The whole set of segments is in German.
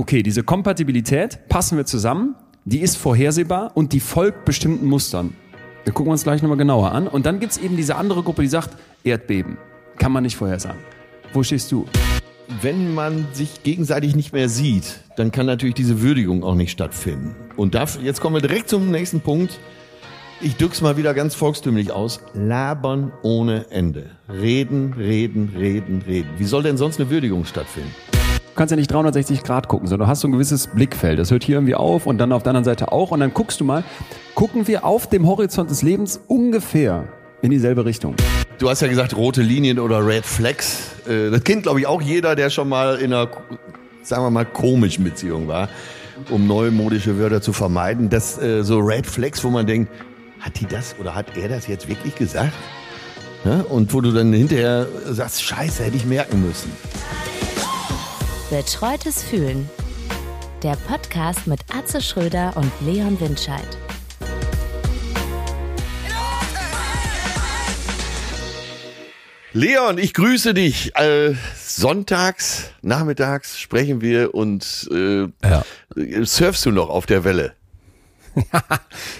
okay, diese Kompatibilität passen wir zusammen, die ist vorhersehbar und die folgt bestimmten Mustern. Wir gucken uns gleich nochmal genauer an. Und dann gibt es eben diese andere Gruppe, die sagt, Erdbeben. Kann man nicht vorhersagen. Wo stehst du? Wenn man sich gegenseitig nicht mehr sieht, dann kann natürlich diese Würdigung auch nicht stattfinden. Und dafür, jetzt kommen wir direkt zum nächsten Punkt. Ich drück's mal wieder ganz volkstümlich aus. Labern ohne Ende. Reden, reden, reden, reden. Wie soll denn sonst eine Würdigung stattfinden? Du kannst ja nicht 360 Grad gucken, sondern du hast so ein gewisses Blickfeld. Das hört hier irgendwie auf und dann auf der anderen Seite auch. Und dann guckst du mal, gucken wir auf dem Horizont des Lebens ungefähr in dieselbe Richtung. Du hast ja gesagt, rote Linien oder Red Flags. Äh, Das kennt, glaube ich, auch jeder, der schon mal in einer, sagen wir mal, komischen Beziehung war, um neumodische Wörter zu vermeiden. Das äh, so Red Flags, wo man denkt, hat die das oder hat er das jetzt wirklich gesagt? Und wo du dann hinterher sagst, scheiße, hätte ich merken müssen. Betreutes Fühlen. Der Podcast mit Atze Schröder und Leon Windscheid. Leon, ich grüße dich. Äh, sonntags, nachmittags sprechen wir und äh, Ja. surfst du noch auf der Welle?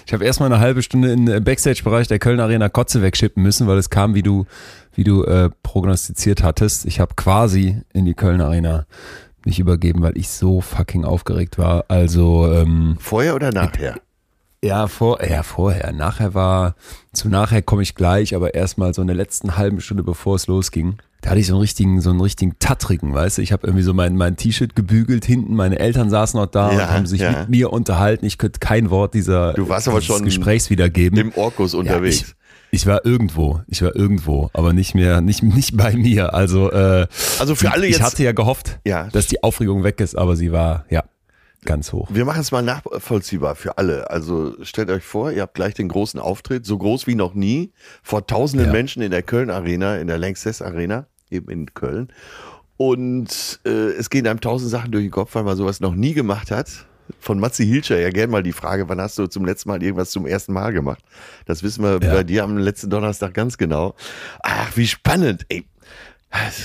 Ich habe erstmal eine halbe Stunde im Backstage-Bereich der Köln Arena Kotze wegschippen müssen, weil es kam, wie du, wie du äh, prognostiziert hattest. Ich habe quasi in die Köln Arena nicht übergeben, weil ich so fucking aufgeregt war. Also ähm, Vorher oder nachher? ja, vor, ja, vorher. Nachher war, zu nachher komme ich gleich, aber erstmal so in der letzten halben Stunde, bevor es losging. Da hatte ich so einen richtigen, so einen richtigen Tattrigen, weißt du? Ich habe irgendwie so mein, mein T-Shirt gebügelt hinten, meine Eltern saßen noch da Ja, und haben sich ja. mit mir unterhalten. Ich könnte kein Wort dieser Du warst aber schon Gesprächs wiedergeben. Im Orkus unterwegs. Ja, ich, ich war irgendwo, ich war irgendwo, aber nicht mehr, nicht, nicht bei mir. Also, äh, Also für alle ich jetzt- hatte ja gehofft, Ja. dass die Aufregung weg ist, aber sie war, ja, ganz hoch. Wir machen es mal nachvollziehbar für alle. Also stellt euch vor, ihr habt gleich den großen Auftritt, so groß wie noch nie, vor tausenden Ja. Menschen in der Köln Arena, in der Lanxess Arena, eben in Köln. Und äh, es gehen einem tausend Sachen durch den Kopf, weil man sowas noch nie gemacht hat. Von Matzi Hilscher ja gern mal die Frage, wann hast du zum letzten Mal irgendwas zum ersten Mal gemacht? Das wissen wir Ja. bei dir am letzten Donnerstag ganz genau. Ach, wie spannend, ey.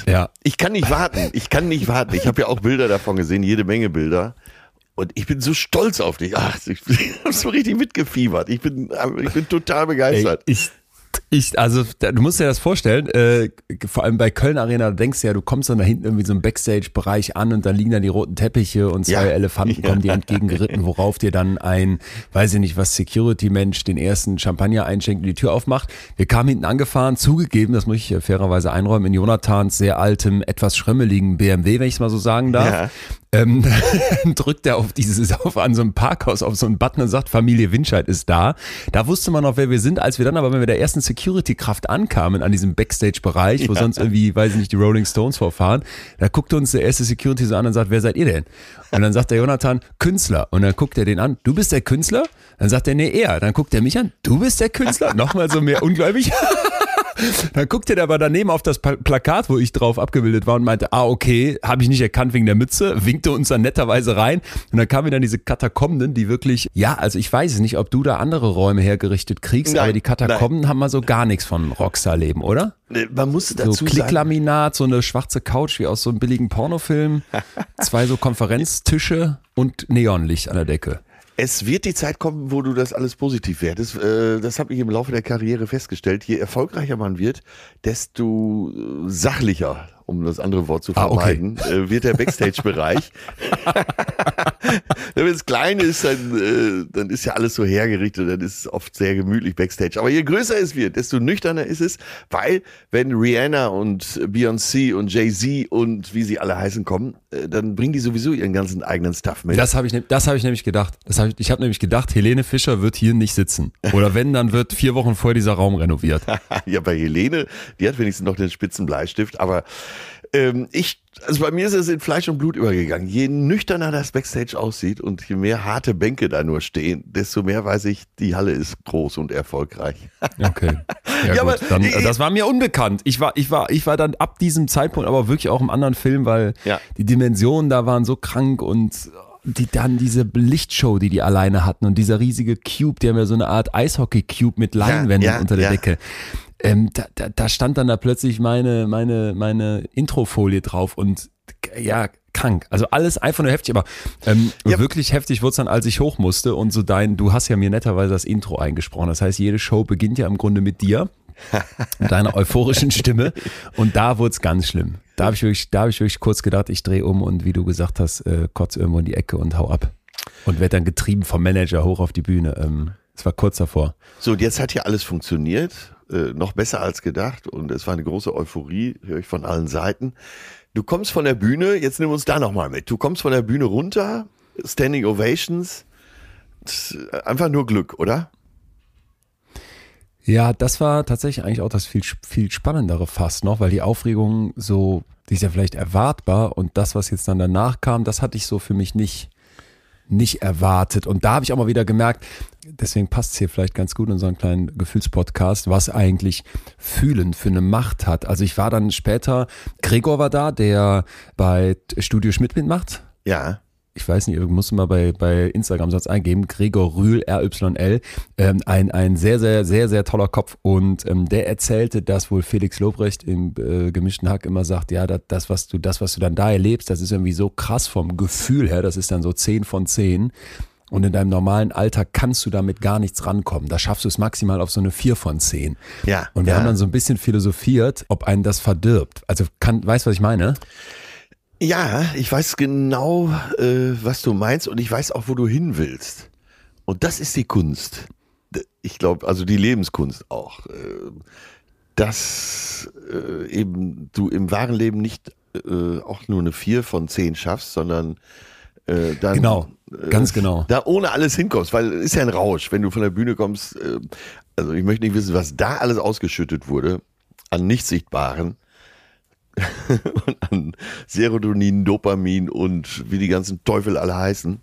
Ja, Ich kann nicht warten. Ich kann nicht warten. Ich habe ja auch Bilder davon gesehen, jede Menge Bilder. Und ich bin so stolz auf dich. Ach, ich, ich habe so richtig mitgefiebert. Ich bin, ich bin total Ey, begeistert. ich, ich, also da- du musst dir das vorstellen, äh, vor allem bei Köln Arena, du denkst ja, du kommst dann da hinten irgendwie so im Backstage-Bereich an und da liegen dann die roten Teppiche und zwei Ja. Elefanten kommen dir entgegengeritten, worauf dir dann ein, weiß ich nicht was, Security-Mensch den ersten Champagner einschenkt und die Tür aufmacht. Wir kamen hinten angefahren, zugegeben, das muss ich fairerweise einräumen, in Jonathans sehr altem, etwas schrömmeligen BMW, wenn ich es mal so sagen darf. Ja. Ähm, dann drückt er auf dieses, auf an so einem Parkhaus auf so einen Button und sagt, Familie Winscheid ist da. Da wusste man noch, wer wir sind, als wir dann aber mit der ersten Security-Kraft ankamen an diesem Backstage-Bereich, wo sonst irgendwie, weiß ich nicht, die Rolling Stones vorfahren. Da guckte uns der erste Security so an und sagt, wer seid ihr denn? Und dann sagt der Jonathan, Künstler. Und dann guckt er den an, du bist der Künstler? Dann sagt er, nee, er. Dann guckt er mich an, du bist der Künstler? Nochmal so mehr ungläubig. Dann guckte er aber daneben auf das Pla- Plakat, wo ich drauf abgebildet war und meinte, ah, okay, habe ich nicht erkannt wegen der Mütze, winkte uns dann netterweise rein und dann kamen dann diese Katakomben, die wirklich, ja, also ich weiß es nicht, ob du da andere Räume hergerichtet kriegst, Nein, aber die Katakomben haben mal so gar nichts von Rockstar-Leben, oder? Man muss So dazu sagen, Klicklaminat, so eine schwarze Couch wie aus so einem billigen Pornofilm, zwei so Konferenztische und Neonlicht an der Decke. Es wird die Zeit kommen, wo du das alles positiv wertest. Äh, Das habe ich im Laufe der Karriere festgestellt. Je erfolgreicher man wird, desto äh, sachlicher, um das andere Wort zu Ah, okay. vermeiden, äh, wird der Backstage-Bereich. Wenn es klein ist, dann, äh, dann ist ja alles so hergerichtet, dann ist es oft sehr gemütlich Backstage. Aber je größer es wird, desto nüchterner ist es, weil wenn Rihanna und Beyoncé und Jay-Z und wie sie alle heißen kommen, äh, dann bringen die sowieso ihren ganzen eigenen Stuff mit. Das habe ich, das hab ich nämlich gedacht. Das hab ich ich habe nämlich gedacht, Helene Fischer wird hier nicht sitzen. Oder wenn, dann wird vier Wochen vorher dieser Raum renoviert. ja, bei Helene, die hat wenigstens noch den spitzen Bleistift, aber ähm, ich, also bei mir ist es in Fleisch und Blut übergegangen. Je nüchterner das Backstage aussieht und je mehr harte Bänke da nur stehen, desto mehr weiß ich, die Halle ist groß und erfolgreich. Okay. Ja, Ja, gut. aber- dann, äh, das war mir unbekannt. Ich war, ich war, ich war dann ab diesem Zeitpunkt aber wirklich auch im anderen Film, weil Ja. die Dimensionen da waren so krank und die dann diese Lichtshow, die die alleine hatten und dieser riesige Cube, die haben ja so eine Art Eishockey-Cube mit Leinwänden ja, unter der ja. Decke. Ähm, da, da, da stand dann da plötzlich meine, meine, meine Introfolie drauf und ja, krank. Also alles einfach nur heftig, aber ähm, Ja. wirklich heftig wurde es dann, als ich hoch musste und so dein, du hast ja mir netterweise das Intro eingesprochen. Das heißt, jede Show beginnt ja im Grunde mit dir. mit deiner euphorischen Stimme. Und da wurde es ganz schlimm. Da habe ich wirklich, da habe ich wirklich kurz gedacht, ich drehe um und wie du gesagt hast, äh, kotz irgendwo in die Ecke und hau ab. Und werde dann getrieben vom Manager hoch auf die Bühne. Ähm, es war kurz davor. So, und jetzt hat hier alles funktioniert, äh, noch besser als gedacht und es war eine große Euphorie, höre ich von allen Seiten. Du kommst von der Bühne, jetzt nimm uns da nochmal mit. Du kommst von der Bühne runter, Standing Ovations, ist einfach nur Glück, oder? Ja, das war tatsächlich eigentlich auch das viel, viel spannendere fast noch, weil die Aufregung so, die ist ja vielleicht erwartbar und das, was jetzt dann danach kam, das hatte ich so für mich nicht, nicht erwartet. Und da habe ich auch mal wieder gemerkt, deswegen passt es hier vielleicht ganz gut in unseren kleinen Gefühlspodcast, was eigentlich Fühlen für eine Macht hat. Also ich war dann später, Gregor war da, der bei Studio Schmidt mitmacht Ja. Ich weiß nicht, muss mal bei, bei Instagram sonst eingeben, Gregor Rühl, RYL, ähm, ein, ein sehr, sehr, sehr, sehr toller Kopf und ähm, der erzählte, dass wohl Felix Lobrecht im äh, gemischten Hack immer sagt, ja, das, das, was du, das, was du dann da erlebst, das ist irgendwie so krass vom Gefühl her, das ist dann so 10 von 10 und in deinem normalen Alltag kannst du damit gar nichts rankommen. Da schaffst du es maximal auf so eine 4 von 10. Ja, Und wir ja. haben dann so ein bisschen philosophiert, ob einen das verdirbt. Also kann, weißt du, was ich meine? Ja, ich weiß genau, äh, was du meinst und ich weiß auch, wo du hin willst. Und das ist die Kunst. Ich glaube, also die Lebenskunst auch. Äh, dass äh, eben du im wahren Leben nicht äh, auch nur eine 4 von 10 schaffst, sondern äh, dann Genau, ganz genau. da ohne alles hinkommst, weil es ist ja ein Rausch, wenn du von der Bühne kommst. Also ich möchte nicht wissen, was da alles ausgeschüttet wurde an nicht sichtbaren und an Serotonin, Dopamin und wie die ganzen Teufel alle heißen.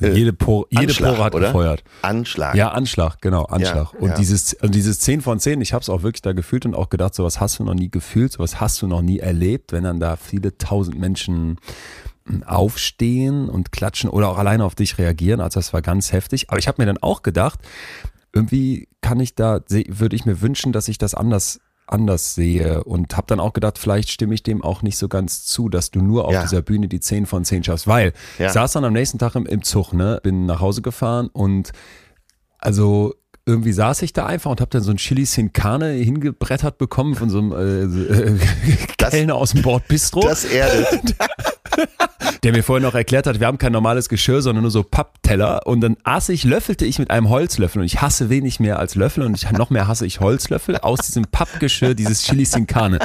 jede Pore, jede Anschlag, Pore hat oder? gefeuert. Anschlag. Ja, Anschlag, genau, Anschlag. Ja, und ja. dieses und dieses 10 von 10, ich habe es auch wirklich da gefühlt und auch gedacht, sowas hast du noch nie gefühlt, sowas hast du noch nie erlebt, wenn dann da viele tausend Menschen mm, aufstehen und klatschen oder auch alleine auf dich reagieren. Also das war ganz heftig. Aber ich habe mir dann auch gedacht, irgendwie kann ich da, würde ich mir wünschen, dass ich das anders anders sehe und habe dann auch gedacht, vielleicht stimme ich dem auch nicht so ganz zu, dass du nur auf Ja. dieser Bühne die 10 von 10 schaffst, weil Ja. ich saß dann am nächsten Tag im, im Zug, ne, bin nach Hause gefahren und also irgendwie saß ich da einfach und habe dann so ein Chili Sin Carne hingebrettert bekommen von so einem äh, äh, Das- Kellner aus dem Bordbistro, Das erdet. der mir vorher noch erklärt hat, wir haben kein normales Geschirr, sondern nur so Pappteller. Und dann aß ich, löffelte ich mit einem Holzlöffel. Und ich hasse wenig mehr als Löffel und ich, noch mehr hasse ich Holzlöffel aus diesem Pappgeschirr, dieses Chili Sin Carne.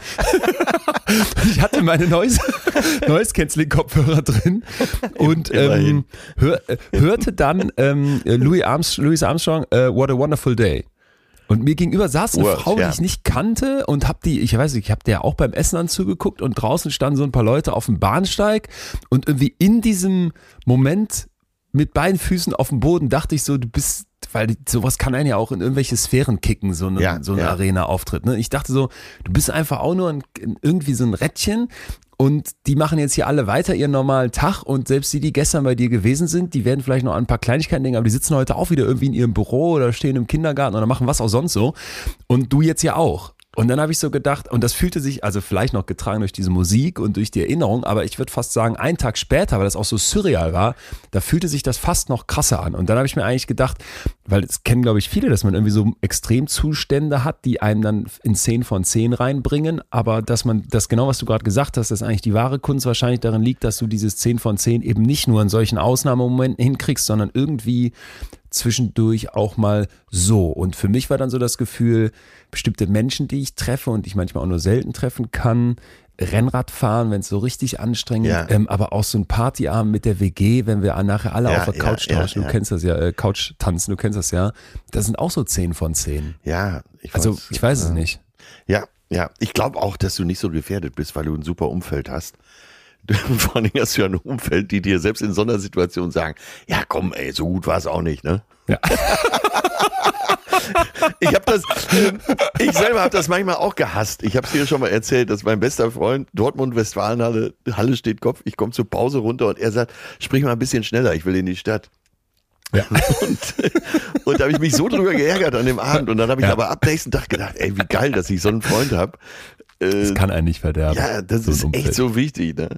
ich hatte meine Noise, Noise Canceling Kopfhörer drin und ähm, hör, äh, hörte dann ähm, Louis, Armstrong, Louis Armstrong äh, What a Wonderful Day. Und mir gegenüber saß eine Words, Frau, die ja. ich nicht kannte und hab die, ich weiß nicht, ich hab der auch beim Essen dann zugeguckt und draußen standen so ein paar Leute auf dem Bahnsteig und irgendwie in diesem Moment mit beiden Füßen auf dem Boden dachte ich so, du bist, weil die, sowas kann einen ja auch in irgendwelche Sphären kicken, so eine, Ja, so eine ja. Arena-Auftritt. Ne? Ich dachte so, du bist einfach auch nur ein, irgendwie so ein Rädchen und die machen jetzt hier alle weiter ihren normalen Tag und selbst die, die gestern bei dir gewesen sind, die werden vielleicht noch an ein paar Kleinigkeiten denken, aber die sitzen heute auch wieder irgendwie in ihrem Büro oder stehen im Kindergarten oder machen was auch sonst so und du jetzt ja auch. Und dann habe ich so gedacht, und das fühlte sich, also vielleicht noch getragen durch diese Musik und durch die Erinnerung, aber ich würde fast sagen, einen Tag später, weil das auch so surreal war, da fühlte sich das fast noch krasser an. Und dann habe ich mir eigentlich gedacht, weil es kennen, glaube ich, viele, dass man irgendwie so Extremzustände hat, die einen dann in 10 von 10 reinbringen, aber dass man, das genau, was du gerade gesagt hast, dass eigentlich die wahre Kunst wahrscheinlich darin liegt, dass du dieses 10 von 10 eben nicht nur in solchen Ausnahmemomenten hinkriegst, sondern irgendwie zwischendurch auch mal so. Und für mich war dann so das Gefühl, bestimmte Menschen, die ich treffe und ich manchmal auch nur selten treffen kann, Rennrad fahren, wenn es so richtig anstrengend, Ja. ähm, aber auch so ein Partyabend mit der WG, wenn wir nachher alle Ja, auf der ja, Couch tauschen, du kennst das ja, äh, Couch tanzen, du kennst das ja. Das sind auch so 10 von zehn. Ja, ich Also weiß. ich weiß es nicht. Ja, ja. Ich glaube auch, dass du nicht so gefährdet bist, weil du ein super Umfeld hast. Vor allen Dingen hast du ja ein Umfeld, die dir selbst in Sondersituationen sagen, ja komm, ey, so gut war es auch nicht, ne? Ja. Ich habe das, ich selber habe das manchmal auch gehasst. Ich habe es dir schon mal erzählt, dass mein bester Freund Dortmund Westfalenhalle, Halle steht Kopf, ich komme zur Pause runter und er sagt, sprich mal ein bisschen schneller, ich will in die Stadt. Ja. Und, und da habe ich mich so drüber geärgert an dem Abend und dann habe ich Ja. aber ab nächsten Tag gedacht, ey, wie geil, dass ich so einen Freund habe. Das Äh, kann einen nicht verderben. ja, das so ist Umfeld. echt so wichtig, ne?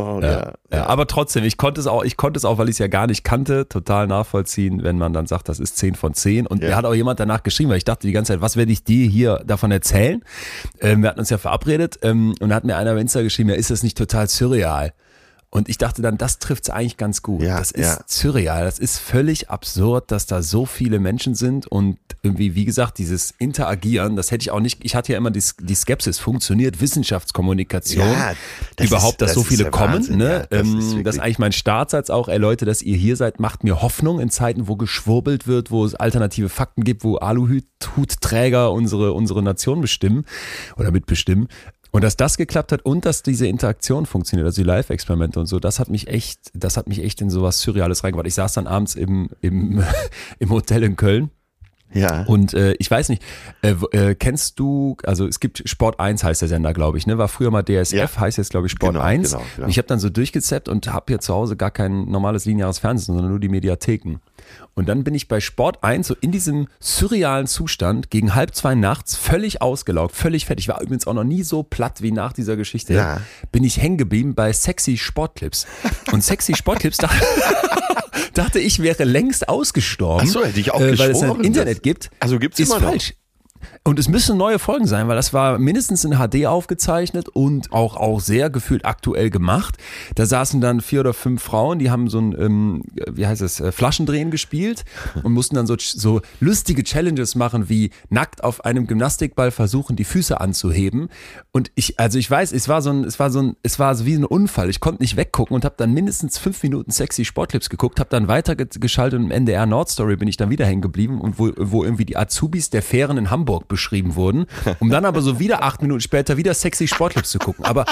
Oh, Ja, ja. ja, aber trotzdem, ich konnte es auch, ich konnte es auch, weil ich es ja gar nicht kannte, total nachvollziehen, wenn man dann sagt, das ist 10 von 10. Und mir hat auch jemand danach geschrieben, weil ich dachte die ganze Zeit, was werde ich dir hier davon erzählen? Ähm, wir hatten uns ja verabredet ähm, und da hat mir einer Insta geschrieben, ja, ist das nicht total surreal? Und ich dachte dann, das trifft es eigentlich ganz gut. Ja, das ist ja. surreal, das ist völlig absurd, dass da so viele Menschen sind und irgendwie, wie gesagt, dieses Interagieren, das hätte ich auch nicht, ich hatte ja immer die, die Skepsis, funktioniert Wissenschaftskommunikation Ja, das überhaupt, ist- dass das so ist viele kommen? Wahnsinn, ne? das ist ähm, wirklich- das ist eigentlich mein Startsatz auch, ey Leute, dass ihr hier seid, macht mir Hoffnung in Zeiten, wo geschwurbelt wird, wo es alternative Fakten gibt, wo Aluhutträger unsere, unsere Nation bestimmen oder mitbestimmen. Und dass das geklappt hat und dass diese Interaktion funktioniert, also die Live-Experimente und so, das hat mich echt, das hat mich echt in sowas Surreales reingebracht. Ich saß dann abends im, im, im Hotel in Köln Ja. und äh, ich weiß nicht, äh, äh, kennst du, also es gibt Sport 1 heißt der Sender, glaube ich, ne? War früher mal DSF, Ja. heißt jetzt, glaube ich, Sport Genau, 1. genau, genau. Ich habe dann so durchgezappt und habe hier zu Hause gar kein normales lineares Fernsehen, sondern nur die Mediatheken. Und dann bin ich bei Sport 1 so in diesem surrealen Zustand gegen halb zwei nachts völlig ausgelaugt, völlig fertig. Ich war übrigens auch noch nie so platt wie nach dieser Geschichte. Ja. Bin ich hängen geblieben bei sexy Sportclips. Und sexy Sportclips dachte, dachte ich wäre längst ausgestorben. Ach so, hätte ich auch äh, Weil es ein Internet gibt. Also gibt's ist immer noch. falsch. Und es müssen neue Folgen sein, weil das war mindestens in HD aufgezeichnet und auch, auch sehr gefühlt aktuell gemacht. Da saßen dann vier oder fünf Frauen, die haben so ein, ähm, wie heißt es, äh, Flaschendrehen gespielt und mussten dann so, so lustige Challenges machen, wie nackt auf einem Gymnastikball versuchen, die Füße anzuheben. Und ich, also ich weiß, es war so ein, es war so ein, es war so wie ein Unfall. Ich konnte nicht weggucken und habe dann mindestens fünf Minuten sexy Sportclips geguckt, habe dann weitergeschaltet und im NDR Nordstory bin ich dann wieder hängen geblieben und wo, wo irgendwie die Azubis der Fähren in Hamburg beschrieben wurden, um dann aber so wieder acht Minuten später wieder sexy Sportclips zu gucken. Aber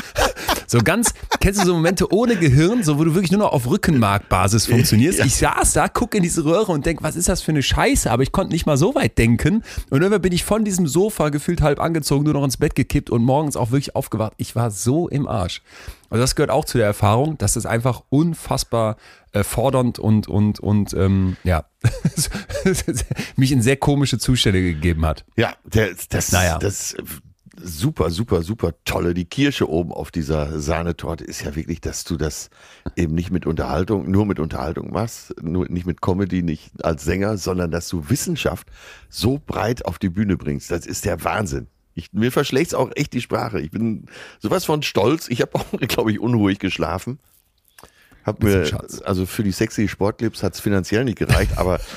so ganz, kennst du so Momente ohne Gehirn, so wo du wirklich nur noch auf Rückenmarkbasis funktionierst? Ich saß da, gucke in diese Röhre und denk, was ist das für eine Scheiße? Aber ich konnte nicht mal so weit denken. Und irgendwann bin ich von diesem Sofa gefühlt halb angezogen, nur noch ins Bett gekippt und morgens auch wirklich aufgewacht. Ich war so im Arsch. Also das gehört auch zu der Erfahrung, dass es einfach unfassbar äh, fordernd und und und ähm, ja mich in sehr komische Zustände gegeben hat. Ja, der, das, Naja. das super, super, super tolle. Die Kirsche oben auf dieser Sahnetorte ist ja wirklich, dass du das eben nicht mit Unterhaltung, nur mit Unterhaltung machst, nur nicht mit Comedy, nicht als Sänger, sondern dass du Wissenschaft so breit auf die Bühne bringst. Das ist der Wahnsinn. Ich, mir verschlägt auch echt die Sprache. Ich bin sowas von stolz. Ich habe auch, glaube ich, unruhig geschlafen. Hab Bisschen mir, also für die sexy Sportclips hat es finanziell nicht gereicht, aber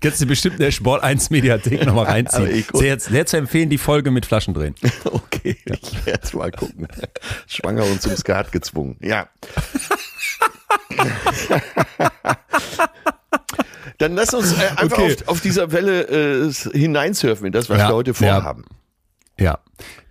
Kannst du bestimmt in der Sport 1 Mediathek nochmal reinziehen. Sehr, sehr zu empfehlen, die Folge mit Flaschendrehen. Okay, ich werde mal gucken. Schwanger und zum Skat gezwungen. Ja. Dann lass uns äh, einfach Okay. auf, auf dieser Welle äh, hineinsurfen in das, was Ja, wir heute ja. vorhaben. Ja,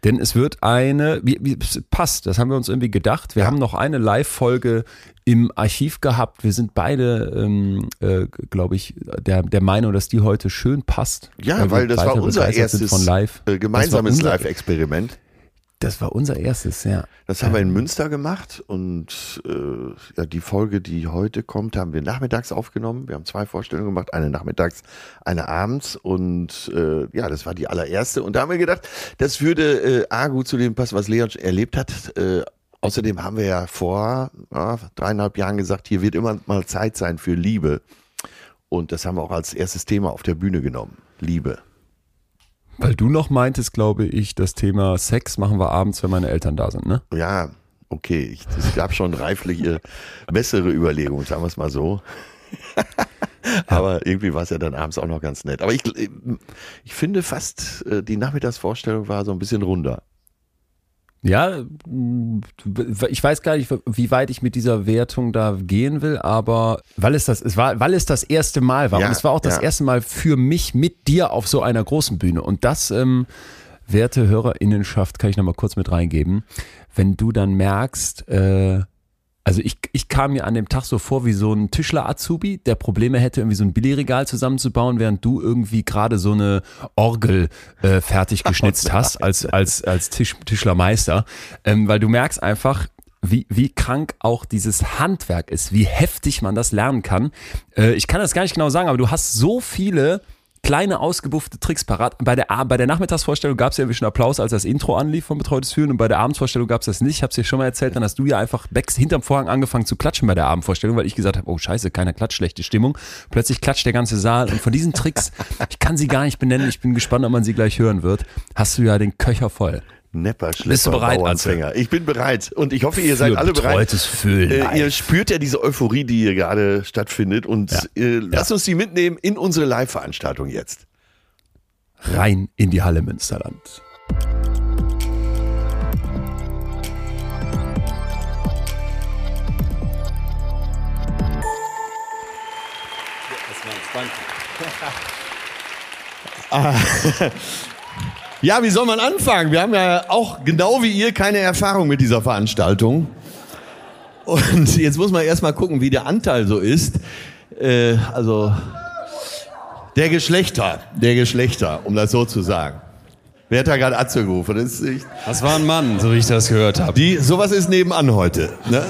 denn es wird eine, wie, wie, es passt, das haben wir uns irgendwie gedacht. Wir haben noch eine Live-Folge im Archiv gehabt. Wir sind beide, ähm, äh, glaube ich, der, der Meinung, dass die heute schön passt. Ja, wir weil das war unser erstes von live. äh, gemeinsames Das war unser- Live-Experiment. Das war unser erstes, ja. Das haben wir in Münster gemacht und äh, ja, die Folge, die heute kommt, haben wir nachmittags aufgenommen. Wir haben zwei Vorstellungen gemacht, eine nachmittags, eine abends und äh, ja, das war die allererste. Und da haben wir gedacht, das würde äh, A gut zu dem passen, was Leon erlebt hat. Äh, außerdem haben wir ja vor ja, dreieinhalb Jahren gesagt, hier wird immer mal Zeit sein für Liebe. Und das haben wir auch als erstes Thema auf der Bühne genommen. Liebe. Weil du noch meintest, glaube ich, das Thema Sex machen wir abends, wenn meine Eltern da sind, ne? Ja, okay. Ich, es gab schon reifliche, bessere Überlegungen, sagen wir es mal so. Aber irgendwie war es ja dann abends auch noch ganz nett. Aber ich, ich finde fast, äh, die Nachmittagsvorstellung war so ein bisschen runder. Ja, ich weiß gar nicht, wie weit ich mit dieser Wertung da gehen will, aber weil es das, es war, weil es das erste Mal war. Ja, und es war auch das ja. erste Mal für mich mit dir auf so einer großen Bühne. Und das, ähm, werte Hörerinnenschaft, kann ich nochmal kurz mit reingeben, wenn du dann merkst, äh, also ich, ich kam mir an dem Tag so vor wie so ein Tischler-Azubi, der Probleme hätte, irgendwie so ein Billigregal zusammenzubauen, während du irgendwie gerade so eine Orgel äh, fertig geschnitzt hast als, als, als Tisch, Tischlermeister. Ähm, weil du merkst einfach, wie, wie krank auch dieses Handwerk ist, wie heftig man das lernen kann. Äh, ich kann das gar nicht genau sagen, aber du hast so viele kleine ausgebuffte Tricks parat. Bei der, bei der Nachmittagsvorstellung gab es ja schon Applaus, als das Intro anlief von Betreutes Fühlen und bei der Abendsvorstellung gab es das nicht. Ich habe es dir schon mal erzählt, dann hast du ja einfach backs hinterm Vorhang angefangen zu klatschen bei der Abendvorstellung, weil ich gesagt habe, oh scheiße, keiner klatscht, schlechte Stimmung. Plötzlich klatscht der ganze Saal und von diesen Tricks, ich kann sie gar nicht benennen, ich bin gespannt, ob man sie gleich hören wird, hast du ja den Köcher voll. Nepper, Bist du bereit, Bauernfänger. Ich bin bereit und ich hoffe, ihr seid alle bereit. Fühlen. Äh, ihr spürt ja diese Euphorie, die hier gerade stattfindet und Ja. äh, lasst uns die mitnehmen in unsere Live-Veranstaltung jetzt. Rein in die Halle Münsterland. Ja, wie soll man anfangen? Wir haben ja auch genau wie ihr keine Erfahrung mit dieser Veranstaltung. Und jetzt muss man erstmal gucken, wie der Anteil so ist. Äh, also der Geschlechter, der Geschlechter, um das so zu sagen. Wer hat da gerade Atze gerufen? Das ist echt, Das war ein Mann, so wie ich das gehört habe. die, sowas ist nebenan heute. Ne?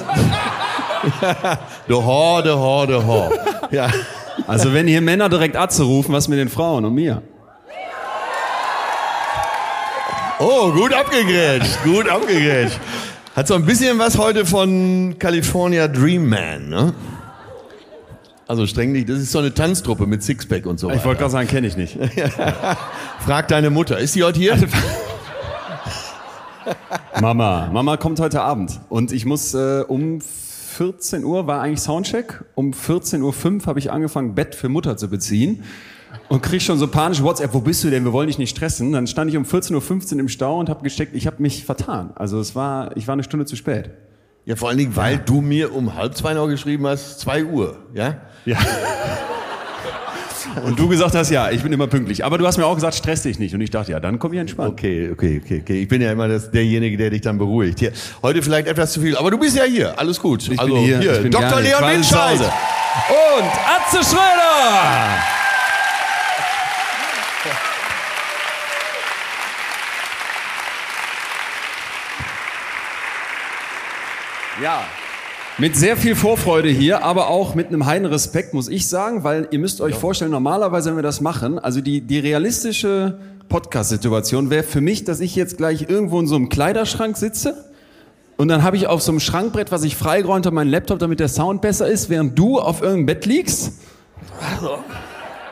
de Hor, de Hor, de Hor. Ja. Also wenn hier Männer direkt Atze rufen, was mit den Frauen und mir? Oh, gut abgegrätscht, gut abgegrätscht. Hat so ein bisschen was heute von California Dream Man, ne? Also streng dich, das ist so eine Tanztruppe mit Sixpack und so Ich wollte weiter. gerade sagen, kenne ich nicht. Frag deine Mutter, ist sie heute hier? Mama, Mama kommt heute Abend und ich muss äh, um 14 Uhr war eigentlich Soundcheck. Um 14.05 Uhr habe ich angefangen, Bett für Mutter zu beziehen und krieg schon so panische WhatsApp, wo bist du denn? Wir wollen dich nicht stressen. Dann stand ich um 14.15 Uhr im Stau und habe gesteckt, ich habe mich vertan. Also es war, ich war eine Stunde zu spät. Ja, vor allen Dingen, weil du mir um halb zwei noch geschrieben hast, zwei Uhr, ja? Ja. Und du gesagt hast, ja, ich bin immer pünktlich. Aber du hast mir auch gesagt, stress dich nicht. Und ich dachte, ja, dann komm ich entspannt. Okay, okay, okay, okay. Ich bin ja immer das, derjenige, der dich dann beruhigt. Hier, heute vielleicht etwas zu viel, aber du bist ja hier, alles gut. Ich also bin hier, bin Dr. Leon Winscheid. Und Atze Schröder! Ja. Mit sehr viel Vorfreude hier, aber auch mit einem heiden Respekt, muss ich sagen, weil ihr müsst euch vorstellen, normalerweise, wenn wir das machen, also die, die realistische Podcast-Situation wäre für mich, dass ich jetzt gleich irgendwo in so einem Kleiderschrank sitze und dann habe ich auf so einem Schrankbrett, was ich freigeräumt habe, meinen Laptop, damit der Sound besser ist, während du auf irgendeinem Bett liegst.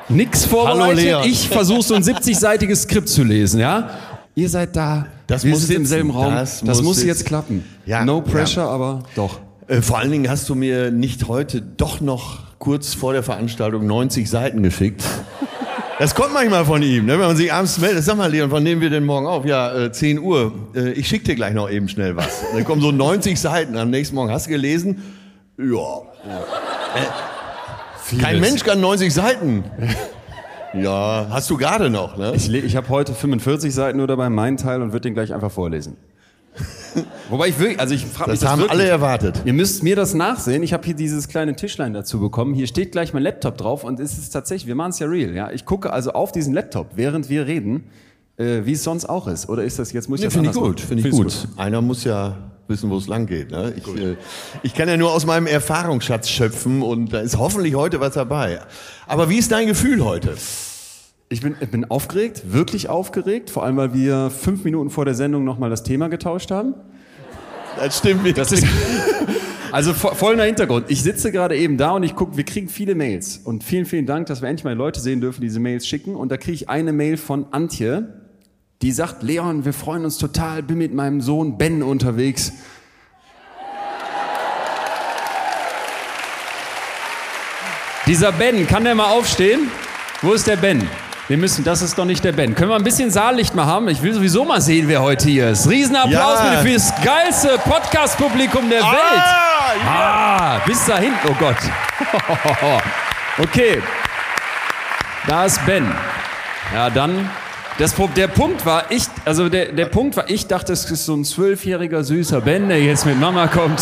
Nix vorbereitet. Leon. Ich versuche so ein 70-seitiges Skript zu lesen, ja? Ihr seid da, Das wir muss sind im sitzen. selben Raum. Das Das, muss muss sitzen. jetzt klappen. Ja, no pressure, aber doch. Äh, vor allen Dingen hast du mir nicht heute doch noch kurz vor der Veranstaltung 90 Seiten geschickt. Das kommt manchmal von ihm, ne? wenn man sich abends meldet. Sag mal, Leon, wann nehmen wir denn morgen auf? Ja, äh, 10 Uhr. Äh, ich schicke dir gleich noch eben schnell was. Dann kommen so 90 Seiten. Am nächsten Morgen hast du gelesen? Ja. Äh, kein Mensch kann 90 Seiten. Ja, hast du gerade noch, ne? Ich, ich habe heute 45 Seiten nur dabei, meinen Teil, und würde den gleich einfach vorlesen. Wobei ich wirklich, also ich frage mich Das haben wirklich. alle erwartet. Ihr müsst mir das nachsehen. Ich habe hier dieses kleine Tischlein dazu bekommen. Hier steht gleich mein Laptop drauf und es ist tatsächlich, wir machen es ja real. Ja, ich gucke also auf diesen Laptop, während wir reden, äh, wie es sonst auch ist. Oder ist das jetzt muss ich Nee, das finde ich anders gut, finde ich Findest gut. Einer muss ja wissen, wo es lang geht. Ne? Ich, äh, ich kann ja nur aus meinem Erfahrungsschatz schöpfen und da ist hoffentlich heute was dabei. Aber wie ist dein Gefühl heute? Ich bin, ich bin aufgeregt, wirklich aufgeregt, vor allem weil wir fünf Minuten vor der Sendung nochmal das Thema getauscht haben. Das stimmt. Das ist also folgender Hintergrund. Ich sitze gerade eben da und ich gucke, wir kriegen viele Mails. Und vielen, vielen Dank, dass wir endlich mal Leute sehen dürfen, die diese Mails schicken. Und da kriege ich eine Mail von Antje, die sagt, Leon, wir freuen uns total, bin mit meinem Sohn Ben unterwegs. Dieser Ben, kann der mal aufstehen? Wo ist der Ben? Wir müssen, das ist doch nicht der Ben. Können wir ein bisschen Saallicht mal haben? Ich will sowieso mal sehen, wer heute hier ist. Riesenapplaus Ja. für das geilste Podcast-Publikum der Welt. Ah, bis dahin. Oh Gott. Okay. Da ist Ben. Ja, dann. Das, der Punkt war, ich, also der, der Punkt war, ich dachte, es ist so ein zwölfjähriger süßer Ben, der jetzt mit Mama kommt.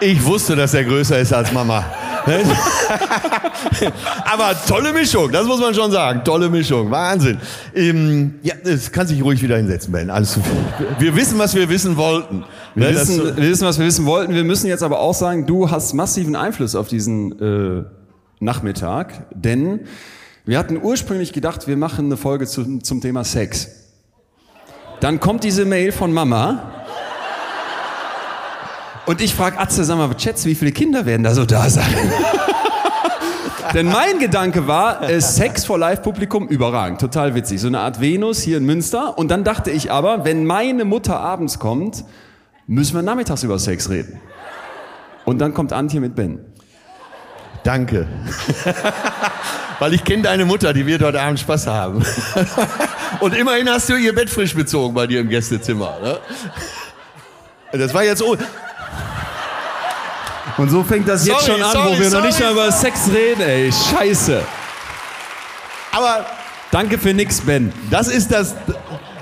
Ich wusste, dass er größer ist als Mama. Aber tolle Mischung, das muss man schon sagen. Tolle Mischung, Wahnsinn. Ähm, ja, es kann sich ruhig wieder hinsetzen, Ben. Alles, wir wissen, was wir wissen wollten. Wir, Ne, das- wissen, wir wissen, was wir wissen wollten. Wir müssen jetzt aber auch sagen, du hast massiven Einfluss auf diesen äh, Nachmittag, denn Wir hatten ursprünglich gedacht, wir machen eine Folge zum, zum Thema Sex. Dann kommt diese Mail von Mama. Und ich frage Atze, sag mal, Schätze, wie viele Kinder werden da so da sein? Denn mein Gedanke war, äh, Sex vor Live-Publikum, überragend, total witzig. So eine Art Venus hier in Münster. Und dann dachte ich aber, wenn meine Mutter abends kommt, müssen wir nachmittags über Sex reden. Und dann kommt Antje mit Ben. Danke. Weil ich kenne deine Mutter, die wird heute Abend Spaß haben. Und immerhin hast du ihr Bett frisch bezogen bei dir im Gästezimmer. Ne? Das war jetzt... Oh, Und so fängt das jetzt Sorry, schon an, sorry, wo wir noch nicht sorry. mehr über Sex reden, ey. Scheiße. aber Danke für nix, Ben. das ist das...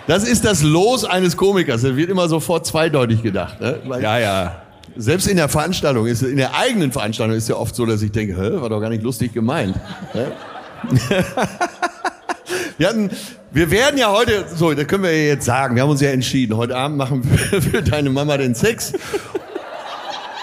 Das ist das Los eines Komikers. Das wird immer sofort zweideutig gedacht. Ne? Ja, ja. Selbst in der Veranstaltung, ist, in der eigenen Veranstaltung ist ja oft so, dass ich denke, Hä, war doch gar nicht lustig gemeint. Wir, hatten, wir werden ja heute, so, das können wir ja jetzt sagen, wir haben uns ja entschieden, heute Abend machen wir für deine Mama den Sex.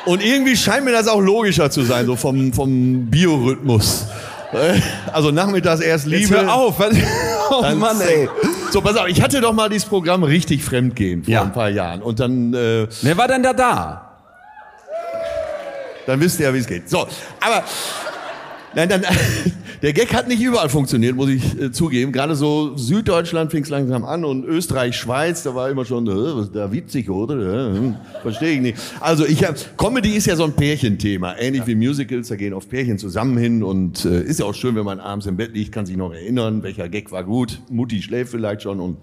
Und irgendwie scheint mir das auch logischer zu sein, so vom, vom Biorhythmus. Äh, Also nachmittags erst Jetzt Liebe. hör auf. Was? Oh Mann, ey. So, pass auf, ich hatte doch mal dieses Programm richtig fremdgehen vor Ja. ein paar Jahren. Und dann äh, Wer war denn da da? Dann wisst ihr ja, wie es geht. So, aber nein, dann, der Gag hat nicht überall funktioniert, muss ich äh, zugeben. Gerade so Süddeutschland fing es langsam an und Österreich, Schweiz, da war immer schon, äh, was ist da witzig, oder? Ja, hm, Verstehe ich nicht. Also ich hab, Comedy ist ja so ein Pärchenthema, ähnlich wie Musicals, da gehen oft Pärchen zusammen hin und äh, ist ja auch schön, wenn man abends im Bett liegt, kann sich noch erinnern, welcher Gag war gut. Mutti schläft vielleicht schon und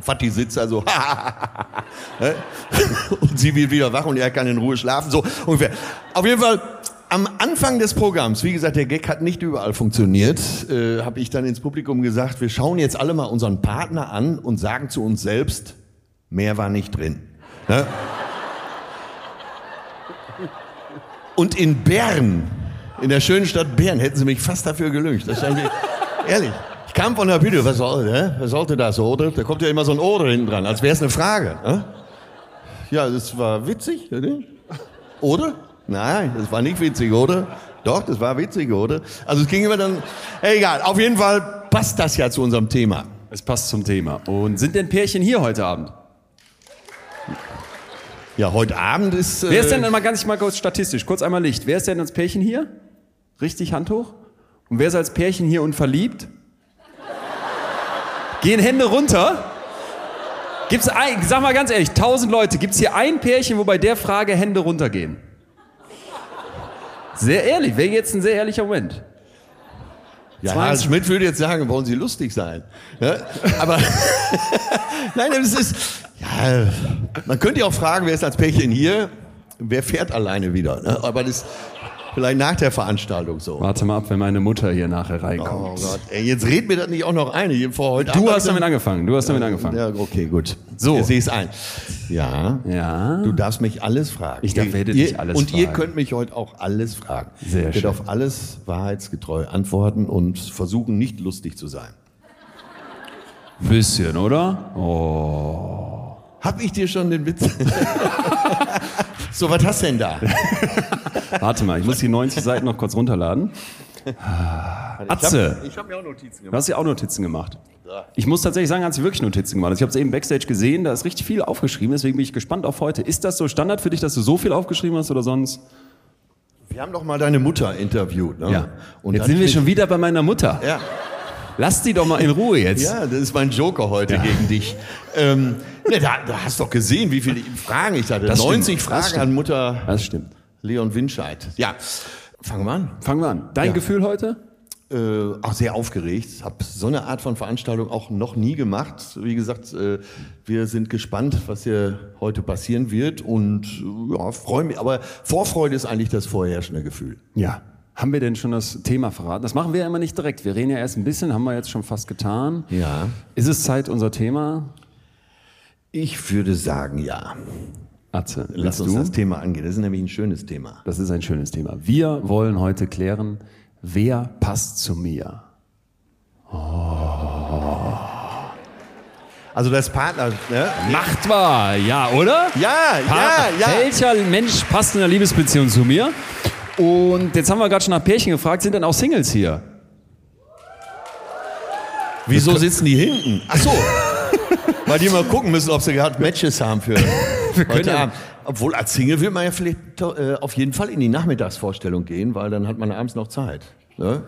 Vati sitzt da so, Hä? und sie wird wieder wach und er kann in Ruhe schlafen, so ungefähr. Auf jeden Fall, am Anfang des Programms, wie gesagt, der Gag hat nicht überall funktioniert, äh, habe ich dann ins Publikum gesagt, wir schauen jetzt alle mal unseren Partner an und sagen zu uns selbst, mehr war nicht drin. Ne? Und in Bern, in der schönen Stadt Bern, hätten sie mich fast dafür gelüncht. Das stand mir, ehrlich. Ich kam von der Bühne, was, soll, hä? was sollte das, oder? Da kommt ja immer so ein Oder hinten dran, als wäre es eine Frage. Ne? Ja, das war witzig, oder? Oder? Nein, das war nicht witzig, oder? Doch, das war witzig, oder? Also es ging immer dann, egal, auf jeden Fall passt das ja zu unserem Thema. Es passt zum Thema. Und sind denn Pärchen hier heute Abend? Ja, heute Abend ist... Äh, Wer ist denn mal ganz mal kurz statistisch, kurz einmal Licht. Wer ist denn als Pärchen hier? Richtig, Hand hoch. Und wer ist als Pärchen hier und verliebt? Gehen Hände runter. Gibt's ein, sag mal ganz ehrlich, tausend Leute, gibt's hier ein Pärchen, wo bei der Frage Hände runtergehen? Sehr ehrlich, wäre jetzt ein sehr ehrlicher Moment. Ja, 20. Harald Schmidt würde jetzt sagen, wollen Sie lustig sein. Ja? Aber nein, es ist, ja, man könnte ja auch fragen, wer ist als Pärchen hier? Wer fährt alleine wieder? Ne? Aber das vielleicht nach der Veranstaltung so. Warte mal ab, wenn meine Mutter hier nachher Oh reinkommt. Gott, ey, jetzt red mir das nicht auch noch ein. Vor heute du hast damit ich angefangen, du hast damit angefangen. Ja, okay, gut. So. Jetzt sehe ich es ein. Ja. Ja. Du darfst mich alles fragen. Ich darf- Ihr- werde ihr, dich alles Und ihr fragen. könnt mich heute auch alles fragen. Sehr ich werde schön. auf alles wahrheitsgetreu antworten und versuchen, nicht lustig zu sein. Bisschen, oder? Oh. Hab ich dir schon den Witz? so, was hast du denn da? Warte mal, ich muss die 90 Seiten noch kurz runterladen. Atze, Ich habe mir auch Notizen du hast ja auch Notizen gemacht. Ich muss tatsächlich sagen, hat sie wirklich Notizen gemacht. Also ich habe es eben Backstage gesehen, da ist richtig viel aufgeschrieben, deswegen bin ich gespannt auf heute. Ist das so Standard für dich, dass du so viel aufgeschrieben hast oder sonst? Wir haben doch mal deine Mutter interviewt. Ne? Und Jetzt sind wir schon wieder bei meiner Mutter. Ja. Lass die doch mal in Ruhe jetzt. ja, das ist mein Joker heute gegen dich. Ähm, ne, da, da hast du doch gesehen, wie viele Fragen ich hatte. Das stimmt, 90 das Fragen stimmt. an Mutter Das stimmt. Leon Winscheid. Ja, fangen wir an. Fangen wir an. Dein Ja. Gefühl heute? Äh, auch sehr aufgeregt. Habe so eine Art von Veranstaltung auch noch nie gemacht. Wie gesagt, äh, wir sind gespannt, was hier heute passieren wird und äh, ja, freue mich. Aber Vorfreude ist eigentlich das vorherrschende Gefühl. Ja. Haben wir denn schon das Thema verraten? Das machen wir ja immer nicht direkt. Wir reden ja erst ein bisschen, haben wir jetzt schon fast getan. Ja. Ist es Zeit, unser Thema? Ich würde sagen, ja. Atze, Lass uns du? das Thema angehen. Das ist nämlich ein schönes Thema. Das ist ein schönes Thema. Wir wollen heute klären, wer passt zu mir? Also das Partner, ne? Macht wahr, ja, oder? Ja, ja, Partner. ja. Welcher Mensch passt in einer Liebesbeziehung zu mir? Und jetzt haben wir gerade schon nach Pärchen gefragt, sind denn auch Singles hier? Wieso sitzen die hinten? Ach so. Weil die mal gucken müssen, ob sie gerade Matches haben für heute ja- Abend. Obwohl als Single will man ja vielleicht äh, auf jeden Fall in die Nachmittagsvorstellung gehen, weil dann hat man abends noch Zeit. Ne?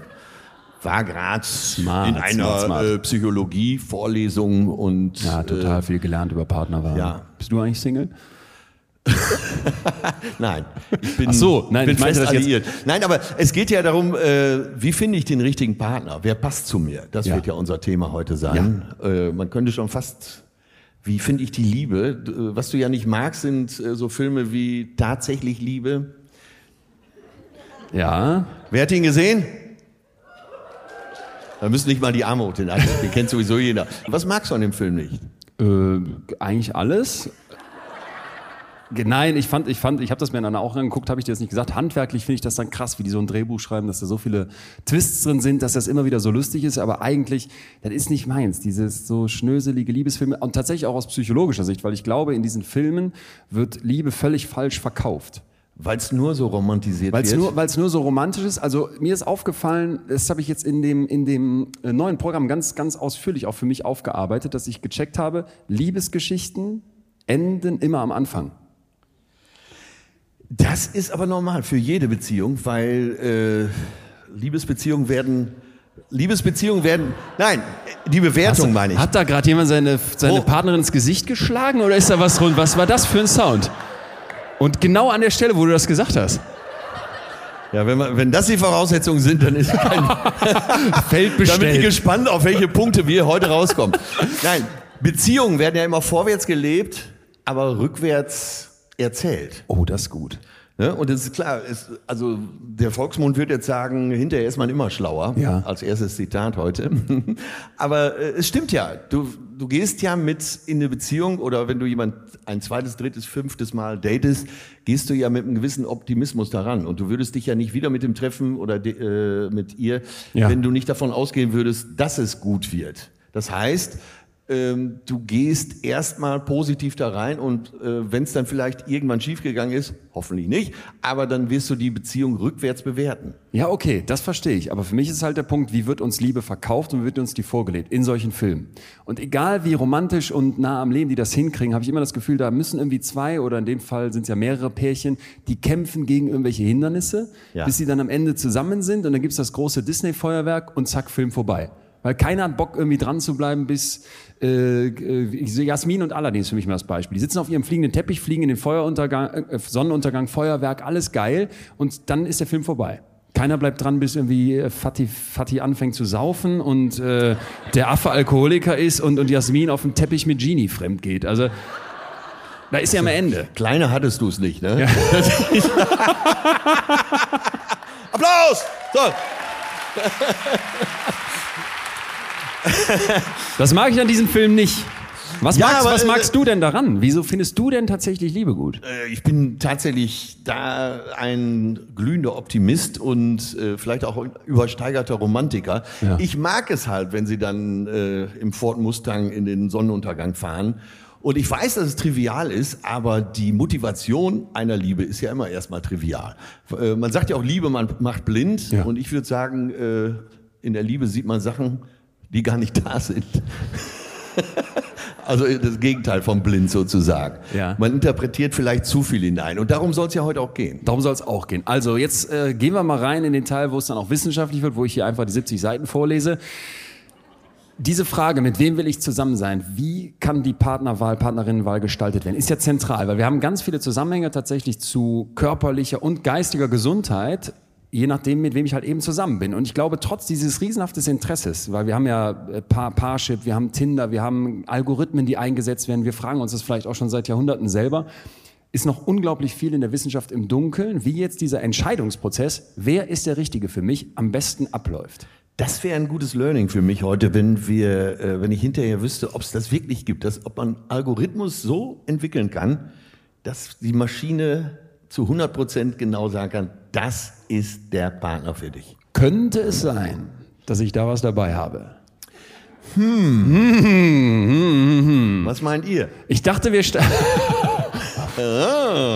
War gerade in einer smart. Äh, Psychologie-Vorlesung und Ja, total viel gelernt über Partnerwahl. ja. Bist du eigentlich Single? Nein, ich bin, Ach so, nein, bin ich fest das jetzt- alliiert. Nein, aber es geht ja darum, äh, wie finde ich den richtigen Partner? Wer passt zu mir? Das Ja. wird ja unser Thema heute sein. Äh, man könnte schon fast, wie finde ich die Liebe? Äh, Was du ja nicht magst, sind äh, so Filme wie Tatsächlich Liebe. Ja. Wer hat ihn gesehen? Da müssen nicht mal die Arme hoch, den. Den kennt sowieso jeder. Was magst du an dem Film nicht? Äh, eigentlich alles. Nein, ich fand, ich fand, ich habe das mir dann auch angeguckt, habe ich dir das nicht gesagt. Handwerklich finde ich das dann krass, wie die so ein Drehbuch schreiben, dass da so viele Twists drin sind, dass das immer wieder so lustig ist. Aber eigentlich, das ist nicht meins. Dieses so schnöselige Liebesfilme und tatsächlich auch aus psychologischer Sicht, weil ich glaube, in diesen Filmen wird Liebe völlig falsch verkauft. Weil es nur so romantisiert Weil es wird. nur, weil's nur so romantisch ist. Also mir ist aufgefallen, das habe ich jetzt in dem, in dem äh, neuen Programm ganz, ganz ausführlich auch für mich aufgearbeitet, dass ich gecheckt habe, Liebesgeschichten enden immer am Anfang. Das ist aber normal für jede Beziehung, weil äh, Liebesbeziehungen werden, Liebesbeziehungen werden, nein, die Bewertung meine ich. Hat da gerade jemand seine, seine Oh. Partnerin ins Gesicht geschlagen oder ist da was rund? Was war das für ein Sound? Und genau an der Stelle, wo du das gesagt hast. Ja, wenn, man, wenn das die Voraussetzungen sind, dann ist kein, Feld dann bin ich gespannt, auf welche Punkte wir heute rauskommen. Nein, Beziehungen werden ja immer vorwärts gelebt, aber rückwärts erzählt. Oh, das ist gut. Ne? Und es ist klar, es, also der Volksmund wird jetzt sagen, hinterher ist man immer schlauer, Ja. als erstes Zitat heute. Aber äh, es stimmt ja, du, du gehst ja mit in eine Beziehung oder wenn du jemand ein zweites, drittes, fünftes Mal datest, gehst du ja mit einem gewissen Optimismus daran. Und du würdest dich ja nicht wieder mit dem treffen oder de, äh, mit ihr, Ja. wenn du nicht davon ausgehen würdest, dass es gut wird. Das heißt, ähm, du gehst erstmal positiv da rein und äh, wenn es dann vielleicht irgendwann schiefgegangen ist, hoffentlich nicht, aber dann wirst du die Beziehung rückwärts bewerten. Ja, okay, das verstehe ich. Aber für mich ist halt der Punkt, wie wird uns Liebe verkauft und wie wird uns die vorgelebt in solchen Filmen. Und egal wie romantisch und nah am Leben die das hinkriegen, habe ich immer das Gefühl, da müssen irgendwie zwei oder in dem Fall sind es ja mehrere Pärchen, die kämpfen gegen irgendwelche Hindernisse, Ja. bis sie dann am Ende zusammen sind und dann gibt's das große Disney-Feuerwerk und zack, Film vorbei. Weil keiner hat Bock, irgendwie dran zu bleiben, bis äh, äh, Jasmin und Aladdin ist für mich mal das Beispiel. Die sitzen auf ihrem fliegenden Teppich, fliegen in den Feueruntergang, äh, Sonnenuntergang, Feuerwerk, alles geil und dann ist der Film vorbei. Keiner bleibt dran, bis irgendwie äh, Fatih, Fatih anfängt zu saufen und äh, der Affe Alkoholiker ist und, und Jasmin auf dem Teppich mit Genie fremd geht. Also da ist ja am Ende. Kleiner hattest du es nicht, ne? Applaus! So, Das mag ich an diesem Film nicht. Was, Ja, magst, aber, was äh, magst du denn daran? Wieso findest du denn tatsächlich Liebe gut? äh, ich bin tatsächlich da ein glühender Optimist und äh, vielleicht auch übersteigerter Romantiker. Ja. Ich mag es halt, wenn sie dann äh, im Ford Mustang in den Sonnenuntergang fahren. Und ich weiß, dass es trivial ist, aber die Motivation einer Liebe ist ja immer erstmal trivial. Äh, man sagt ja auch, Liebe man macht blind. Ja. Und ich würde sagen, in der Liebe sieht man Sachen, die gar nicht da sind. Also das Gegenteil vom blind sozusagen. Ja. Man interpretiert vielleicht zu viel hinein. Und darum soll es ja heute auch gehen. Darum soll es auch gehen. Also jetzt äh, gehen wir mal rein in den Teil, wo es dann auch wissenschaftlich wird, wo ich hier einfach die 70 Seiten vorlese. Diese Frage, mit wem will ich zusammen sein? Wie kann die Partnerwahl, Partnerinnenwahl gestaltet werden? Ist ja zentral, weil wir haben ganz viele Zusammenhänge tatsächlich zu körperlicher und geistiger Gesundheit, je nachdem, mit wem ich halt eben zusammen bin. Und ich glaube, trotz dieses riesenhaftes Interesses, weil wir haben ja äh, Paar, Parship, wir haben Tinder, wir haben Algorithmen, die eingesetzt werden, wir fragen uns das vielleicht auch schon seit Jahrhunderten selber, ist noch unglaublich viel in der Wissenschaft im Dunkeln, wie jetzt dieser Entscheidungsprozess, wer ist der Richtige für mich, am besten abläuft. Das wäre ein gutes Learning für mich heute, wenn wir, äh, wenn ich hinterher wüsste, ob es das wirklich gibt, dass, ob man Algorithmus so entwickeln kann, dass die Maschine zu 100 Prozent genau sagen kann, das ist der Partner für dich. Könnte es sein, dass ich da was dabei habe? Was meint ihr? Ich dachte, wir sta-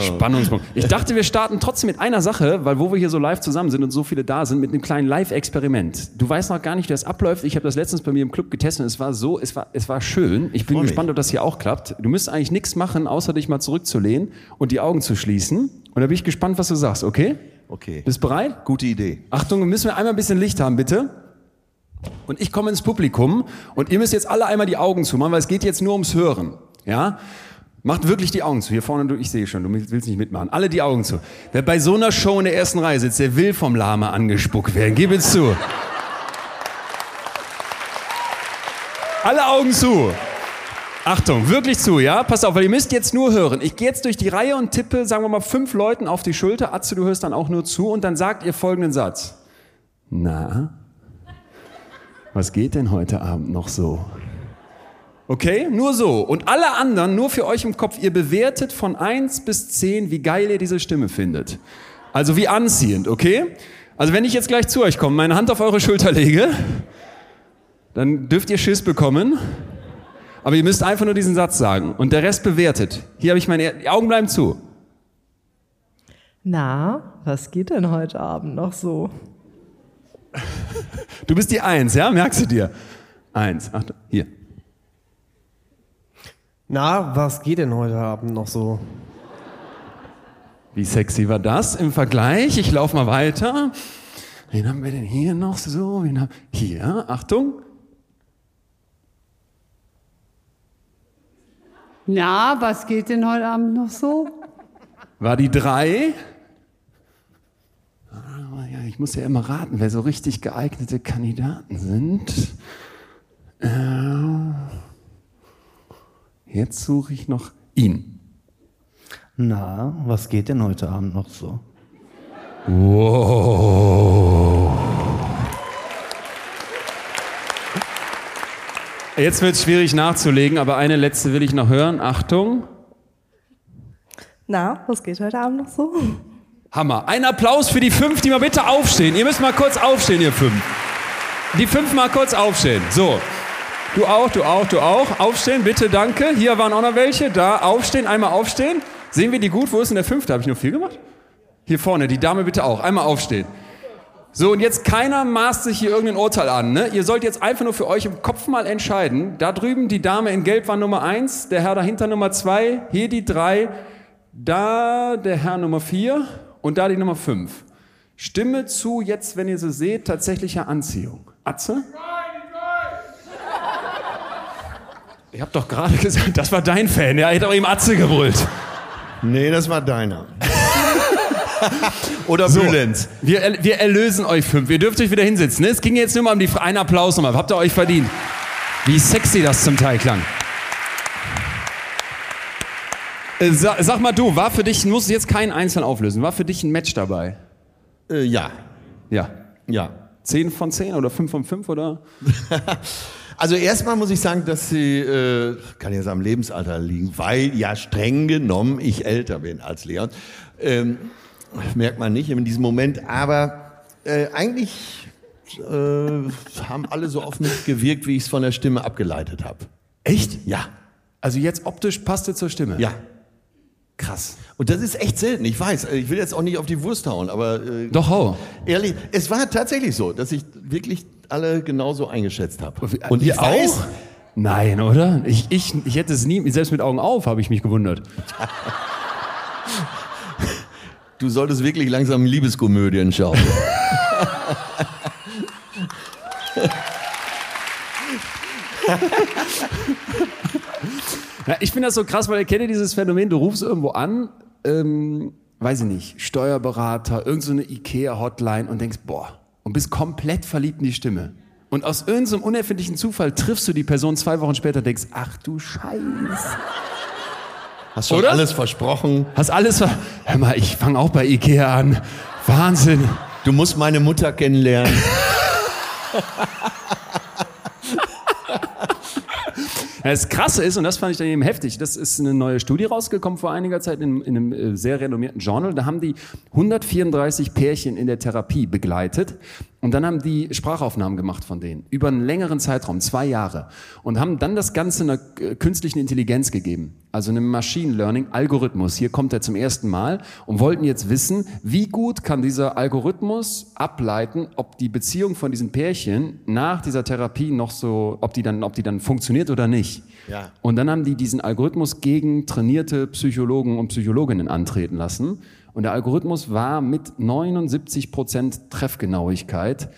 Spannungspunkt. Ich dachte, wir starten trotzdem mit einer Sache, weil wo wir hier so live zusammen sind und so viele da sind, mit einem kleinen Live-Experiment. Du weißt noch gar nicht, wie das abläuft. Ich habe das letztens bei mir im Club getestet und es war so, es war, es war schön. Ich bin Freu mich. gespannt, ob das hier auch klappt. Du müsst eigentlich nichts machen, außer dich mal zurückzulehnen und die Augen zu schließen. Und da bin ich gespannt, was du sagst, okay? Okay. Bist bereit? Gute Idee. Achtung, müssen wir einmal ein bisschen Licht haben, bitte. Und ich komme ins Publikum und ihr müsst jetzt alle einmal die Augen zumachen, weil es geht jetzt nur ums Hören. Ja? Macht wirklich die Augen zu. Hier vorne, du, ich sehe schon, du willst nicht mitmachen. Alle die Augen zu. Wer bei so einer Show in der ersten Reihe sitzt, der will vom Lama angespuckt werden. Gib es zu. Alle Augen zu. Achtung, wirklich zu, ja? Pass auf, weil ihr müsst jetzt nur hören. Ich gehe jetzt durch die Reihe und tippe, sagen wir mal, fünf Leuten auf die Schulter. Atze, du hörst dann auch nur zu und dann sagt ihr folgenden Satz. Na, was geht denn heute Abend noch so? Okay, nur so. Und alle anderen, nur für euch im Kopf, ihr bewertet von 1 bis 10, wie geil ihr diese Stimme findet. Also wie anziehend, okay? Also wenn ich jetzt gleich zu euch komme, meine Hand auf eure Schulter lege, dann dürft ihr Schiss bekommen. Aber ihr müsst einfach nur diesen Satz sagen und der Rest bewertet. Hier habe ich meine, die Augen bleiben zu. Na, was geht denn heute Abend noch so? Du bist die Eins, ja? Merkst du dir? Eins. Achtung, hier. Na, was geht denn heute Abend noch so? Wie sexy war das im Vergleich? Ich laufe mal weiter. Wen haben wir denn hier noch so? Wen haben... Hier, Achtung. Na, was geht denn heute Abend noch so? War die drei? Ah, ja, ich muss ja immer raten, wer so richtig geeignete Kandidaten sind. Äh, jetzt suche ich noch ihn. Na, was geht denn heute Abend noch so? Jetzt wird es schwierig nachzulegen, aber eine letzte will ich noch hören. Achtung. Na, was geht heute Abend noch so? Hammer. Ein Applaus für die fünf, die mal bitte aufstehen. Ihr müsst mal kurz aufstehen, ihr fünf. Die fünf mal kurz aufstehen. So. Du auch, du auch, du auch. Aufstehen, bitte, danke. Hier waren auch noch welche. Da, aufstehen, einmal aufstehen. Sehen wir die gut? Wo ist denn der fünfte? Habe ich nur viel gemacht? Hier vorne, die Dame bitte auch. Einmal aufstehen. So, und jetzt keiner maßt sich hier irgendein Urteil an. Ne? Ihr sollt jetzt einfach nur für euch im Kopf mal entscheiden. Da drüben die Dame in Gelb war Nummer eins, der Herr dahinter Nummer zwei, hier die drei, da der Herr Nummer vier und da die Nummer fünf. Stimme zu jetzt, wenn ihr sie seht, tatsächlicher Anziehung. Atze? Ich hab doch gerade gesagt, das war dein Fan. Ja, ihr hättet auch ihm Atze gebrüllt. Nee, das war deiner. Oder So, Bülent. wir, wir erlösen euch fünf. Ihr dürft euch wieder hinsetzen. Ne? Es ging jetzt nur mal um die einen Applaus nochmal. Habt ihr euch verdient. Wie sexy das zum Teil klang. Äh, Sag, sag mal du, war für dich, du musst jetzt keinen einzeln auflösen, war für dich ein Match dabei? Äh, ja, Ja. ja. 10 von 10 oder 5 von 5 oder? Also erstmal muss ich sagen, dass sie, äh, kann jetzt am Lebensalter liegen, weil ja streng genommen ich älter bin als Leon. Ähm, merkt man nicht in diesem Moment, aber äh, eigentlich äh, haben alle so mich gewirkt, wie ich es von der Stimme abgeleitet habe. Echt? Ja, Also jetzt optisch passte zur Stimme. ja. Krass. Und das ist echt selten, ich weiß. Ich will jetzt auch nicht auf die Wurst hauen, aber äh, Doch, hau. ehrlich, es war tatsächlich so, dass ich wirklich alle genauso eingeschätzt habe. Und ihr auch? Nein, oder? Ich, ich, ich hätte es nie, selbst mit Augen auf, habe ich mich gewundert. Du solltest wirklich langsam Liebeskomödien schauen. Ja, ich finde das so krass, weil ihr kennt ja dieses Phänomen, du rufst irgendwo an, ähm, weiß ich nicht, Steuerberater, irgendeine so Ikea-Hotline und denkst, boah, und bist komplett verliebt in die Stimme. Und aus irgendeinem unerfindlichen Zufall triffst du die Person zwei Wochen später und denkst, ach du Scheiße. Hast schon Oder? alles versprochen. Hast alles ver... Hör mal, ich fange auch bei Ikea an. Wahnsinn. Du musst meine Mutter kennenlernen. Das Krasse ist, und das fand ich dann eben heftig, das ist eine neue Studie rausgekommen vor einiger Zeit in, in einem äh, sehr renommierten Journal. Da haben die 134 Pärchen in der Therapie begleitet. Und dann haben die Sprachaufnahmen gemacht von denen über einen längeren Zeitraum, zwei Jahre, und haben dann das Ganze einer äh, künstlichen Intelligenz gegeben, also einem Machine Learning Algorithmus. Hier kommt er zum ersten Mal und wollten jetzt wissen, wie gut kann dieser Algorithmus ableiten, ob die Beziehung von diesen Pärchen nach dieser Therapie noch so, ob die dann, ob die dann funktioniert oder nicht. Ja. Und dann haben die diesen Algorithmus gegen trainierte Psychologen und Psychologinnen antreten lassen. Und der Algorithmus war mit 79 Prozent Treffgenauigkeit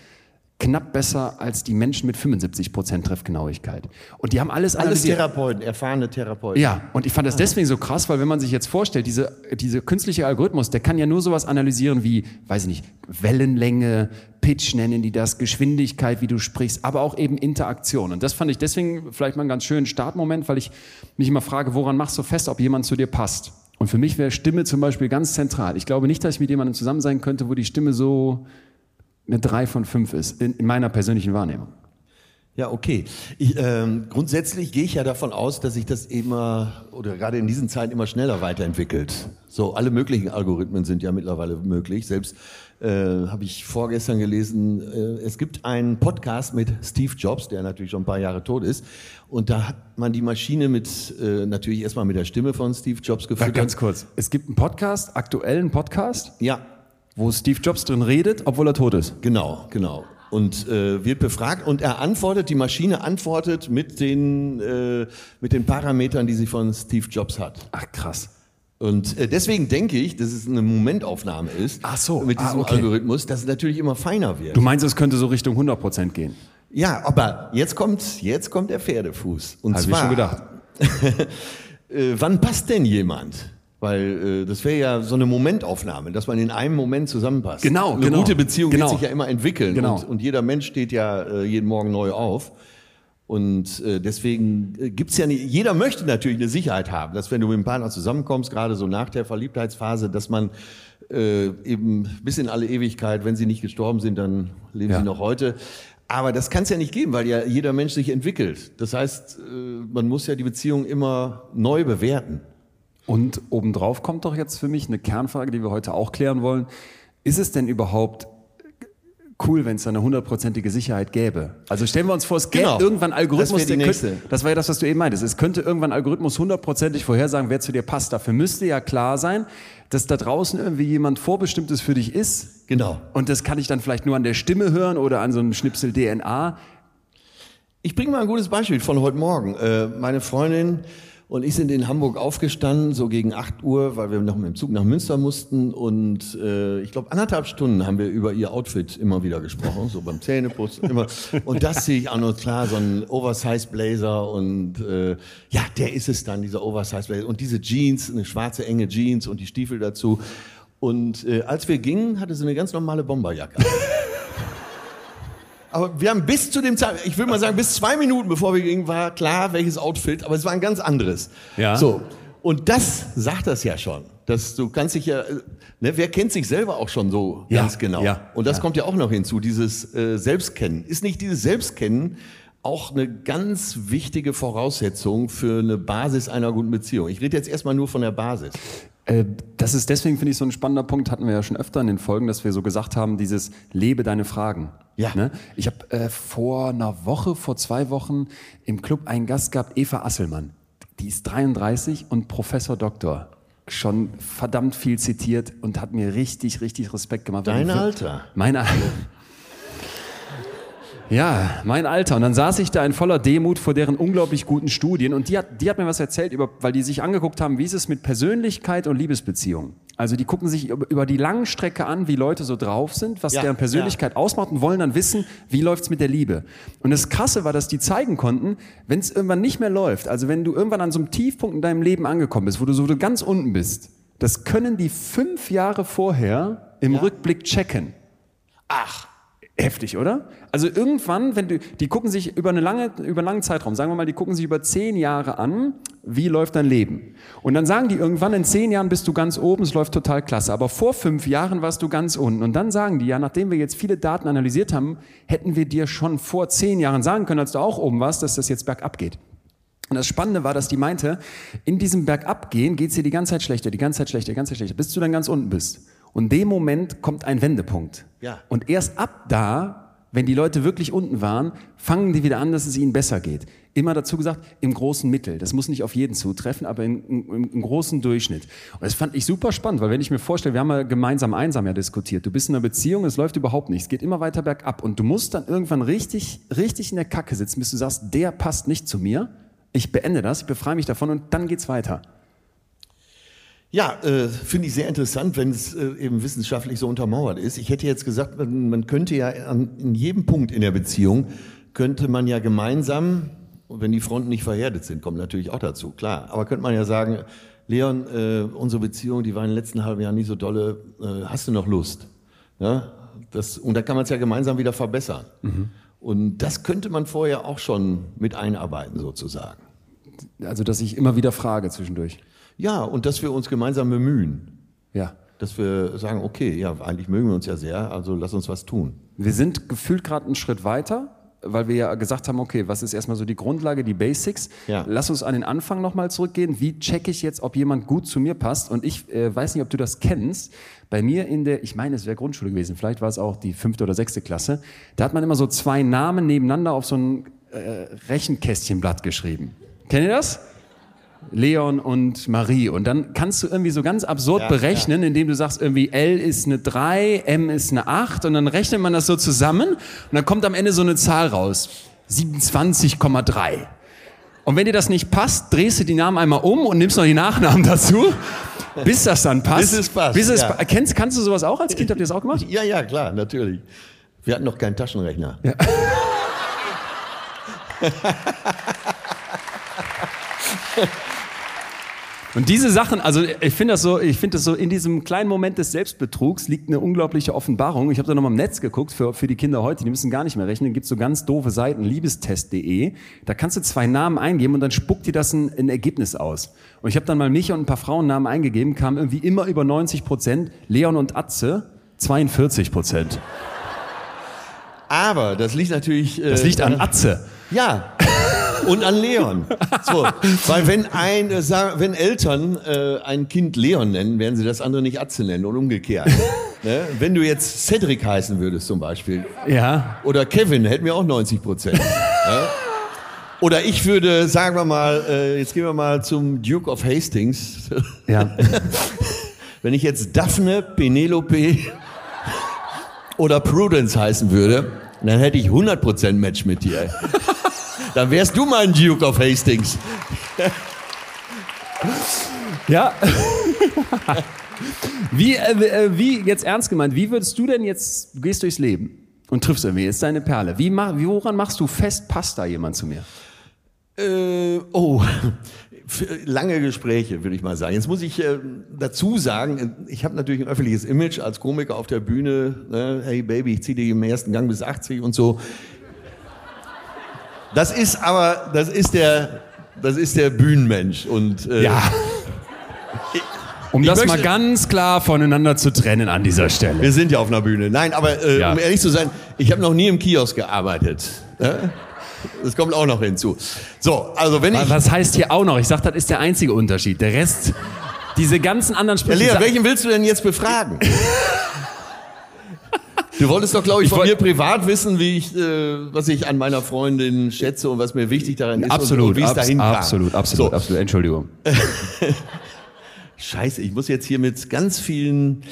knapp besser als die Menschen mit 75 Prozent Treffgenauigkeit. Und die haben alles Alles. Therapeuten, erfahrene Therapeuten. Ja, und ich fand das deswegen so krass, weil wenn man sich jetzt vorstellt, diese, diese künstliche Algorithmus, der kann ja nur sowas analysieren wie, weiß ich nicht, Wellenlänge, Pitch nennen die das, Geschwindigkeit, wie du sprichst, aber auch eben Interaktion. Und das fand ich deswegen vielleicht mal einen ganz schönen Startmoment, weil ich mich immer frage, woran machst du fest, ob jemand zu dir passt? Und für mich wäre Stimme zum Beispiel ganz zentral. Ich glaube nicht, dass ich mit jemandem zusammen sein könnte, wo die Stimme so eine drei von fünf ist, in, in meiner persönlichen Wahrnehmung. Ja, okay. Ich, ähm, grundsätzlich gehe ich ja davon aus, dass sich das immer oder gerade in diesen Zeiten immer schneller weiterentwickelt. So, alle möglichen Algorithmen sind ja mittlerweile möglich. Selbst äh, habe ich vorgestern gelesen, äh, es gibt einen Podcast mit Steve Jobs, der natürlich schon ein paar Jahre tot ist. Und da hat man die Maschine mit, äh, natürlich erstmal mit der Stimme von Steve Jobs gefüttert. Ganz kurz. Es gibt einen Podcast, aktuellen Podcast, Ja, wo Steve Jobs drin redet, obwohl er tot ist. Genau, genau. Und äh, wird befragt und er antwortet, die Maschine antwortet mit den, äh, mit den Parametern, die sie von Steve Jobs hat. Ach krass. Und äh, deswegen denke ich, dass es eine Momentaufnahme ist Ach so, mit ah, diesem okay. Algorithmus, dass es natürlich immer feiner wird. Du meinst, es könnte so Richtung 100% gehen? Ja, aber jetzt kommt, jetzt kommt der Pferdefuß. Und Hab ich zwar, schon gedacht. äh, wann passt denn jemand? Weil äh, das wäre ja so eine Momentaufnahme, dass man in einem Moment zusammenpasst. Genau, Eine genau, gute Beziehung genau. wird sich ja immer entwickeln. Genau. Und, und jeder Mensch steht ja äh, jeden Morgen neu auf. Und äh, deswegen äh, gibt's ja nicht, jeder möchte natürlich eine Sicherheit haben, dass wenn du mit dem Partner zusammenkommst, gerade so nach der Verliebtheitsphase, dass man äh, eben bis in alle Ewigkeit, wenn sie nicht gestorben sind, dann leben Ja. sie noch heute. Aber das kann es ja nicht geben, weil ja jeder Mensch sich entwickelt. Das heißt, äh, man muss ja die Beziehung immer neu bewerten. Und obendrauf kommt doch jetzt für mich eine Kernfrage, die wir heute auch klären wollen. Ist es denn überhaupt cool, wenn es da eine hundertprozentige Sicherheit gäbe? Also stellen wir uns vor, es gäbe Genau. irgendwann Algorithmus, Das der könnte, das war ja das, was du eben meintest. Es könnte irgendwann ein Algorithmus hundertprozentig vorhersagen, wer zu dir passt. Dafür müsste ja klar sein, dass da draußen irgendwie jemand Vorbestimmtes für dich ist. Genau. Und das kann ich dann vielleicht nur an der Stimme hören oder an so einem Schnipsel DNA. Ich bringe mal ein gutes Beispiel von heute Morgen. Äh, meine Freundin und ich sind in Hamburg aufgestanden, so gegen 8 Uhr, weil wir noch mit dem Zug nach Münster mussten. Und äh, ich glaube, anderthalb Stunden haben wir über ihr Outfit immer wieder gesprochen, so beim Zähneputzen immer. Und das sehe ich auch noch klar, so ein Oversize Blazer und äh, ja, der ist es dann, dieser Oversize Blazer. Und diese Jeans, eine schwarze enge Jeans und die Stiefel dazu. Und äh, als wir gingen, hatte sie eine ganz normale Bomberjacke. Aber wir haben bis zu dem Zeitpunkt, ich würde mal sagen, bis zwei Minuten bevor wir gingen, war klar, welches Outfit, aber es war ein ganz anderes. Ja. So. Und das sagt das ja schon. Dass du kannst dich ja, äh, ne, wer kennt sich selber auch schon so Ja, ganz genau? ja, Und das ja. kommt ja auch noch hinzu, dieses äh, Selbstkennen. Ist nicht dieses Selbstkennen auch eine ganz wichtige Voraussetzung für eine Basis einer guten Beziehung? Ich rede jetzt erstmal nur von der Basis. Äh, Das ist deswegen, finde ich, so ein spannender Punkt, hatten wir ja schon öfter in den Folgen, dass wir so gesagt haben, dieses Lebe deine Fragen. Ja. Ne? Ich habe äh, vor einer Woche, vor zwei Wochen im Club einen Gast gehabt, Eva Asselmann. Die ist 33 und Professor Doktor. Schon verdammt viel zitiert und hat mir richtig, richtig Respekt gemacht. Dein Alter. Mein Alter. Ja, mein Alter. Und dann saß ich da in voller Demut vor deren unglaublich guten Studien und die hat, die hat mir was erzählt, über, weil die sich angeguckt haben, wie ist es mit Persönlichkeit und Liebesbeziehungen. Also die gucken sich über, die Langstrecke an, wie Leute so drauf sind, was Ja, deren Persönlichkeit ausmacht und wollen dann wissen, wie läuft's mit der Liebe. Und das Krasse war, dass die zeigen konnten, wenn es irgendwann nicht mehr läuft, also wenn du irgendwann an so einem Tiefpunkt in deinem Leben angekommen bist, wo du so ganz unten bist, das können die fünf Jahre vorher im Rückblick checken. Ach. Heftig, oder? Also irgendwann, wenn du, die gucken sich über, eine lange, über einen langen Zeitraum, sagen wir mal, die gucken sich über zehn Jahre an, wie läuft dein Leben? Und dann sagen die irgendwann, in zehn Jahren bist du ganz oben, es läuft total klasse. Aber vor fünf Jahren warst du ganz unten. Und dann sagen die, ja, nachdem wir jetzt viele Daten analysiert haben, hätten wir dir schon vor zehn Jahren sagen können, als du auch oben warst, dass das jetzt bergab geht. Und das Spannende war, dass die meinte, in diesem Bergabgehen geht's dir die ganze Zeit schlechter, die ganze Zeit schlechter, die ganze Zeit schlechter, bis du dann ganz unten bist. Und in dem Moment kommt ein Wendepunkt. Ja. Und erst ab da, wenn die Leute wirklich unten waren, fangen die wieder an, dass es ihnen besser geht. Immer dazu gesagt, im großen Mittel. Das muss nicht auf jeden zutreffen, aber im, im, im großen Durchschnitt. Und das fand ich super spannend, weil wenn ich mir vorstelle, wir haben ja gemeinsam einsam ja diskutiert. Du bist in einer Beziehung, es läuft überhaupt nicht. Es geht immer weiter bergab. Und du musst dann irgendwann richtig, richtig in der Kacke sitzen, bis du sagst, der passt nicht zu mir. Ich beende das, ich befreie mich davon und dann geht's weiter. Ja, äh, finde ich sehr interessant, wenn es äh, eben wissenschaftlich so untermauert ist. Ich hätte jetzt gesagt, man, man könnte ja an, in jedem Punkt in der Beziehung, könnte man ja gemeinsam, wenn die Fronten nicht verhärtet sind, kommt natürlich auch dazu, klar, aber könnte man ja sagen, Leon, äh, unsere Beziehung, die war in den letzten halben Jahren nicht so dolle, äh, hast du noch Lust? Ja, das, und da kann man es ja gemeinsam wieder verbessern. Und das könnte man vorher auch schon mit einarbeiten sozusagen. Also, dass ich immer wieder frage zwischendurch. Ja, und dass wir uns gemeinsam bemühen. Ja. Dass wir sagen, okay, ja, eigentlich mögen wir uns ja sehr, also lass uns was tun. Wir sind gefühlt gerade einen Schritt weiter, weil wir ja gesagt haben, okay, was ist erstmal so die Grundlage, die Basics? Ja. Lass uns an den Anfang nochmal zurückgehen. Wie checke ich jetzt, ob jemand gut zu mir passt? Und ich äh, weiß nicht, ob du das kennst. Bei mir in der, ich meine, es wäre Grundschule gewesen, vielleicht war es auch die fünfte oder sechste Klasse, da hat man immer so zwei Namen nebeneinander auf so ein äh, Rechenkästchenblatt geschrieben. Kennt ihr das? Leon und Marie. Und dann kannst du irgendwie so ganz absurd Ja, berechnen, indem du sagst, irgendwie L ist eine 3, M ist eine 8 und dann rechnet man das so zusammen und dann kommt am Ende so eine Zahl raus. 27,3. Und wenn dir das nicht passt, drehst du die Namen einmal um und nimmst noch die Nachnamen dazu, bis das dann passt. Bis es passt, Bis es ja. pa- Kennst, kannst du sowas auch als Kind? Habt ihr das auch gemacht? Ja, ja, klar, natürlich. Wir hatten noch keinen Taschenrechner. Und diese Sachen, also ich finde das so, ich finde das so, in diesem kleinen Moment des Selbstbetrugs liegt eine unglaubliche Offenbarung. Ich habe da nochmal im Netz geguckt für, für die Kinder heute, die müssen gar nicht mehr rechnen. Gibt so ganz doofe Seiten, liebestest.de. Da kannst du zwei Namen eingeben und dann spuckt dir das ein, ein Ergebnis aus. Und ich habe dann mal mich und ein paar Frauennamen eingegeben, kam irgendwie immer über 90 Prozent. Leon und Atze 42 Prozent. Aber das liegt natürlich. Äh, Das liegt an Atze. Ja. Und an Leon. So, weil wenn ein, äh, wenn Eltern äh, ein Kind Leon nennen, werden sie das andere nicht Atze nennen und umgekehrt. ne? Wenn du jetzt Cedric heißen würdest zum Beispiel Ja. oder Kevin, hätten wir auch 90 Prozent. ja? Oder ich würde, sagen wir mal, äh, jetzt gehen wir mal zum Duke of Hastings. Ja. Wenn ich jetzt Daphne, Penelope oder Prudence heißen würde, dann hätte ich 100% Match mit dir. Dann wärst du mein Duke of Hastings. Ja. wie, äh, äh, wie, jetzt ernst gemeint, wie würdest du denn jetzt, du gehst durchs Leben und triffst irgendwie, jetzt deine Perle. Wie, woran machst du fest, passt da jemand zu mir? Äh, oh, lange Gespräche, würde ich mal sagen. Jetzt muss ich äh, dazu sagen, ich habe natürlich ein öffentliches Image als Komiker auf der Bühne. Ne? Hey Baby, ich ziehe dich im ersten Gang bis 80 und so. Das ist aber, das ist der, das ist der Bühnenmensch und äh, Um Ich das mal möchte- ganz klar voneinander zu trennen an dieser Stelle. Wir sind ja auf einer Bühne. Nein, aber äh, Ja. um ehrlich zu sein, ich habe noch nie im Kiosk gearbeitet. Ja? Das kommt auch noch hinzu. So, also wenn ich... Was heißt hier auch noch? Ich sag, das ist der einzige Unterschied. Der Rest, diese ganzen anderen Ja, Sprüche. Lea, sa- welchen willst du denn jetzt befragen? Du wolltest doch, glaube ich, Ich von mir privat wissen, wie ich, äh, was ich an meiner Freundin schätze und was mir wichtig daran ist und, absolut, und wie es abs- dahin kam. absolut, absolut, So, absolut. Entschuldigung. Scheiße, ich muss jetzt hier mit ganz vielen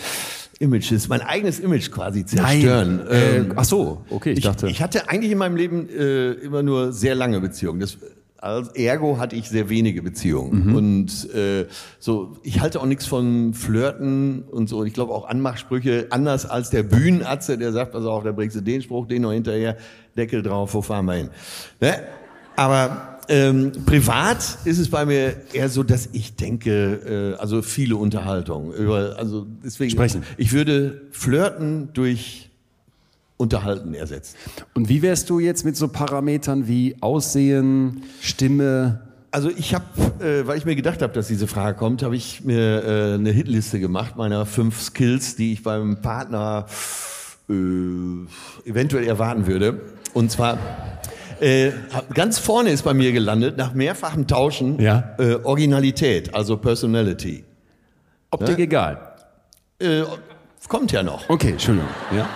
Images, mein eigenes Image quasi zerstören. Äh, Ähm, ach so, okay, ich, ich, dachte. ich hatte eigentlich in meinem Leben äh, immer nur sehr lange Beziehungen. Das, als ergo hatte ich sehr wenige Beziehungen. Mhm. Und äh, so, ich halte auch nichts von Flirten und so. Und ich glaube auch Anmachsprüche, anders als der Bühnenatze, der sagt, also auch, da bringst du den Spruch, den noch hinterher, Deckel drauf, wo fahren wir hin? Ne? Aber ähm, privat ist es bei mir eher so, dass ich denke, äh, also viele Unterhaltungen über, also deswegen, Sprechen. ich würde Flirten durch Unterhalten ersetzen. Und wie wärst du jetzt mit so Parametern wie Aussehen, Stimme? Also ich habe, äh, weil ich mir gedacht habe, dass diese Frage kommt, habe ich mir äh, eine Hitliste gemacht meiner fünf Skills, die ich beim Partner äh, eventuell erwarten würde. Und zwar äh, ganz vorne ist bei mir gelandet, nach mehrfachem Tauschen, Ja. äh, Originalität, also Personality. Optik egal. Äh, kommt ja noch. Okay, Entschuldigung. Ja.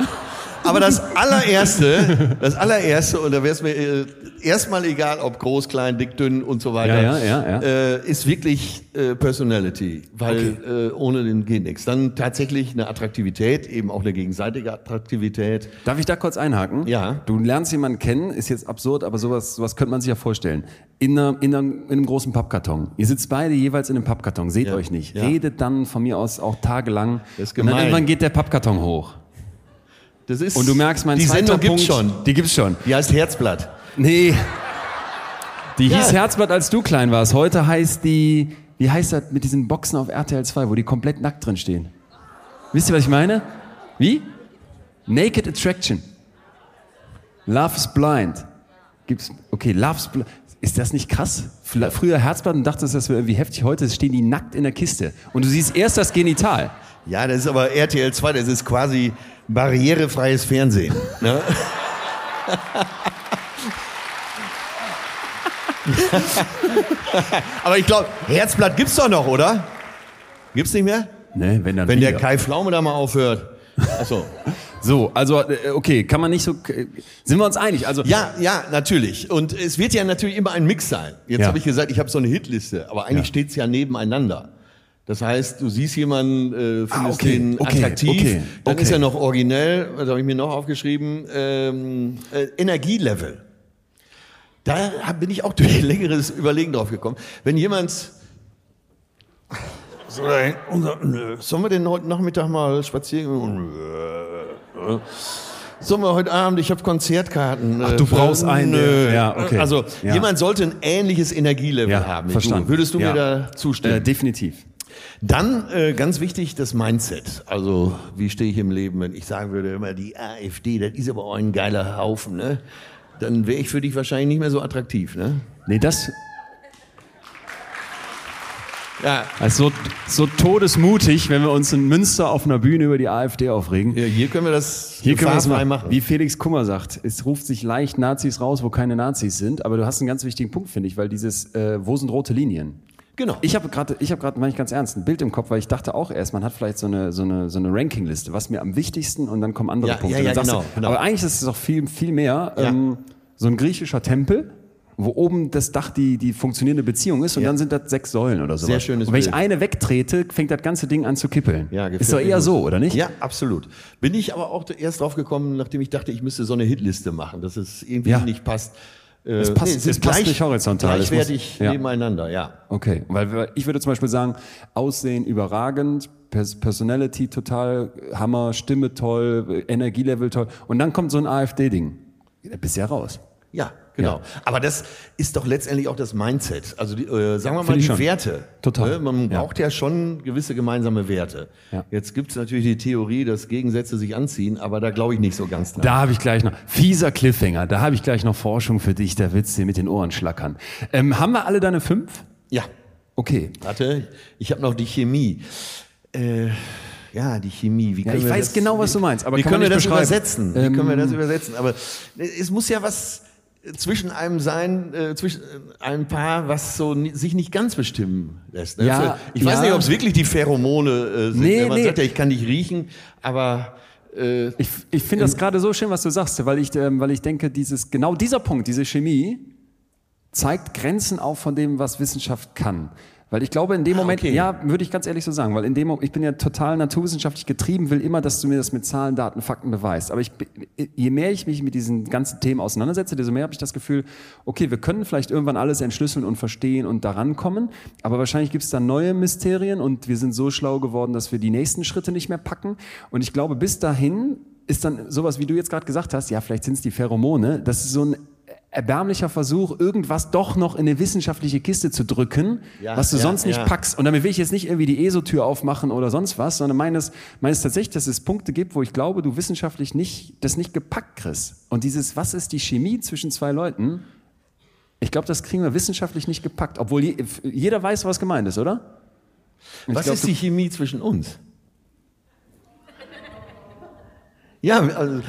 Aber das allererste, das allererste, und da wäre es mir äh, erstmal egal, ob groß, klein, dick, dünn und so weiter, Ja, ja, ja. Äh, ist wirklich äh, Personality, weil äh, ohne den geht nichts. Dann tatsächlich eine Attraktivität, eben auch eine gegenseitige Attraktivität. Darf ich da kurz einhaken? Ja. Du lernst jemanden kennen, ist jetzt absurd, aber sowas, sowas könnte man sich ja vorstellen. In, einer, in, einem, in einem großen Pappkarton. Ihr sitzt beide jeweils in einem Pappkarton, seht euch nicht. Redet dann von mir aus auch tagelang. Das ist und dann gemein. irgendwann geht der Pappkarton hoch. Das ist, Und du merkst, mein die zweiter Sendung Punkt, gibt's schon. Die gibt's schon. Die heißt Herzblatt. Nee. Die Ja. hieß Herzblatt, als du klein warst. Heute heißt die, wie heißt das mit diesen Boxen auf RTL 2, wo die komplett nackt drin stehen? Wisst ihr, was ich meine? Wie? Naked Attraction. Love is Blind. Gibt's, okay, Love's Blind. Ist das nicht krass? Früher Herzblatt und dachtest, das wäre irgendwie heftig. Heute stehen die nackt in der Kiste. Und du siehst erst das Genital. Ja, das ist aber RTL 2, das ist quasi barrierefreies Fernsehen. Ne? aber ich glaube, Herzblatt gibt's doch noch, oder? Gibt's nicht mehr? Ne, wenn dann Wenn der wieder. Kai Pflaume da mal aufhört. Achso. So, also, äh, okay, kann man nicht so, sind wir uns einig? Also, Ja, ja, natürlich. Und es wird ja natürlich immer ein Mix sein. Jetzt Ja. habe ich gesagt, ich habe so eine Hitliste, aber eigentlich Ja. steht's ja nebeneinander. Das heißt, du siehst jemanden, äh, findest Ah, okay, den okay, attraktiv, okay, dann ist er noch originell, was habe ich mir noch aufgeschrieben, ähm, äh, Energielevel. Da bin ich auch durch ein längeres Überlegen drauf gekommen. Wenn jemand so, äh, sollen wir denn heute Nachmittag mal spazieren? Sollen wir heute Abend, ich habe Konzertkarten. Ach, du äh, brauchst einen, Nö. ja, okay. Also Ja. jemand sollte ein ähnliches Energielevel ja, haben. verstanden. Du. Würdest du ja. mir da zustimmen? Äh, definitiv. Dann äh, ganz wichtig das Mindset. Also wie stehe ich im Leben, wenn ich sagen würde immer die AfD, das ist aber auch ein geiler Haufen, ne? Dann wäre ich für dich wahrscheinlich nicht mehr so attraktiv, ne? Nee, das, Ja. Also so, so todesmutig, wenn wir uns in Münster auf einer Bühne über die AfD aufregen. ja hier können wir das Hier können wir das gefahrfrei machen. Wie Felix Kummer sagt, es ruft sich leicht Nazis raus, wo keine Nazis sind. Aber du hast einen ganz wichtigen Punkt, finde ich, weil dieses, äh, wo sind rote Linien? Genau. Ich habe gerade, ich habe gerade, meine ich ganz ernst, ein Bild im Kopf, weil ich dachte auch erst, man hat vielleicht so eine, so eine, so eine Rankingliste, was mir am wichtigsten und dann kommen andere Ja, Punkte. ja, ja, genau, du, genau. Aber eigentlich ist es doch viel, viel mehr ähm, so ein griechischer Tempel, wo oben das Dach die, die funktionierende Beziehung ist und Ja. dann sind das sechs Säulen oder so. Sehr schönes Und wenn ich Bild. eine wegtrete, fängt das ganze Ding an zu kippeln. Ja, ist doch eher gut. so, oder nicht? Ja, absolut. Bin ich aber auch erst drauf gekommen, nachdem ich dachte, ich müsste so eine Hitliste machen, dass es irgendwie Ja. nicht passt. Äh, Es passt- es ist es passt gleich, nicht horizontal, es muss- Gleichwertig ja. nebeneinander, ja. Okay, weil ich würde zum Beispiel sagen, Aussehen überragend, Pers Personality total Hammer, Stimme toll, Energielevel toll. Und dann kommt so ein AfD-Ding. Da bist du ja raus. Ja, genau. Ja. Aber das ist doch letztendlich auch das Mindset. Also die, äh, sagen wir mal die schon. Werte. Total. Ne? Man Ja. braucht ja schon gewisse gemeinsame Werte. Ja. Jetzt gibt es natürlich die Theorie, dass Gegensätze sich anziehen, aber da glaube ich nicht so ganz dran. Da habe ich gleich noch, fieser Cliffhanger, da habe ich gleich noch Forschung für dich, da willst du dir mit den Ohren schlackern. Ähm, haben wir alle deine fünf? Ja, Okay. warte, ich habe noch die Chemie. Äh, ja, die Chemie. Wie Ja, können ich wir weiß das, genau, was du meinst, aber wie können wir das übersetzen? Wie Ähm, können wir das übersetzen? Aber es muss ja was zwischen einem sein, äh, zwischen äh, einem Paar, was so sich nicht ganz bestimmen lässt. Ne? Ja, ich weiß ja. nicht, ob es wirklich die Pheromone äh, sind. Nee, Man nee. sagt ja, ich kann dich riechen, aber äh, Ich, ich finde das gerade so schön, was du sagst, weil ich, ähm, weil ich denke, dieses, genau dieser Punkt, diese Chemie, zeigt Grenzen auf von dem, was Wissenschaft kann. Weil ich glaube, in dem Moment, okay. ja, würde ich ganz ehrlich so sagen, weil in dem Moment, ich bin ja total naturwissenschaftlich getrieben, will immer, dass du mir das mit Zahlen, Daten, Fakten beweist. Aber ich, je mehr ich mich mit diesen ganzen Themen auseinandersetze, desto mehr habe ich das Gefühl, okay, wir können vielleicht irgendwann alles entschlüsseln und verstehen und daran kommen, aber wahrscheinlich gibt es dann neue Mysterien und wir sind so schlau geworden, dass wir die nächsten Schritte nicht mehr packen. Und ich glaube, bis dahin ist dann sowas, wie du jetzt gerade gesagt hast, ja, vielleicht sind es die Pheromone, das ist so ein erbärmlicher Versuch, irgendwas doch noch in eine wissenschaftliche Kiste zu drücken, Ja, was du ja, sonst nicht ja. packst. Und damit will ich jetzt nicht irgendwie die ESO-Tür aufmachen oder sonst was, sondern meines, meines tatsächlich, dass es Punkte gibt, wo ich glaube, du wissenschaftlich nicht, das nicht gepackt kriegst. Und dieses, was ist die Chemie zwischen zwei Leuten? Ich glaube, das kriegen wir wissenschaftlich nicht gepackt, obwohl je, jeder weiß, was gemeint ist, oder? Und was glaub, ist die Chemie zwischen uns? Ja, also,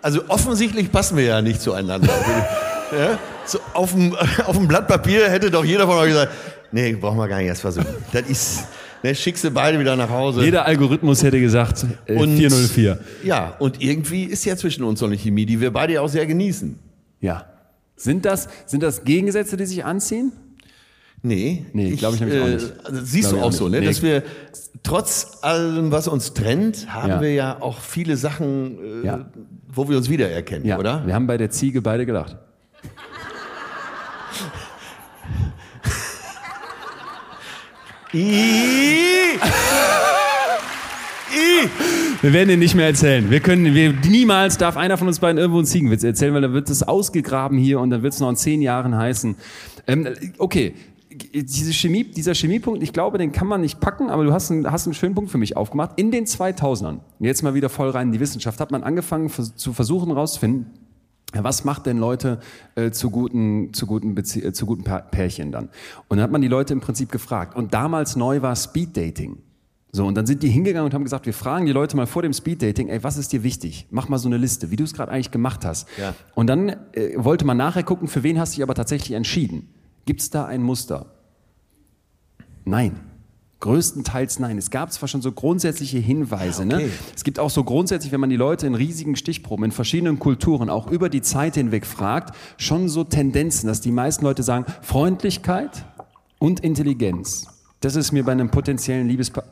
also offensichtlich passen wir ja nicht zueinander. ja? so auf, dem, auf dem Blatt Papier hätte doch jeder von euch gesagt, nee, brauchen wir gar nicht erst versuchen. Das ist, Ne, schickst du beide wieder nach Hause. Jeder Algorithmus hätte gesagt äh, Und- 404. Ja, und irgendwie ist ja zwischen uns so eine Chemie, die wir beide ja auch sehr genießen. Ja. Sind das, sind das Gegensätze, die sich anziehen? Nee, Nee, glaub ich nämlich auch nicht. also siehst Glaub du auch so, ne? Nee. dass wir trotz allem, was uns trennt, haben Ja. wir ja auch viele Sachen, äh, Ja. wo wir uns wiedererkennen, Ja, oder? wir haben bei der Ziege beide gelacht. Wir werden ihn nicht mehr erzählen. Wir können, wir, niemals darf einer von uns beiden irgendwo einen Ziegenwitz erzählen, weil dann wird es ausgegraben hier und dann wird es noch in zehn Jahren heißen. Ähm, okay. Diese Chemie, dieser Chemiepunkt, ich glaube, den kann man nicht packen, aber du hast einen, hast einen schönen Punkt für mich aufgemacht. In den 2000ern, jetzt mal wieder voll rein in die Wissenschaft, hat man angefangen zu versuchen herauszufinden, was macht denn Leute äh, zu guten, zu guten, Bezie äh, zu guten Pa- Pärchen dann? Und dann hat man die Leute im Prinzip gefragt. Und damals neu war Speed Dating. So, und dann sind die hingegangen und haben gesagt, wir fragen die Leute mal vor dem Speed Dating, ey, was ist dir wichtig? Mach mal so eine Liste, wie du es gerade eigentlich gemacht hast. Ja. Und dann äh, wollte man nachher gucken, für wen hast du dich aber tatsächlich entschieden? Gibt es da ein Muster? Nein. Größtenteils nein. Es gab zwar schon so grundsätzliche Hinweise. Ne? Es gibt auch so grundsätzlich, wenn man die Leute in riesigen Stichproben, in verschiedenen Kulturen, auch über die Zeit hinweg fragt, schon so Tendenzen, dass die meisten Leute sagen, Freundlichkeit und Intelligenz. Das ist mir bei einem potenziellen Liebespaar...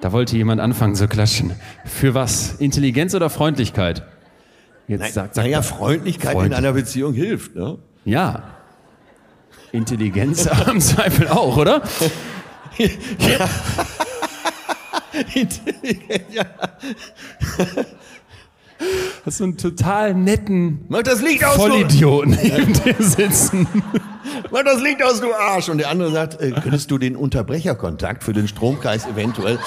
Da wollte jemand anfangen zu klatschen. Für was? Intelligenz oder Freundlichkeit? Jetzt sagt, sagt Naja, Freundlichkeit Freund- in einer Beziehung hilft, ne? Ja. Intelligenz im Zweifel auch, oder? Hast du einen total netten Mach das Licht aus, Vollidioten neben dir sitzen. mach das Licht aus, du Arsch. Und der andere sagt, äh, könntest du den Unterbrecherkontakt für den Stromkreis eventuell...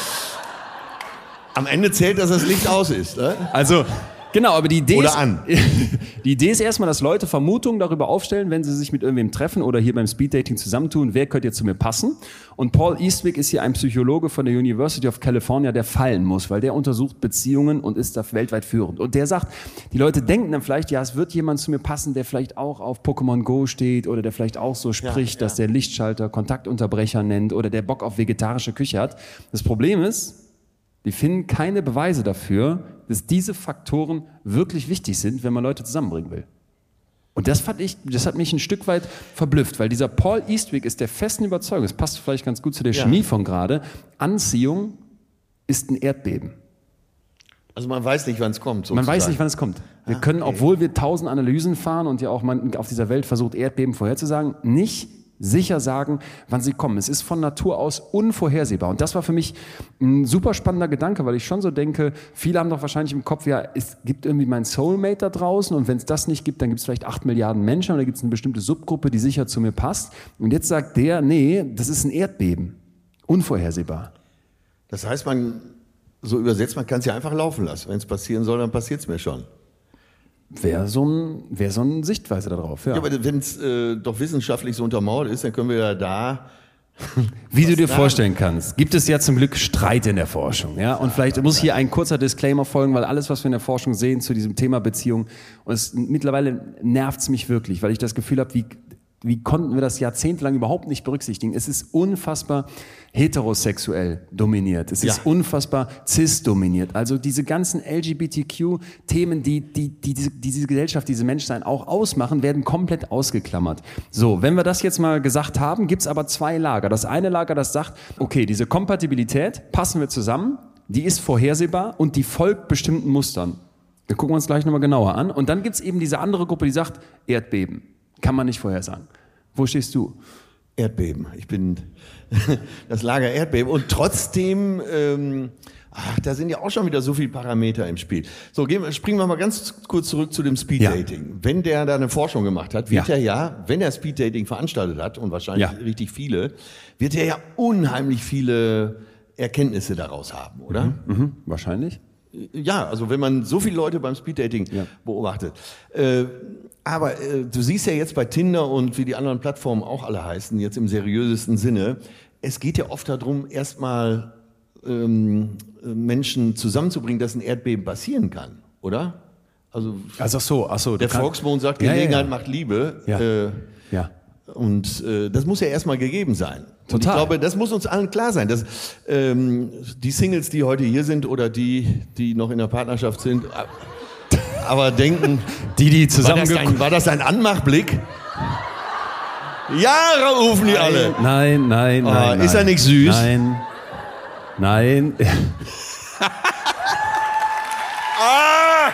Am Ende zählt, dass das Licht aus ist. Ne? Also, genau, aber die Idee Oder ist, an. Die Idee ist erstmal, dass Leute Vermutungen darüber aufstellen, wenn sie sich mit irgendwem treffen oder hier beim Speeddating zusammentun, wer könnte jetzt zu mir passen. Und Paul Eastwick ist hier ein Psychologe von der University of California, der fallen muss, weil der untersucht Beziehungen und ist da weltweit führend. Und der sagt, die Leute denken dann vielleicht, ja, es wird jemand zu mir passen, der vielleicht auch auf Pokémon Go steht oder der vielleicht auch so spricht, dass der Lichtschalter Kontaktunterbrecher nennt oder der Bock auf vegetarische Küche hat. Das Problem ist, die finden keine Beweise dafür, dass diese Faktoren wirklich wichtig sind, wenn man Leute zusammenbringen will. Und das fand ich, das hat mich ein Stück weit verblüfft, weil dieser Paul Eastwick ist der festen Überzeugung, es passt vielleicht ganz gut zu der Chemie von gerade, Anziehung ist ein Erdbeben. Also man weiß nicht, wann es kommt. Man weiß sozusagen. nicht, wann es kommt. Wir können, obwohl wir tausend Analysen fahren und ja auch man auf dieser Welt versucht, Erdbeben vorherzusagen, nicht sicher sagen, wann sie kommen. Es ist von Natur aus unvorhersehbar. Und das war für mich ein super spannender Gedanke, weil ich schon so denke, viele haben doch wahrscheinlich im Kopf, ja, es gibt irgendwie mein Soulmate da draußen und wenn es das nicht gibt, dann gibt es vielleicht acht Milliarden Menschen oder gibt es eine bestimmte Subgruppe, die sicher zu mir passt. Und jetzt sagt der, nee, das ist ein Erdbeben. Unvorhersehbar. Das heißt, man, so übersetzt, man kann es ja einfach laufen lassen. Wenn es passieren soll, dann passiert es mir schon. Wäre so, ein, wär so eine Sichtweise darauf. Ja, aber wenn es äh, doch wissenschaftlich so untermauert ist, dann können wir ja da. Wie du dir sagen? vorstellen kannst, gibt es ja zum Glück Streit in der Forschung. Ja? Und vielleicht muss hier ein kurzer Disclaimer folgen, weil alles, was wir in der Forschung sehen zu diesem Thema Beziehung, und es, mittlerweile nervt es mich wirklich, weil ich das Gefühl habe, wie, wie konnten wir das jahrzehntelang überhaupt nicht berücksichtigen? Es ist unfassbar heterosexuell dominiert. Es ist Ja. unfassbar cis dominiert. Also diese ganzen LGBTQ-Themen, die, die, die, diese, die diese Gesellschaft, diese Menschsein auch ausmachen, werden komplett ausgeklammert. So, wenn wir das jetzt mal gesagt haben, gibt's aber zwei Lager. Das eine Lager, das sagt, okay, diese Kompatibilität passen wir zusammen, die ist vorhersehbar und die folgt bestimmten Mustern. Wir gucken uns gleich nochmal genauer an. Und dann gibt's eben diese andere Gruppe, die sagt, Erdbeben. Kann man nicht vorhersagen. Wo stehst du? Erdbeben. Ich bin das Lager Erdbeben. Und trotzdem, ähm, ach, da sind ja auch schon wieder so viele Parameter im Spiel. So, gehen, springen wir mal ganz kurz zurück zu dem Speeddating. Wenn der da eine Forschung gemacht hat, wird Ja. er ja, wenn er Speeddating veranstaltet hat, und wahrscheinlich Ja. richtig viele, wird er ja unheimlich viele Erkenntnisse daraus haben, oder? Mhm, wahrscheinlich. Ja, also wenn man so viele Leute beim Speeddating Ja. beobachtet. Äh, aber äh, du siehst ja jetzt bei Tinder und wie die anderen Plattformen auch alle heißen, jetzt im seriösesten Sinne, es geht ja oft darum, erstmal ähm, äh, Menschen zusammenzubringen, dass ein Erdbeben passieren kann, oder? Also Also ach so, ach so. der Volksmund sagt, Ja, ja, Gelegenheit ja. macht Liebe. Ja. Äh, Ja. Und äh, das muss ja erstmal gegeben sein. Und Total. ich glaube, das muss uns allen klar sein, dass ähm, die Singles, die heute hier sind oder die, die noch in der Partnerschaft sind, aber denken, Die, die war zusammen das, ein, war das ein Anmachblick? Ja, rufen die alle. Nein, nein, Ah, nein, nein. ist er nicht süß? Nein. Nein. Ah!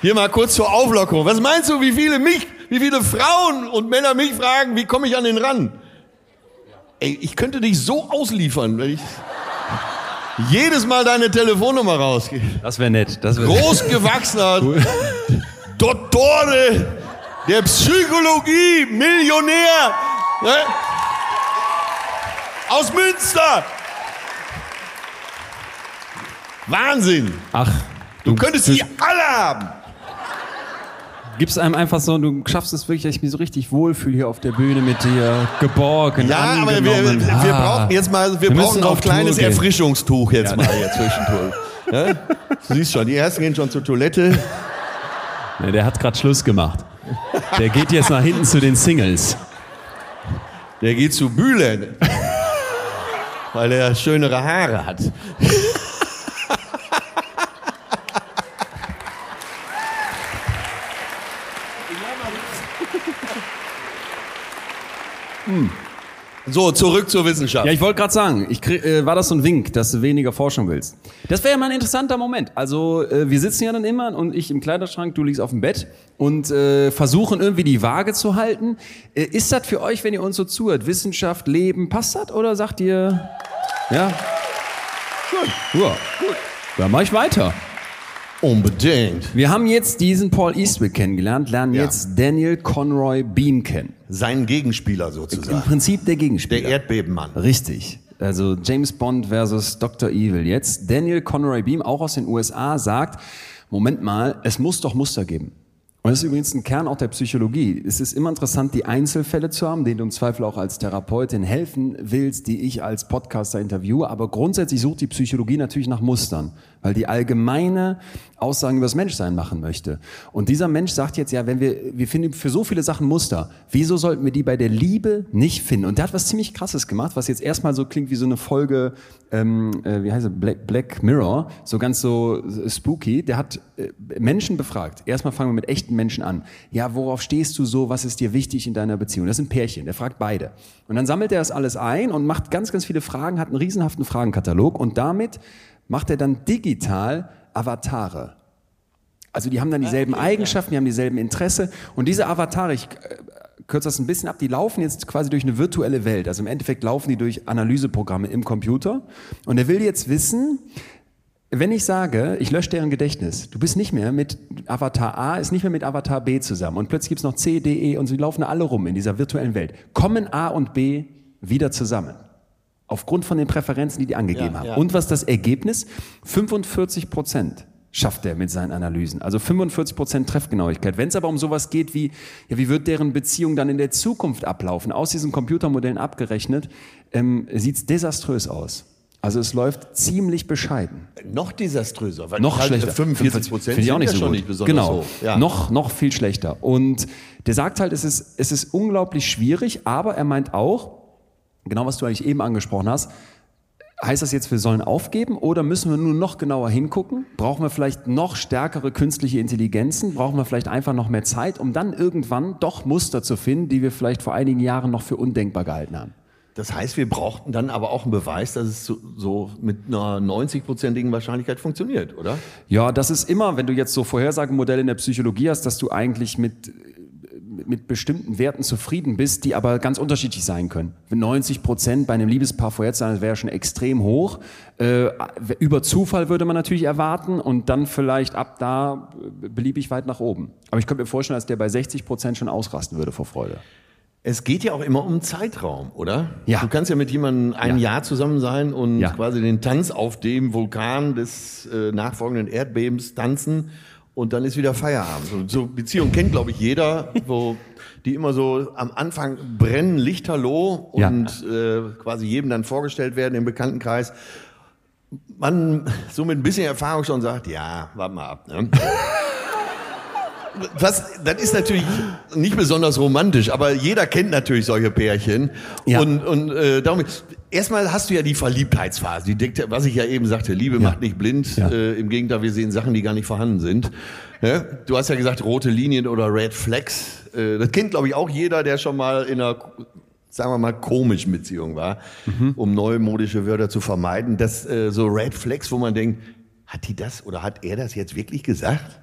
Hier mal kurz zur Auflockerung. Was meinst du, wie viele mich, wie viele Frauen und Männer mich fragen, wie komme ich an den ran? Ey, ich könnte dich so ausliefern, wenn ich jedes Mal deine Telefonnummer rausgehe. Das wäre nett. Das wär Großgewachsener Dottore der Psychologie, Millionär, ne? aus Münster. Wahnsinn. Ach, Du könntest sie alle haben. Gibst einem einfach so, du schaffst es wirklich, dass ich mich so richtig wohlfühle hier auf der Bühne mit dir, geborgen, Ja, aber wir, angenommen. wir, Ah. brauchen jetzt mal, wir, Wir brauchen auch kleines gehen. Erfrischungstuch jetzt mal hier zwischendurch. Ja? Du siehst schon, die ersten gehen schon zur Toilette. Nee, der hat gerade Schluss gemacht. Der geht jetzt nach hinten zu den Singles. Der geht zu Bühlen, weil er schönere Haare hat. So, zurück zur Wissenschaft. Ja, ich wollte gerade sagen, ich krieg, äh, war das so ein Wink, dass du weniger Forschung willst? Das wäre ja mal ein interessanter Moment. Also äh, wir sitzen ja dann immer und ich im Kleiderschrank, du liegst auf dem Bett und äh, versuchen irgendwie die Waage zu halten. Äh, ist das für euch, wenn ihr uns so zuhört, Wissenschaft, Leben, passt das oder sagt ihr, ja? Gut. Ja, gut. Dann mach ich weiter. Unbedingt. Wir haben jetzt diesen Paul Eastwick kennengelernt, lernen Ja. jetzt Daniel Conroy Beam kennen. Sein Gegenspieler Im sozusagen. Prinzip der Gegenspieler. Der Erdbebenmann. Richtig. Also James Bond versus Dr. Evil. Jetzt Daniel Conroy Beam, auch aus den USA, sagt, Moment mal, es muss doch Muster geben. Und das ist übrigens ein Kern auch der Psychologie. Es ist immer interessant, die Einzelfälle zu haben, denen du im Zweifel auch als Therapeutin helfen willst, die ich als Podcaster interviewe. Aber grundsätzlich sucht die Psychologie natürlich nach Mustern, weil die allgemeine Aussagen über das Menschsein machen möchte. Und dieser Mensch sagt jetzt, ja, wenn wir, wir finden für so viele Sachen Muster, wieso sollten wir die bei der Liebe nicht finden? Und der hat was ziemlich Krasses gemacht, was jetzt erstmal so klingt wie so eine Folge, ähm, äh, wie heißt es, Black, Black Mirror, so ganz so äh, spooky. Der hat äh, Menschen befragt. Erstmal fangen wir mit echten Menschen an. Ja, worauf stehst du so? Was ist dir wichtig in deiner Beziehung? Das sind Pärchen. Der fragt beide. Und dann sammelt er das alles ein und macht ganz, ganz viele Fragen, hat einen riesenhaften Fragenkatalog und damit macht er dann digital Avatare. Also die haben dann dieselben Eigenschaften, die haben dieselben Interesse und diese Avatare, ich äh, kürze das ein bisschen ab, die laufen jetzt quasi durch eine virtuelle Welt. Also im Endeffekt laufen die durch Analyseprogramme im Computer und er will jetzt wissen, wenn ich sage, ich lösche deren Gedächtnis, du bist nicht mehr mit Avatar A, ist nicht mehr mit Avatar B zusammen und plötzlich gibt's noch C, D, E und sie laufen alle rum in dieser virtuellen Welt. Kommen A und B wieder zusammen? Aufgrund von den Präferenzen, die die angegeben Ja, haben. ja. Und was das Ergebnis? 45 Prozent schafft er mit seinen Analysen. Also 45 Prozent Treffgenauigkeit. Wenn es aber um sowas geht wie, ja, wie wird deren Beziehung dann in der Zukunft ablaufen, aus diesen Computermodellen abgerechnet, ähm, sieht's desaströs aus. Also es läuft ziemlich bescheiden. Noch desaströser. Weil Noch halt schlechter. 45 Prozent Finde ich auch nicht so gut. nicht besonders genau. hoch. Ja. Noch, noch viel schlechter. Und der sagt halt, es ist, es ist unglaublich schwierig, aber er meint auch, genau was du eigentlich eben angesprochen hast, heißt das jetzt, wir sollen aufgeben oder müssen wir nur noch genauer hingucken? Brauchen wir vielleicht noch stärkere künstliche Intelligenzen? Brauchen wir vielleicht einfach noch mehr Zeit, um dann irgendwann doch Muster zu finden, die wir vielleicht vor einigen Jahren noch für undenkbar gehalten haben? Das heißt, wir brauchten dann aber auch einen Beweis, dass es so, so mit einer 90-prozentigen Wahrscheinlichkeit funktioniert, oder? Ja, das ist immer, wenn du jetzt so Vorhersagemodelle in der Psychologie hast, dass du eigentlich mit, mit bestimmten Werten zufrieden bist, die aber ganz unterschiedlich sein können. 90 Prozent bei einem Liebespaar vorherzusagen, das wäre schon extrem hoch. Äh, über Zufall würde man natürlich erwarten und dann vielleicht ab da äh, beliebig weit nach oben. Aber ich könnte mir vorstellen, dass der bei 60 Prozent schon ausrasten würde vor Freude. Es geht ja auch immer um Zeitraum, oder? Ja. Du kannst ja mit jemandem ein Ja. Jahr zusammen sein und Ja. quasi den Tanz auf dem Vulkan des äh, nachfolgenden Erdbebens tanzen und dann ist wieder Feierabend. So, so Beziehungen kennt, glaube ich, jeder, wo die immer so am Anfang brennen Lichterloh Ja. und äh, quasi jedem dann vorgestellt werden im Bekanntenkreis. Man so mit ein bisschen Erfahrung schon sagt, ja, warte mal ab. Ne? was, das ist natürlich nicht besonders romantisch, aber jeder kennt natürlich solche Pärchen. Ja. Und, und äh, darum, erstmal hast du ja die Verliebtheitsphase, die was ich ja eben sagte, Liebe macht nicht blind. Ja. Äh, Im Gegenteil, wir sehen Sachen, die gar nicht vorhanden sind. Ja? Du hast ja gesagt, rote Linien oder Red Flags. Äh, das kennt, glaube ich, auch jeder, der schon mal in einer sagen wir mal, komischen Beziehung war, um neumodische Wörter zu vermeiden. Das äh, so Red Flags, wo man denkt, hat die das oder hat er das jetzt wirklich gesagt?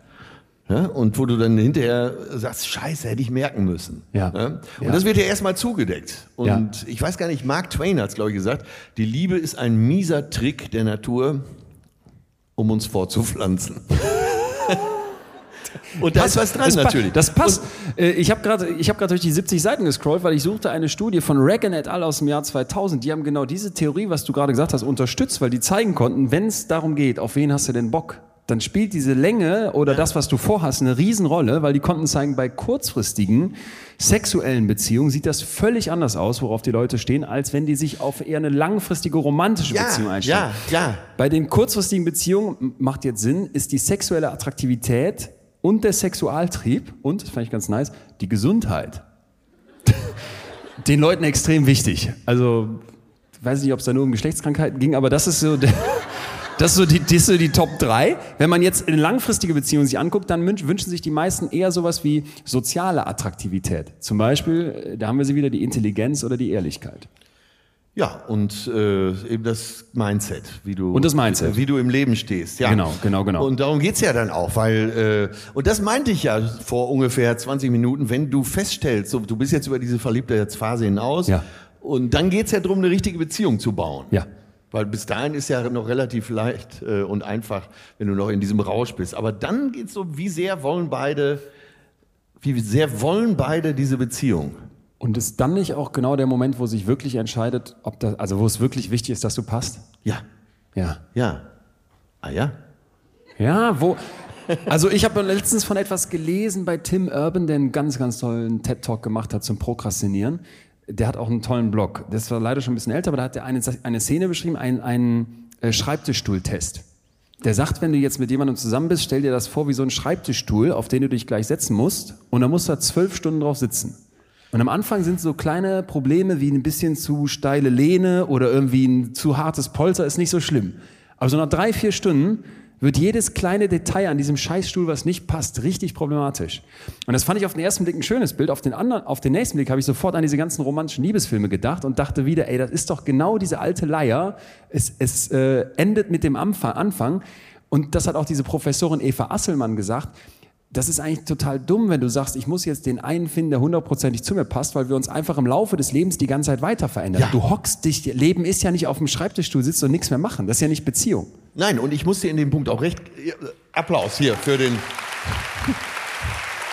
Ja, und wo du dann hinterher sagst, scheiße, hätte ich merken müssen. Ja. Und Ja. das wird ja erstmal zugedeckt. Und Ja. ich weiß gar nicht, Mark Twain hat es, glaube ich, gesagt, die Liebe ist ein mieser Trick der Natur, um uns fortzupflanzen. Und da ist was dran natürlich. Das passt. Äh, ich habe gerade hab durch die 70 Seiten gescrollt, weil ich suchte eine Studie von Reagan et al. aus dem Jahr 2000. Die haben genau diese Theorie, was du gerade gesagt hast, unterstützt, weil die zeigen konnten, wenn es darum geht, auf wen hast du denn Bock, dann spielt diese Länge oder das, was du vorhast, eine Riesenrolle, weil die konnten zeigen, bei kurzfristigen sexuellen Beziehungen sieht das völlig anders aus, worauf die Leute stehen, als wenn die sich auf eher eine langfristige romantische Ja, Beziehung einstellen. ja, ja. Bei den kurzfristigen Beziehungen macht jetzt Sinn, ist die sexuelle Attraktivität und der Sexualtrieb und, das fand ich ganz nice, die Gesundheit. Den Leuten extrem wichtig. Also, ich weiß nicht, ob es da nur um Geschlechtskrankheiten ging, aber das ist so der, das ist so die, das so die Top 3. Wenn man jetzt eine langfristige Beziehung sich anguckt, dann wünsch- wünschen sich die meisten eher sowas wie soziale Attraktivität. Zum Beispiel, äh, da haben wir sie wieder, die Intelligenz oder die Ehrlichkeit. Ja, und äh, eben das Mindset, wie du Und das Mindset. wie du im Leben stehst. Ja. Genau, genau, genau. Und darum geht's ja dann auch, weil äh, und das meinte ich ja vor ungefähr 20 Minuten, wenn du feststellst, so, du bist jetzt über diese Verliebtheitsphase hinaus Ja. und dann geht's ja darum, eine richtige Beziehung zu bauen. Ja. Weil bis dahin ist ja noch relativ leicht äh, und einfach, wenn du noch in diesem Rausch bist. Aber dann geht's so, wie sehr wollen beide, wie sehr wollen beide diese Beziehung? Und ist dann nicht auch genau der Moment, wo sich wirklich entscheidet, ob das, also wo es wirklich wichtig ist, dass du passt? Ja, Ja. ja. Ah ja? Ja, wo. Also ich habe letztens von etwas gelesen bei Tim Urban, der einen ganz, ganz tollen TED-Talk gemacht hat zum Prokrastinieren. Der hat auch einen tollen Blog. Das war leider schon ein bisschen älter, aber da hat er eine, eine Szene beschrieben, einen, einen äh, Schreibtischstuhltest. Der sagt, wenn du jetzt mit jemandem zusammen bist, stell dir das vor wie so ein Schreibtischstuhl, auf den du dich gleich setzen musst. Und dann musst du da zwölf Stunden drauf sitzen. Und am Anfang sind so kleine Probleme wie ein bisschen zu steile Lehne oder irgendwie ein zu hartes Polster, ist nicht so schlimm. Aber so nach drei, vier Stunden wird jedes kleine Detail an diesem Scheißstuhl, was nicht passt, richtig problematisch. Und das fand ich auf den ersten Blick ein schönes Bild. Auf den anderen, auf den nächsten Blick habe ich sofort an diese ganzen romantischen Liebesfilme gedacht und dachte wieder, ey, das ist doch genau diese alte Leier. Es, es äh, endet mit dem Anfang, Anfang. Und das hat auch diese Professorin Eva Asselmann gesagt. Das ist eigentlich total dumm, wenn du sagst, ich muss jetzt den einen finden, der hundertprozentig zu mir passt, weil wir uns einfach im Laufe des Lebens die ganze Zeit weiter verändern. Ja. Du hockst dich, Leben ist ja nicht auf dem Schreibtischstuhl sitzen und nichts mehr machen. Das ist ja nicht Beziehung. Nein, und ich muss dir in dem Punkt auch recht. Applaus hier für den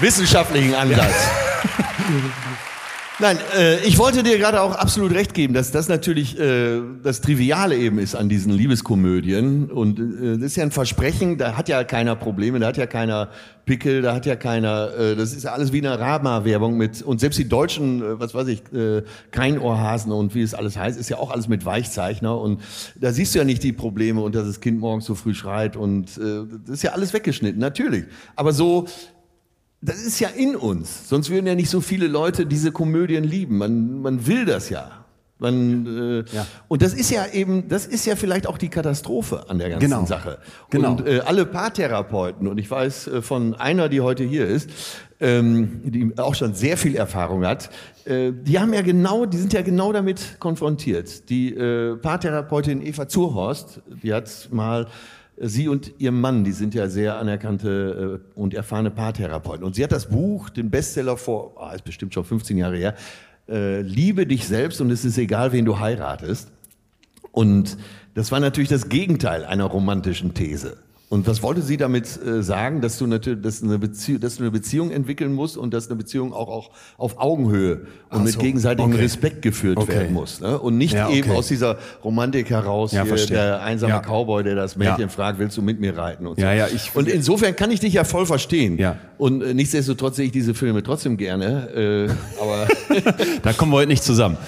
wissenschaftlichen Ansatz. Nein, äh, ich wollte dir gerade auch absolut recht geben, dass das natürlich äh, das Triviale eben ist an diesen Liebeskomödien. Und äh, das ist ja ein Versprechen, da hat ja keiner Probleme, da hat ja keiner Pickel, da hat ja keiner, äh, das ist ja alles wie eine Rama-Werbung mit, und selbst die deutschen, äh, was weiß ich, äh, Keinohrhasen und wie es alles heißt, ist ja auch alles mit Weichzeichner. Und da siehst du ja nicht die Probleme und dass das Kind morgens so früh schreit und äh, das ist ja alles weggeschnitten, natürlich. Aber so, das ist ja in uns. Sonst würden ja nicht so viele Leute diese Komödien lieben. Man, man will das ja. Man, äh, Ja. Und das ist ja eben, das ist ja vielleicht auch die Katastrophe an der ganzen Genau. Sache. Genau. Und äh, alle Paartherapeuten, und ich weiß äh, von einer, die heute hier ist, ähm, die auch schon sehr viel Erfahrung hat, äh, die haben ja genau, die sind ja genau damit konfrontiert. Die äh, Paartherapeutin Eva Zurhorst, die hat mal Sie und ihr Mann, die sind ja sehr anerkannte äh, und erfahrene Paartherapeuten. Und sie hat das Buch, den Bestseller vor, ah, ist bestimmt schon 15 Jahre her, äh, Liebe dich selbst und es ist egal, wen du heiratest. Und das war natürlich das Gegenteil einer romantischen These. Und was wollte sie damit äh, sagen, dass du natürlich, dass eine Beziehung, dass du eine Beziehung entwickeln musst und dass eine Beziehung auch, auch auf Augenhöhe und Ach mit so, gegenseitigem okay. Respekt geführt Okay. werden muss. Ne? Und nicht Ja, eben okay. aus dieser Romantik heraus, Ja, hier, verstehe. der einsame Ja. Cowboy, der das Mädchen fragt, willst du mit mir reiten? Und, so. Ja, ja, ich- und insofern kann ich dich ja voll verstehen. Ja. Und äh, nichtsdestotrotz sehe ich diese Filme trotzdem gerne. Äh, aber Da kommen wir heute nicht zusammen.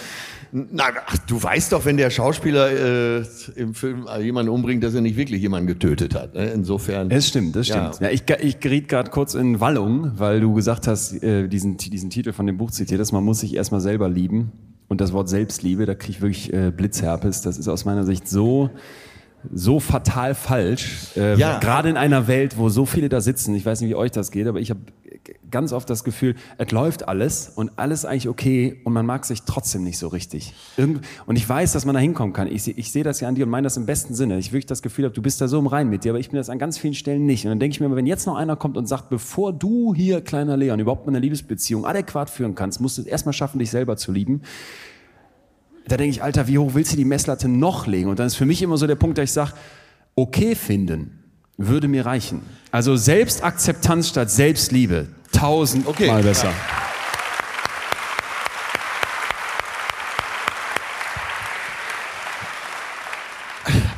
Nein, ach, du weißt doch, wenn der Schauspieler äh, im Film jemanden umbringt, dass er nicht wirklich jemanden getötet hat. Ne? Insofern. Es stimmt, das Ja. stimmt. Ja, ich, ich geriet gerade kurz in Wallung, weil du gesagt hast, äh, diesen, diesen Titel von dem Buch zitiert hast, man muss sich erstmal selber lieben. Und das Wort Selbstliebe, da kriege ich wirklich äh, Blitzherpes. Das ist aus meiner Sicht so, so fatal falsch. Äh, Ja. Gerade in einer Welt, wo so viele da sitzen. Ich weiß nicht, wie euch das geht, aber ich habe ganz oft das Gefühl, es läuft alles und alles eigentlich okay und man mag sich trotzdem nicht so richtig. Irgend und ich weiß, dass man da hinkommen kann. Ich, ich sehe das ja an dir und meine das im besten Sinne. Ich wirklich das Gefühl habe, du bist da so im Rein mit dir, aber ich bin das an ganz vielen Stellen nicht. Und dann denke ich mir, immer, wenn jetzt noch einer kommt und sagt, bevor du hier, kleiner Leon, überhaupt eine Liebesbeziehung adäquat führen kannst, musst du es erstmal schaffen, dich selber zu lieben. Da denke ich, Alter, wie hoch willst du die Messlatte noch legen? Und dann ist für mich immer so der Punkt, dass ich sage, okay finden würde mir reichen. Also Selbstakzeptanz statt Selbstliebe. Tausend Okay. Mal besser.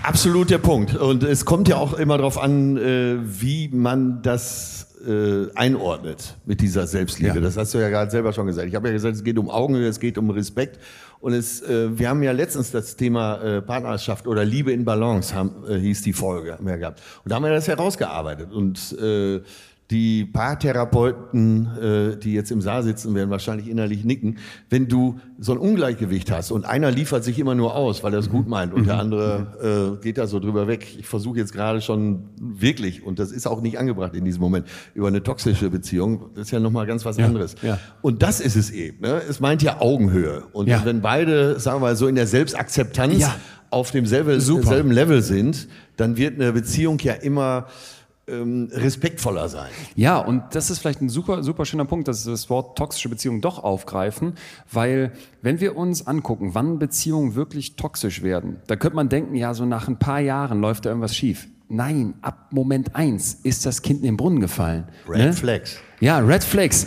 Absolut der Punkt. Und es kommt ja auch immer darauf an, äh, wie man das äh, einordnet mit dieser Selbstliebe. Ja. Das hast du ja gerade selber schon gesagt. Ich habe ja gesagt, es geht um Augenhöhe, es geht um Respekt. Und es, äh, wir haben ja letztens das Thema äh, Partnerschaft oder Liebe in Balance, haben, äh, hieß die Folge, haben wir gehabt. Und da haben wir das herausgearbeitet. Und äh, die Paartherapeuten, äh, die jetzt im Saal sitzen, werden wahrscheinlich innerlich nicken. Wenn du so ein Ungleichgewicht hast und einer liefert sich immer nur aus, weil er es gut meint und der andere äh, geht da so drüber weg. Ich versuche jetzt gerade schon wirklich, und das ist auch nicht angebracht in diesem Moment, über eine toxische Beziehung. Das ist ja nochmal ganz was anderes. ja. Und das ist es eben. Ne? Es meint ja Augenhöhe. Und Ja. wenn beide, sagen wir mal, so in der Selbstakzeptanz Ja. auf demselben Level sind, dann wird eine Beziehung ja immer ähm, respektvoller sein. Ja, und das ist vielleicht ein super, super schöner Punkt, dass wir das Wort toxische Beziehung doch aufgreifen, weil wenn wir uns angucken, wann Beziehungen wirklich toxisch werden, da könnte man denken, ja, so nach ein paar Jahren läuft da irgendwas schief. Nein, ab Moment eins ist das Kind in den Brunnen gefallen. Red ne? Flags. Ja, Red Flags.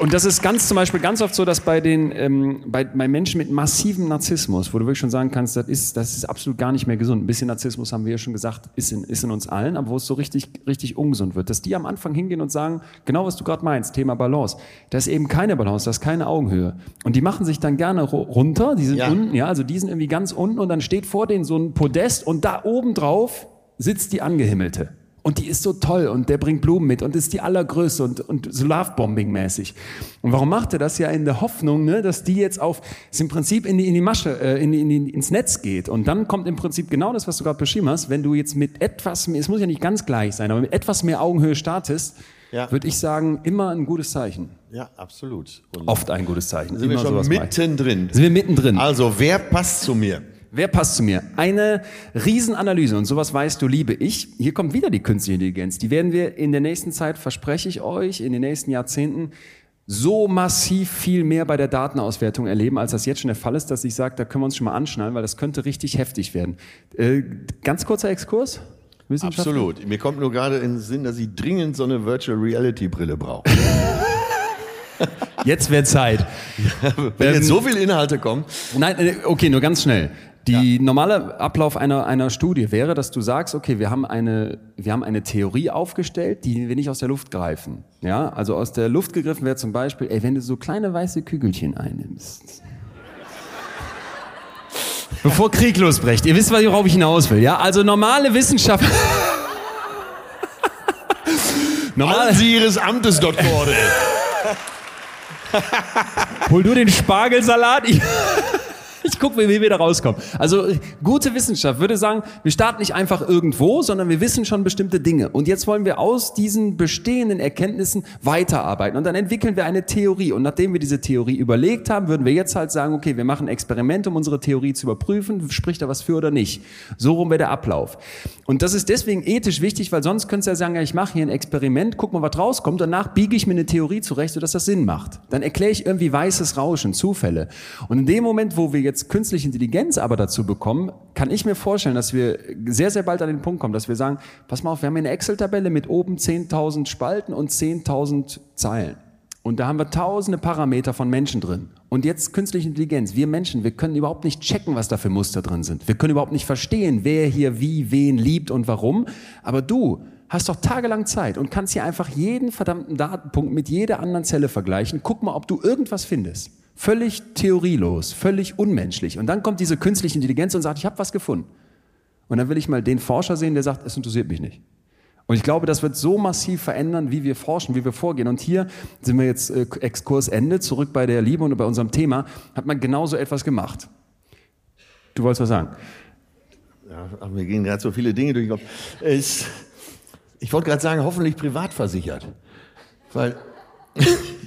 Und das ist ganz zum Beispiel ganz oft so, dass bei den ähm, bei, bei Menschen mit massivem Narzissmus, wo du wirklich schon sagen kannst, das ist das ist absolut gar nicht mehr gesund. Ein bisschen Narzissmus haben wir ja schon gesagt, ist in, ist in uns allen, aber wo es so richtig richtig ungesund wird, dass die am Anfang hingehen und sagen, genau was du gerade meinst, Thema Balance, da ist eben keine Balance, da ist keine Augenhöhe. Und die machen sich dann gerne ru- runter, die sind Ja. unten, ja, also die sind irgendwie ganz unten und dann steht vor denen so ein Podest und da oben drauf sitzt die Angehimmelte. Und die ist so toll und der bringt Blumen mit und ist die allergrößte und, und so Lovebombing-mäßig. Und warum macht er das ja in der Hoffnung, ne, dass die jetzt auf, ist im Prinzip in die, in die Masche, äh, in die, in die, ins Netz geht. Und dann kommt im Prinzip genau das, was du gerade beschrieben hast. Wenn du jetzt mit etwas, mehr- es muss ja nicht ganz gleich sein, aber mit etwas mehr Augenhöhe startest, Ja. würde ich sagen, immer ein gutes Zeichen. Ja, absolut. Und Oft ein gutes Zeichen. sind wir Immer schon mache ich. mittendrin. Sind wir mittendrin. Also, wer passt zu mir? Wer passt zu mir? Eine Riesenanalyse und sowas weißt du, liebe ich. Hier kommt wieder die künstliche Intelligenz. Die werden wir in der nächsten Zeit, verspreche ich euch, in den nächsten Jahrzehnten so massiv viel mehr bei der Datenauswertung erleben, als das jetzt schon der Fall ist, dass ich sage, da können wir uns schon mal anschnallen, weil das könnte richtig heftig werden. Äh, ganz kurzer Exkurs? Absolut. Mir kommt nur gerade in den Sinn, dass ich dringend so eine Virtual Reality Brille brauche. Jetzt wäre Zeit. Wenn jetzt so viele Inhalte kommen. Nein, äh, okay, nur ganz schnell. Die normale Ablauf einer, einer Studie wäre, dass du sagst, okay, wir haben eine, wir haben eine Theorie aufgestellt, die wir nicht aus der Luft greifen. Ja, also aus der Luft gegriffen wäre zum Beispiel, ey, wenn du so kleine weiße Kügelchen einnimmst. Bevor Krieg losbricht. Ihr wisst, worauf ich hinaus will, ja? Also normale Wissenschaft. normale, An Sie Ihres Amtes, Dr. Orde. Hol du den Spargelsalat. Ich, gucke, wie wir da rauskommen. Also gute Wissenschaft würde sagen, wir starten nicht einfach irgendwo, sondern wir wissen schon bestimmte Dinge. Und jetzt wollen wir aus diesen bestehenden Erkenntnissen weiterarbeiten. Und dann entwickeln wir eine Theorie. Und nachdem wir diese Theorie überlegt haben, würden wir jetzt halt sagen, okay, wir machen ein Experiment, um unsere Theorie zu überprüfen. Spricht da was für oder nicht? So rum wäre der Ablauf. Und das ist deswegen ethisch wichtig, weil sonst könntest du ja sagen, ja, ich mache hier ein Experiment, guck mal, was rauskommt, danach biege ich mir eine Theorie zurecht, sodass das Sinn macht. Dann erkläre ich irgendwie weißes Rauschen, Zufälle. Und in dem Moment, wo wir jetzt künstliche Intelligenz aber dazu bekommen, kann ich mir vorstellen, dass wir sehr, sehr bald an den Punkt kommen, dass wir sagen, pass mal auf, wir haben eine Excel-Tabelle mit oben 10.000 Spalten und 10.000 Zeilen. Und da haben wir tausende Parameter von Menschen drin. Und jetzt künstliche Intelligenz. Wir Menschen, wir können überhaupt nicht checken, was da für Muster drin sind. Wir können überhaupt nicht verstehen, wer hier wie wen liebt und warum. Aber du hast doch tagelang Zeit und kannst hier einfach jeden verdammten Datenpunkt mit jeder anderen Zelle vergleichen. Guck mal, ob du irgendwas findest. Völlig theorielos, völlig unmenschlich. Und dann kommt diese künstliche Intelligenz und sagt, ich habe was gefunden. Und dann will ich mal den Forscher sehen, der sagt, es interessiert mich nicht. Und ich glaube, das wird so massiv verändern, wie wir forschen, wie wir vorgehen. Und hier sind wir jetzt äh, Exkursende, zurück bei der Liebe und bei unserem Thema, hat man genauso etwas gemacht. Du wolltest was sagen? Ja, ach, mir gehen gerade so viele Dinge durch. Es, ich wollte gerade sagen, hoffentlich privat versichert. Weil,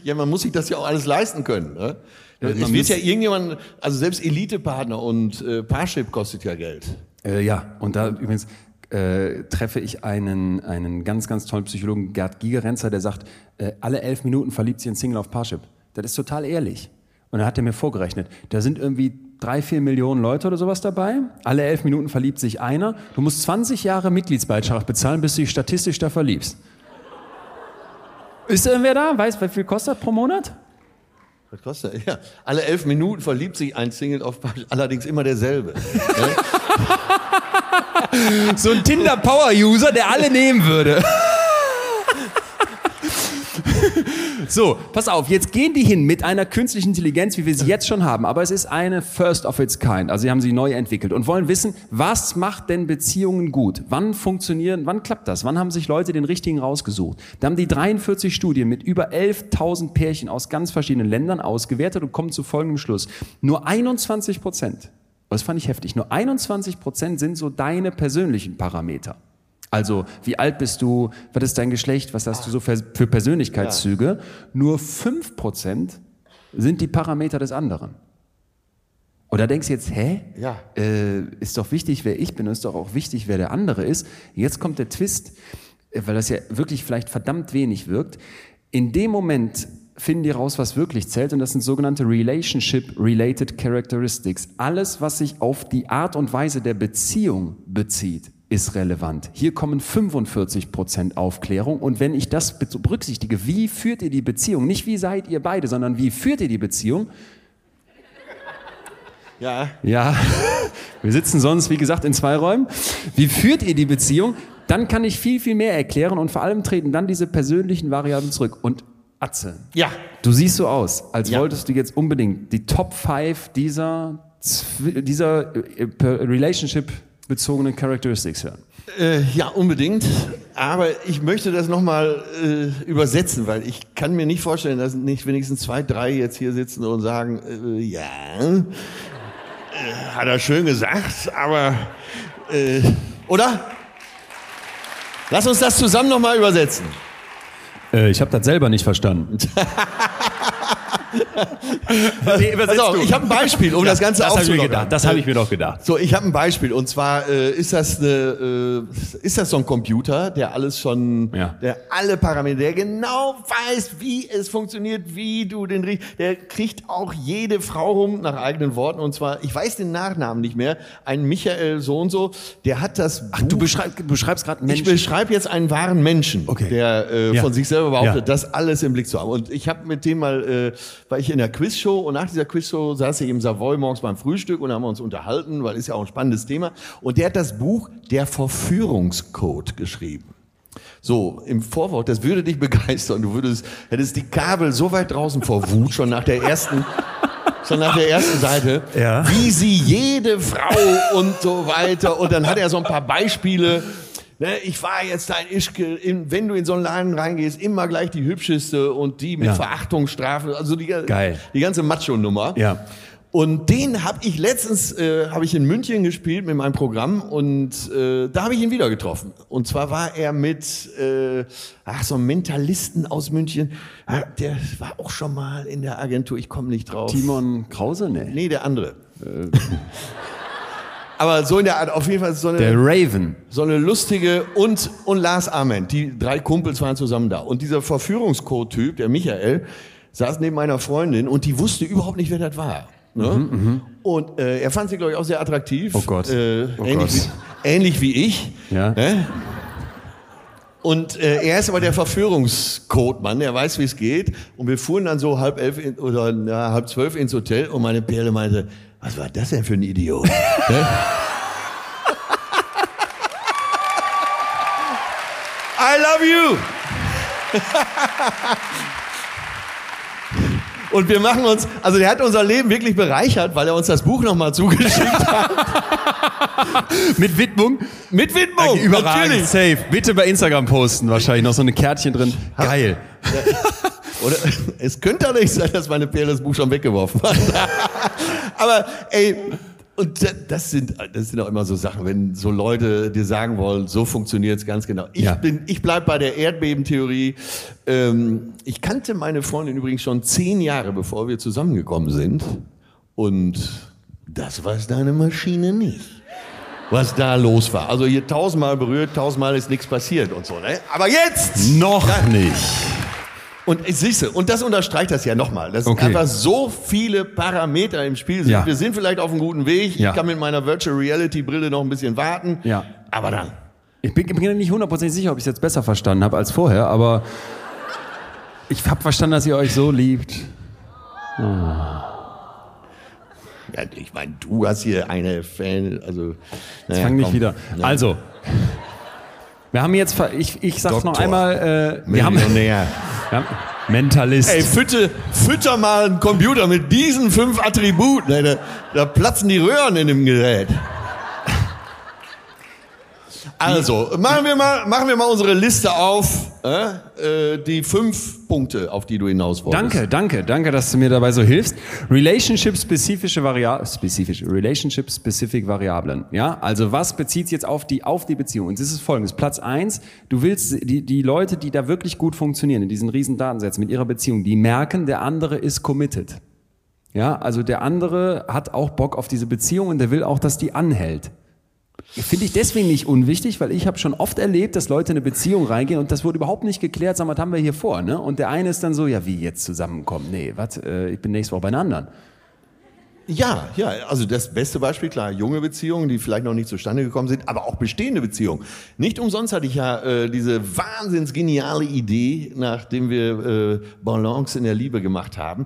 ja, man muss sich das ja auch alles leisten können. Ne? Man wird ja irgendjemand, also selbst Elite-Partner und äh, Parship kostet ja Geld. Äh, ja, und da übrigens äh, treffe ich einen, einen ganz, ganz tollen Psychologen, Gerd Gigerenzer, der sagt, äh, alle elf Minuten verliebt sich ein Single auf Parship. Das ist total ehrlich. Und dann hat er mir vorgerechnet, da sind irgendwie drei, vier Millionen Leute oder sowas dabei. Alle elf Minuten verliebt sich einer. Du musst 20 Jahre Mitgliedsbeitrag bezahlen, bis du dich statistisch da verliebst. Ist irgendwer da? Weiß, wie viel kostet pro Monat? Was kostet? Ja, alle elf Minuten verliebt sich ein Single auf allerdings immer derselbe. So ein Tinder-Power-User, der alle nehmen würde. So, pass auf, jetzt gehen die hin mit einer künstlichen Intelligenz, wie wir sie jetzt schon haben, aber es ist eine First of its kind, also sie haben sie neu entwickelt und wollen wissen, was macht denn Beziehungen gut? Wann funktionieren, wann klappt das? Wann haben sich Leute den richtigen rausgesucht? Da haben die 43 Studien mit über 11.000 Pärchen aus ganz verschiedenen Ländern ausgewertet und kommen zu folgendem Schluss. Nur 21 Prozent, das fand ich heftig, nur 21 Prozent sind so deine persönlichen Parameter. Also, wie alt bist du? Was ist dein Geschlecht? Was hast du so für für Persönlichkeitszüge? Nur 5% sind die Parameter des anderen. Und da denkst du jetzt, hä? Ja. Äh, ist doch wichtig, wer ich bin, ist doch auch wichtig, wer der andere ist. Jetzt kommt der Twist, äh, weil das ja wirklich vielleicht verdammt wenig wirkt. In dem Moment finden die raus, was wirklich zählt, und das sind sogenannte Relationship-Related Characteristics. Alles, was sich auf die Art und Weise der Beziehung bezieht, ist relevant. Hier kommen 45% Aufklärung und wenn ich das be- berücksichtige, wie führt ihr die Beziehung? Nicht wie seid ihr beide, sondern wie führt ihr die Beziehung? Ja, Ja, wir sitzen sonst, wie gesagt, in zwei Räumen. Wie führt ihr die Beziehung? Dann kann ich viel, viel mehr erklären und vor allem treten dann diese persönlichen Variablen zurück. Und Atze, ja, du siehst so aus, als Ja. wolltest du jetzt unbedingt die Top 5 dieser, dieser äh, Relationship-bezogenen Characteristics hören. Äh, ja, unbedingt. Aber ich möchte das nochmal äh, übersetzen, weil ich kann mir nicht vorstellen, dass nicht wenigstens zwei, drei jetzt hier sitzen und sagen, äh, ja, äh, hat er schön gesagt, aber, äh, oder? Lass uns das zusammen nochmal übersetzen. Äh, ich habe das selber nicht verstanden. Pass auf, ich habe ein Beispiel, um das Ganze das habe ich mir aufzulockern. gedacht. Das habe ich mir doch gedacht. So, ich habe ein Beispiel und zwar äh, ist das eine, äh, ist das so ein Computer, der alles schon, Ja. der alle Parameter, der genau weiß, wie es funktioniert, wie du den riechst, der kriegt auch jede Frau rum nach eigenen Worten und zwar, ich weiß den Nachnamen nicht mehr, ein Michael so und so, der hat das Ach, du beschreib, beschreibst gerade einen ich Menschen. beschreibe jetzt einen wahren Menschen, Okay. der äh, Ja. von sich selber behauptet, Ja. das alles im Blick zu haben. Und ich habe mit dem mal, äh, war ich in der Quizshow und nach dieser Quizshow saß ich im Savoy morgens beim Frühstück und haben wir uns unterhalten, weil ist ja auch ein spannendes Thema. Und der hat das Buch Der Verführungscode geschrieben. So, im Vorwort, das würde dich begeistern. Du würdest, hättest die Kabel so weit draußen vor Wut, schon nach der ersten, schon nach der ersten Seite, Ja. wie sie jede Frau und so weiter. Und dann hat er so ein paar Beispiele. Ne, ich war jetzt ein Ischke, in, wenn du in so einen Laden reingehst, immer gleich die hübscheste und die mit Ja. Verachtungsstrafe, also die, Geil. die ganze Macho-Nummer. Ja. Und den habe ich letztens, äh, habe ich in München gespielt mit meinem Programm und äh, da habe ich ihn wieder getroffen. Und zwar war er mit, äh, ach so einem Mentalisten aus München, Ah, der war auch schon mal in der Agentur, ich komme nicht drauf. Timon Krause? Nee. Nee, der andere. Aber so in der Art, auf jeden Fall so eine, Der Raven. so eine lustige und, und Lars Ament. Die drei Kumpels waren zusammen da. Und dieser Verführungscode-Typ, der Michael, saß neben meiner Freundin und die wusste überhaupt nicht, wer das war. Ne? Und äh, er fand sie, glaube ich, auch sehr attraktiv. Mhm, Oh Gott. Äh, Oh ähnlich, Gott. Wie, ähnlich wie ich. Ja. Ne? Und äh, er ist aber der Verführungscode-Mann, der weiß, wie es geht. Und wir fuhren dann so halb elf in, oder na, halb zwölf ins Hotel und meine Perle meinte, was war das denn für ein Idiot? I love you! Und wir machen uns, also der hat unser Leben wirklich bereichert, weil er uns das Buch nochmal zugeschickt hat. Mit Widmung? Mit Widmung, Überragend, natürlich. safe. Bitte bei Instagram posten, wahrscheinlich noch so eine Kärtchen drin. Geil. Oder es könnte allerdings sein, dass meine Perle das Buch schon weggeworfen hat. Aber ey, und da- das sind, das sind auch immer so Sachen, wenn so Leute dir sagen wollen, so funktioniert es ganz genau. Ich Ja. bin, ich bleib bei der Erdbebentheorie. Ähm, ich kannte meine Freundin übrigens schon zehn Jahre, bevor wir zusammengekommen sind. Und das weiß deine Maschine nicht. Was da los war. Also hier tausendmal berührt, tausendmal ist nichts passiert und so, ne? Aber jetzt! Noch nicht. Und ich siehst du, und das unterstreicht das ja nochmal, dass Okay. einfach so viele Parameter im Spiel sind. Ja. Wir sind vielleicht auf einem guten Weg. Ja. Ich kann mit meiner Virtual Reality Brille noch ein bisschen warten. Ja. Aber dann. Ich bin, ich bin nicht hundertprozentig sicher, ob ich es jetzt besser verstanden habe als vorher, aber ich habe verstanden, dass ihr euch so liebt. Ja, ich meine, du hast hier eine Fan, also. Naja, fang nicht komm. wieder. Ja. Also, wir haben jetzt, ich, ich sag's noch Doktor. einmal, äh, wir haben, Millionär. wir haben Mentalist. Ey, fütter, fütter mal einen Computer mit diesen fünf Attributen. ey, Da, da platzen die Röhren in dem Gerät. Also, machen wir mal, machen wir mal unsere Liste auf. Äh, äh, die fünf Punkte, auf die du hinaus wolltest. Danke, danke, danke, dass du mir dabei so hilfst. Relationship-spezifische Variablen, spezifische, Relationship-specific Variablen. Ja, also was bezieht jetzt auf die, auf die Beziehung? Und das ist folgendes. Platz eins: du willst die, die Leute, die da wirklich gut funktionieren, in diesen riesen Datensätzen mit ihrer Beziehung, die merken, der andere ist committed. Ja, also der andere hat auch Bock auf diese Beziehung und der will auch, dass die anhält. Finde ich deswegen nicht unwichtig, weil ich habe schon oft erlebt, dass Leute in eine Beziehung reingehen und das wurde überhaupt nicht geklärt, sag mal, was haben wir hier vor, ne? Und der eine ist dann so, ja, wie jetzt zusammenkommen? Nee, was, äh, ich bin nächste Woche bei einer anderen. Ja, ja, also das beste Beispiel, klar, junge Beziehungen, die vielleicht noch nicht zustande gekommen sind, aber auch bestehende Beziehungen. Nicht umsonst hatte ich ja äh, diese wahnsinns geniale Idee, nachdem wir äh, Balance in der Liebe gemacht haben.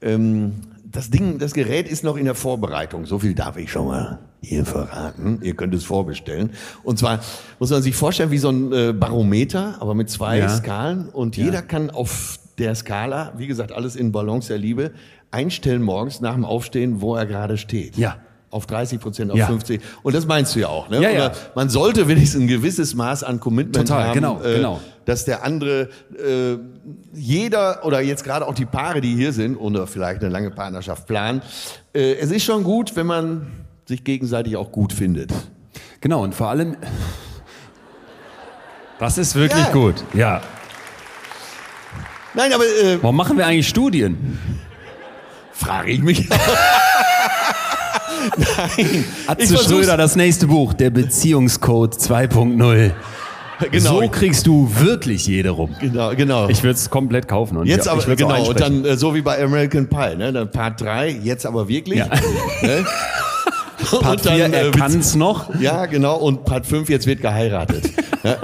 Ähm, das Ding, das Gerät ist noch in der Vorbereitung. So viel darf ich schon mal hier verraten. Ihr könnt es vorbestellen. Und zwar muss man sich vorstellen wie so ein äh, Barometer, aber mit zwei Ja. Skalen. Und jeder kann auf der Skala, wie gesagt, alles in Balance der Liebe, einstellen morgens nach dem Aufstehen, wo er gerade steht. Ja. Auf 30 Prozent, auf Ja. 50. Und das meinst du ja auch, ne? Ja, ja. Oder man sollte wenigstens ein gewisses Maß an Commitment Total, haben. genau, äh, genau. Dass der andere, äh, jeder oder jetzt gerade auch die Paare, die hier sind oder vielleicht eine lange Partnerschaft planen, äh, es ist schon gut, wenn man sich gegenseitig auch gut findet. Genau, und vor allem, das ist wirklich Ja. gut, ja. Nein, aber äh, Warum machen wir eigentlich Studien? frage ich mich. Nein, Atze ich Schröder, das nächste Buch, der Beziehungscode 2.0. Genau. So kriegst du wirklich jede rum. Genau, genau. Ich würde es komplett kaufen. Und Jetzt ja, aber, ich genau, und dann äh, so wie bei American Pie, ne? Dann Part 3, jetzt aber wirklich. Ja. Ne? Part und dann, 4, äh, er kann's noch. Ja, genau, und Part 5, jetzt wird geheiratet. ja.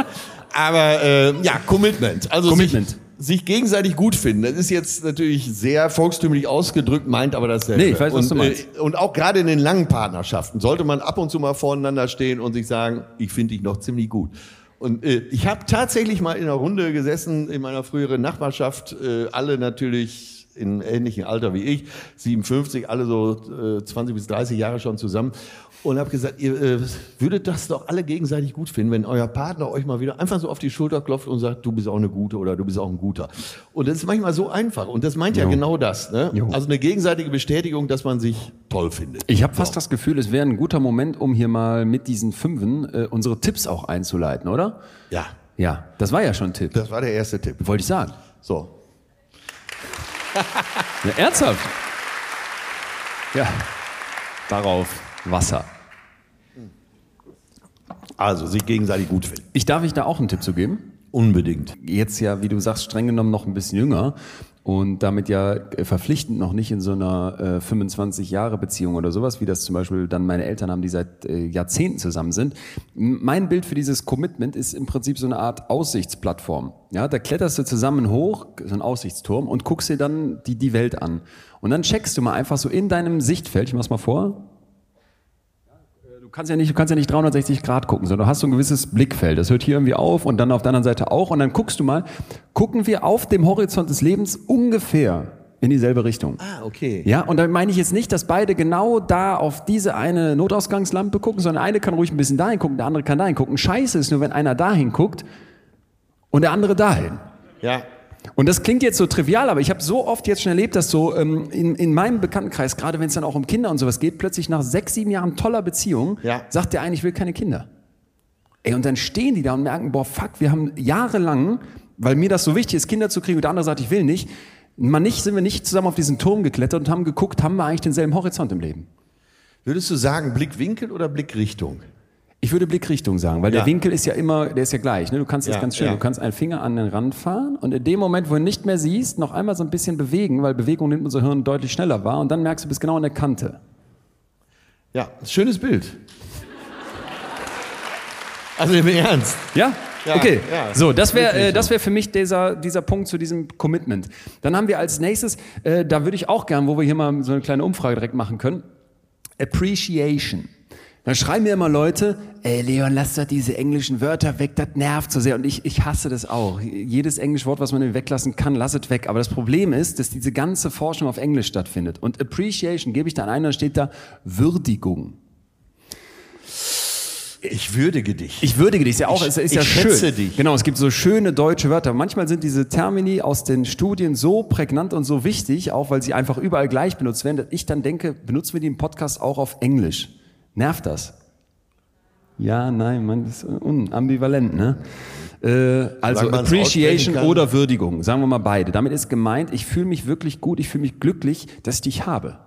Aber äh, ja, Commitment. Also Commitment. Sich, sich gegenseitig gut finden. Das ist jetzt natürlich sehr volkstümlich ausgedrückt, meint aber dasselbe. Nee, ich weiß, was und, du meinst. Äh, und auch gerade in den langen Partnerschaften sollte man ab und zu mal voreinander stehen und sich sagen, ich finde dich noch ziemlich gut. Und äh, ich habe tatsächlich mal in einer Runde gesessen in meiner früheren Nachbarschaft, äh, alle natürlich in ähnlichem Alter wie ich, 57, alle so äh, 20 bis 30 Jahre schon zusammen und habe gesagt, ihr äh, würdet das doch alle gegenseitig gut finden, wenn euer Partner euch mal wieder einfach so auf die Schulter klopft und sagt, du bist auch eine gute oder du bist auch ein guter. Und das ist manchmal so einfach und das meint ja Jo. genau das. Ne? Also eine gegenseitige Bestätigung, dass man sich toll findet. Ich habe fast das Gefühl, es wäre ein guter Moment, um hier mal mit diesen Fünfen äh, unsere Tipps auch einzuleiten, oder? Ja, Ja, das war ja schon ein Tipp. das war der erste Tipp. Wollte ich sagen. So. Ja, ernsthaft? Ja. Darauf Wasser. Also sich gegenseitig gut finden. Ich darf ich da auch einen Tipp zu geben? Unbedingt. Jetzt ja, wie du sagst, streng genommen noch ein bisschen jünger und damit ja äh, verpflichtend noch nicht in so einer äh, 25 Jahre Beziehung oder sowas, wie das zum Beispiel dann meine Eltern haben, die seit äh, Jahrzehnten zusammen sind. M- Mein Bild für dieses Commitment ist im Prinzip so eine Art Aussichtsplattform. Ja, da kletterst du zusammen hoch, so ein Aussichtsturm und guckst dir dann die, die Welt an. Und dann checkst du mal einfach so in deinem Sichtfeld, ich mach's mal vor, kannst ja nicht, du kannst ja nicht 360 Grad gucken, sondern du hast so ein gewisses Blickfeld. Das hört hier irgendwie auf und dann auf der anderen Seite auch. Und dann guckst du mal, gucken wir auf dem Horizont des Lebens ungefähr in dieselbe Richtung. Ah, okay. Ja, und dann meine ich jetzt nicht, dass beide genau da auf diese eine Notausgangslampe gucken, sondern eine kann ruhig ein bisschen dahin gucken, der andere kann dahin gucken. Scheiße ist nur, wenn einer dahin guckt und der andere dahin. Ja. Und das klingt jetzt so trivial, aber ich habe so oft jetzt schon erlebt, dass so ähm, in, in meinem Bekanntenkreis, gerade wenn es dann auch um Kinder und sowas geht, plötzlich nach sechs, sieben Jahren toller Beziehung, Ja. sagt der eine, ich will keine Kinder. Ey, und dann stehen die da und merken, boah, fuck, wir haben jahrelang, weil mir das so wichtig ist, Kinder zu kriegen und der andere sagt, ich will nicht, mal nicht, sind wir nicht zusammen auf diesen Turm geklettert und haben geguckt, haben wir eigentlich denselben Horizont im Leben. Würdest du sagen Blickwinkel oder Blickrichtung? Ich würde Blickrichtung sagen, weil Ja. der Winkel ist ja immer, der ist ja gleich. Ne? Du kannst das Ja, ganz schön, ja. du kannst einen Finger an den Rand fahren und in dem Moment, wo du ihn nicht mehr siehst, noch einmal so ein bisschen bewegen, weil Bewegung nimmt unser Hirn deutlich schneller wahr und dann merkst du, du bist genau an der Kante. Ja, schönes Bild. Also im Ernst. Ja? Ja, okay. ja. so, das wäre äh, das so. wäre für mich dieser, dieser Punkt zu diesem Commitment. Dann haben wir als nächstes, äh, da würde ich auch gern, wo wir hier mal so eine kleine Umfrage direkt machen können, Appreciation. Da schreiben mir immer Leute, ey Leon, lass doch diese englischen Wörter weg, das nervt so sehr. Und ich, ich hasse das auch. Jedes englische Wort, was man weglassen kann, lass es weg. Aber das Problem ist, dass diese ganze Forschung auf Englisch stattfindet. Und Appreciation gebe ich dann ein, dann steht da Würdigung. Ich würdige dich. Ich würdige dich, ist ja auch, ist, ist ja ich schätze schön. dich. Genau, es gibt so schöne deutsche Wörter. Manchmal sind diese Termini aus den Studien so prägnant und so wichtig, auch weil sie einfach überall gleich benutzt werden, dass ich dann denke, benutzen wir die im Podcast auch auf Englisch. Nervt das? Ja, nein, man ist ambivalent, ne? Äh, also Appreciation oder Würdigung, sagen wir mal beide. Damit ist gemeint, ich fühle mich wirklich gut, ich fühle mich glücklich, dass ich dich habe.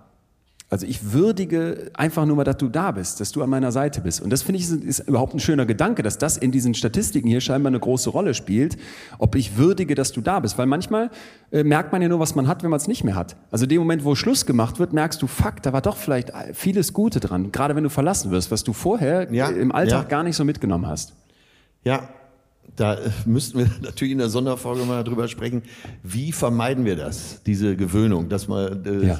Also ich würdige einfach nur mal, dass du da bist, dass du an meiner Seite bist. Und das finde ich ist, ist überhaupt ein schöner Gedanke, dass das in diesen Statistiken hier scheinbar eine große Rolle spielt, ob ich würdige, dass du da bist. Weil manchmal äh, merkt man ja nur, was man hat, wenn man es nicht mehr hat. Also in dem Moment, wo Schluss gemacht wird, merkst du, fuck, da war doch vielleicht vieles Gute dran. Gerade wenn du verlassen wirst, was du vorher Ja, äh, im Alltag ja. gar nicht so mitgenommen hast. Ja, da äh, müssten wir natürlich in der Sonderfolge mal drüber sprechen. Wie vermeiden wir das, diese Gewöhnung, dass man äh, Ja.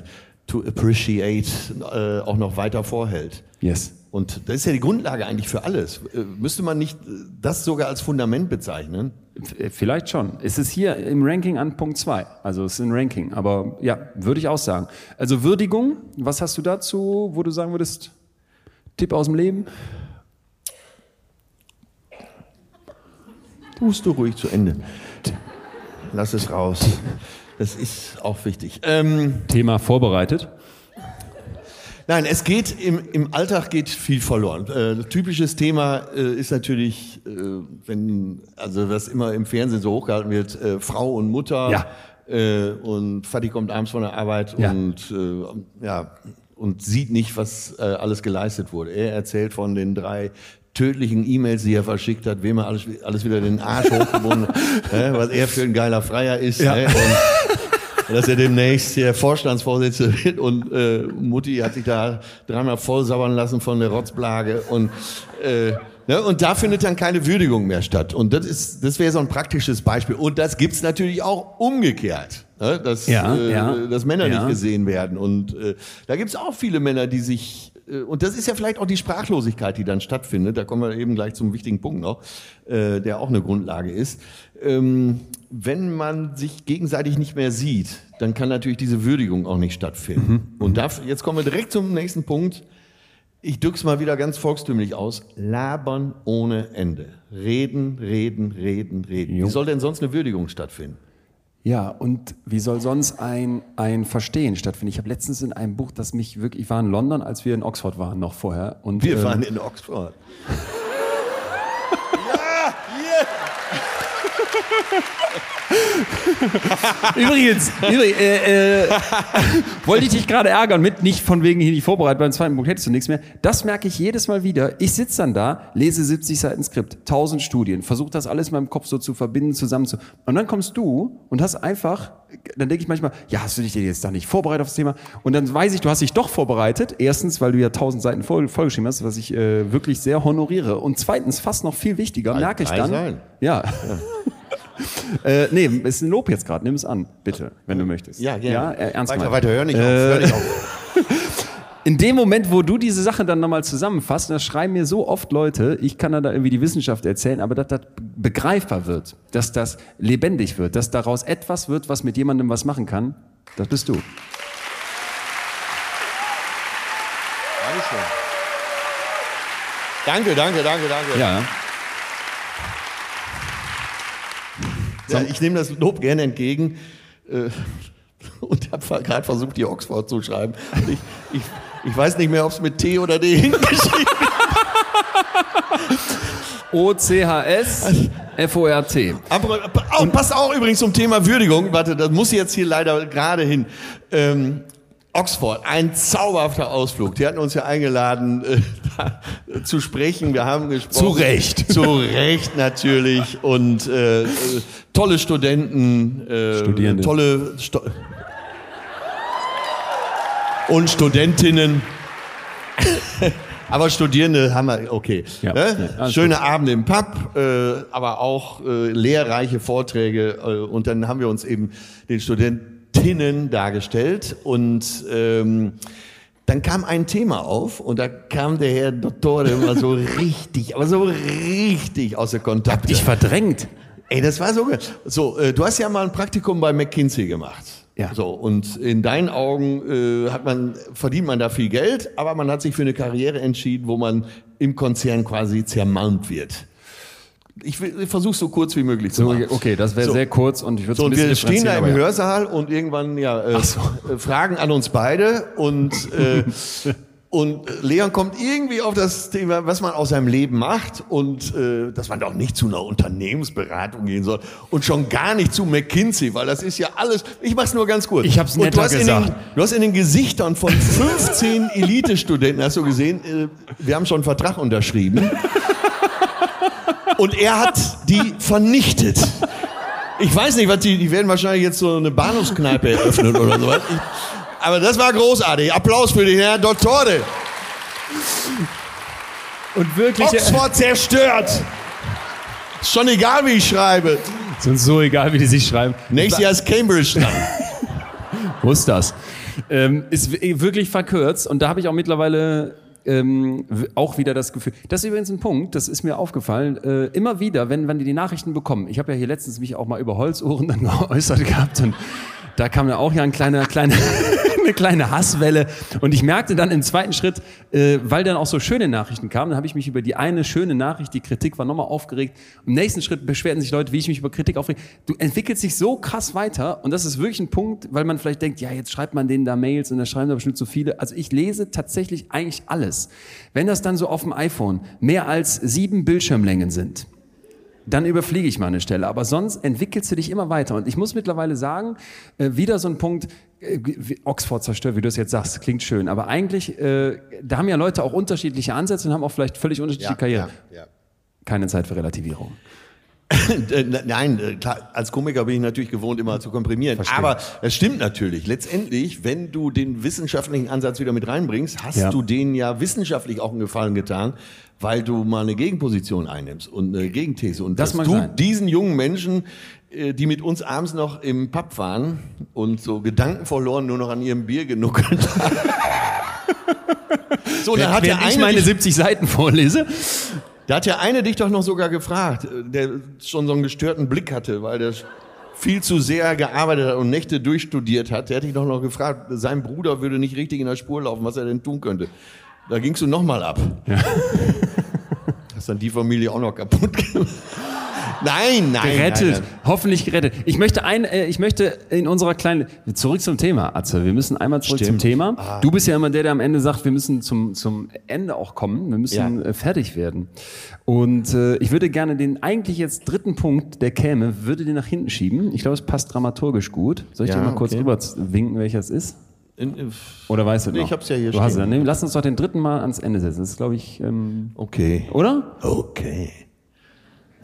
To appreciate äh, auch noch weiter vorhält? Yes. Und das ist ja die Grundlage eigentlich für alles. Äh, müsste man nicht äh, das sogar als Fundament bezeichnen? F- Vielleicht schon. Es ist hier im Ranking an Punkt 2. Also es ist ein Ranking. Aber ja, würde ich auch sagen. Also Würdigung, was hast du dazu, wo du sagen würdest, Tipp aus dem Leben? Tust du ruhig zu Ende. Lass es raus. Das ist auch wichtig. Ähm, Thema vorbereitet. Nein, es geht im, im Alltag geht viel verloren. Äh, typisches Thema äh, ist natürlich, äh, wenn also das immer im Fernsehen so hochgehalten wird, äh, Frau und Mutter Ja. äh, und Vati kommt abends von der Arbeit Ja. und äh, ja und sieht nicht, was alles geleistet wurde. Er erzählt von den drei tödlichen E-Mails, die er verschickt hat, wem er alles, alles wieder den Arsch hochgebunden, äh, was er für ein geiler Freier ist. Ja. Und dass er demnächst hier Vorstandsvorsitzender wird und äh, Mutti hat sich da dreimal vollsabbern lassen von der Rotzblage und äh, ne, und da findet dann keine Würdigung mehr statt und das ist das wäre so ein praktisches Beispiel und das gibt's natürlich auch umgekehrt, ne, dass Ja, äh, ja. dass Männer Ja. nicht gesehen werden und äh, da gibt's auch viele Männer, die sich äh, und das ist ja vielleicht auch die Sprachlosigkeit, die dann stattfindet. Da kommen wir eben gleich zum wichtigen Punkt noch, äh, der auch eine Grundlage ist. Ähm, wenn man sich gegenseitig nicht mehr sieht, dann kann natürlich diese Würdigung auch nicht stattfinden. Und dafür, jetzt kommen wir direkt zum nächsten Punkt. Ich drück's mal wieder ganz volkstümlich aus. Labern ohne Ende. Reden, reden, reden, reden. Jo. Wie soll denn sonst eine Würdigung stattfinden? Ja, und wie soll sonst ein, ein Verstehen stattfinden? Ich habe letztens in einem Buch, das mich wirklich, ich war in London, als wir in Oxford waren, noch vorher. Und, Wir ähm, waren in Oxford. Übrigens, übrigens äh, äh, wollte ich dich gerade ärgern mit, nicht von wegen hier nicht vorbereitet, beim zweiten Punkt hättest du nichts mehr. Das merke ich jedes Mal wieder. Ich sitze dann da, lese 70 Seiten Skript, 1000 Studien, versuche das alles in meinem Kopf so zu verbinden, zusammen zu. Und dann kommst du und hast einfach, dann denke ich manchmal, ja, hast du dich denn jetzt da nicht vorbereitet auf das Thema? Und dann weiß ich, du hast dich doch vorbereitet. Erstens, weil du ja 1000 Seiten voll, vollgeschrieben hast, was ich äh, wirklich sehr honoriere. Und zweitens, fast noch viel wichtiger, merke ich dann. Seiten. Ja. Äh, nee, es ist ein Lob jetzt gerade. Nimm es an, bitte, wenn du möchtest. Ja, gerne. Ja, äh, ernst weiter, gemeint. weiter, hör nicht auf, Äh, hör nicht auf. In dem Moment, wo du diese Sache dann nochmal zusammenfasst, das schreiben mir so oft Leute, ich kann da irgendwie die Wissenschaft erzählen, aber dass das begreifbar wird, dass das lebendig wird, dass daraus etwas wird, was mit jemandem was machen kann, Das bist du. Danke, danke, danke, danke. Ja. Ja, ich nehme das Lob gerne entgegen äh, und habe gerade versucht, die Oxford zu schreiben. Ich, ich, ich weiß nicht mehr, ob es mit T oder D hingeschrieben O-C-H-S F-O-R-T. Aber, und passt auch übrigens zum Thema Würdigung. Warte, das muss jetzt hier leider gerade hin. Ähm, Oxford, ein zauberhafter Ausflug. Die hatten uns ja eingeladen, äh, zu sprechen. Wir haben gesprochen. Zu Recht. Zu Recht natürlich. Und äh, tolle Studenten. Äh, Studierende. Tolle Sto und Studentinnen. Aber Studierende haben wir, okay. Ja, ne? ja, Schöne Abende im Pub, äh, aber auch äh, lehrreiche Vorträge. Äh, und dann haben wir uns eben den Studentinnen dargestellt. Und ähm, dann kam ein Thema auf und da kam der Herr Dottore immer so richtig, aber so richtig aus der Kontakt. Dich verdrängt. Ey, das war so. So, äh, du hast ja mal ein Praktikum bei McKinsey gemacht. Ja. So, und in deinen Augen äh, hat man, verdient man da viel Geld, aber man hat sich für eine Karriere entschieden, wo man im Konzern quasi zermalmt wird. Ich, ich versuche so kurz wie möglich zu So, machen. okay, das wäre So. sehr kurz und ich würde So, ein bisschen wir stehen da im ja. Hörsaal und irgendwann ja, äh, äh, Fragen an uns beide und, äh, und Leon kommt irgendwie auf das Thema, was man aus seinem Leben macht und äh, dass man doch nicht zu einer Unternehmensberatung gehen soll und schon gar nicht zu McKinsey, weil das ist ja alles, ich mach's nur ganz kurz. Ich hab's Und du netter hast gesagt. Den, du hast in den Gesichtern von 15 Elite-Studenten, hast du gesehen, äh, wir haben schon einen Vertrag unterschrieben und er hat die vernichtet. Ich weiß nicht, was die, die werden wahrscheinlich jetzt so eine Bahnhofskneipe eröffnen oder sowas. Aber das war großartig. Applaus für den Herrn Dottore. Und wirklich. Oxford zerstört. Ist schon egal, wie ich schreibe. Ist uns so egal, wie die sich schreiben. Nächstes Jahr ist Cambridge dran. Wo ist das? Ähm, ist wirklich verkürzt und da habe ich auch mittlerweile ähm, auch wieder das Gefühl. Das ist übrigens ein Punkt, das ist mir aufgefallen. Äh, immer wieder, wenn, wenn die die Nachrichten bekommen. Ich habe ja hier letztens mich auch mal über Holzohren dann geäußert gehabt und da kam ja auch ja ein kleiner, kleiner, eine kleine Hasswelle. Und ich merkte dann im zweiten Schritt, äh, weil dann auch so schöne Nachrichten kamen, dann habe ich mich über die eine schöne Nachricht, die Kritik war nochmal aufgeregt. Im nächsten Schritt beschwerten sich Leute, wie ich mich über Kritik aufrege. Du entwickelst dich so krass weiter und das ist wirklich ein Punkt, weil man vielleicht denkt, ja, jetzt schreibt man denen da Mails und da schreiben da bestimmt so viele. Also ich lese tatsächlich eigentlich alles. Wenn das dann so auf dem iPhone mehr als sieben Bildschirmlängen sind, dann überfliege ich mal eine Stelle. Aber sonst entwickelst du dich immer weiter. Und ich muss mittlerweile sagen, äh, wieder so ein Punkt, Oxford zerstört, wie du es jetzt sagst, klingt schön. Aber eigentlich, äh, da haben ja Leute auch unterschiedliche Ansätze und haben auch vielleicht völlig unterschiedliche Karrieren. ja. Keine Zeit für Relativierung. Äh, ne- Nein, äh, klar, als Komiker bin ich natürlich gewohnt, immer zu komprimieren. Aber es stimmt natürlich. Letztendlich, wenn du den wissenschaftlichen Ansatz wieder mit reinbringst, hast Ja. du denen ja wissenschaftlich auch einen Gefallen getan, weil du mal eine Gegenposition einnimmst und eine Gegenthese. Und Das dass mag du sein. diesen jungen Menschen, äh, die mit uns abends noch im Pub waren und so Gedanken verloren nur noch an ihrem Bier genuckelt haben. So, dann hat der Während ich eine meine dich- 70 Seiten vorlese. da hat der eine dich doch noch sogar gefragt, äh, der schon so einen gestörten Blick hatte, weil der viel zu sehr gearbeitet hat und Nächte durchstudiert hat. Der hat dich doch noch gefragt, sein Bruder würde nicht richtig in der Spur laufen, was er denn tun könnte. Da gingst du nochmal ab. Hast dann die Familie auch noch kaputt gemacht. Nein, nein. Gerettet, Nein, nein. hoffentlich gerettet. Ich möchte ein, äh, ich möchte in unserer kleinen, zurück zum Thema, Atze. Wir müssen einmal zurück Stimmt. zum Thema. Du bist ja immer der, der am Ende sagt, wir müssen zum, zum Ende auch kommen. Wir müssen Ja. äh, fertig werden. Und äh, ich würde gerne den eigentlich jetzt dritten Punkt, der käme, würde den nach hinten schieben. Ich glaube, es passt dramaturgisch gut. Soll ich Ja, dir mal kurz okay. rüber winken, welcher es ist? In- in- Oder weißt du Nee, noch? ich hab's ja hier du Hast es stehen. dann. Nee, Lass uns doch den dritten Mal ans Ende setzen. Das ist, glaube ich, ähm, Okay. oder? Okay.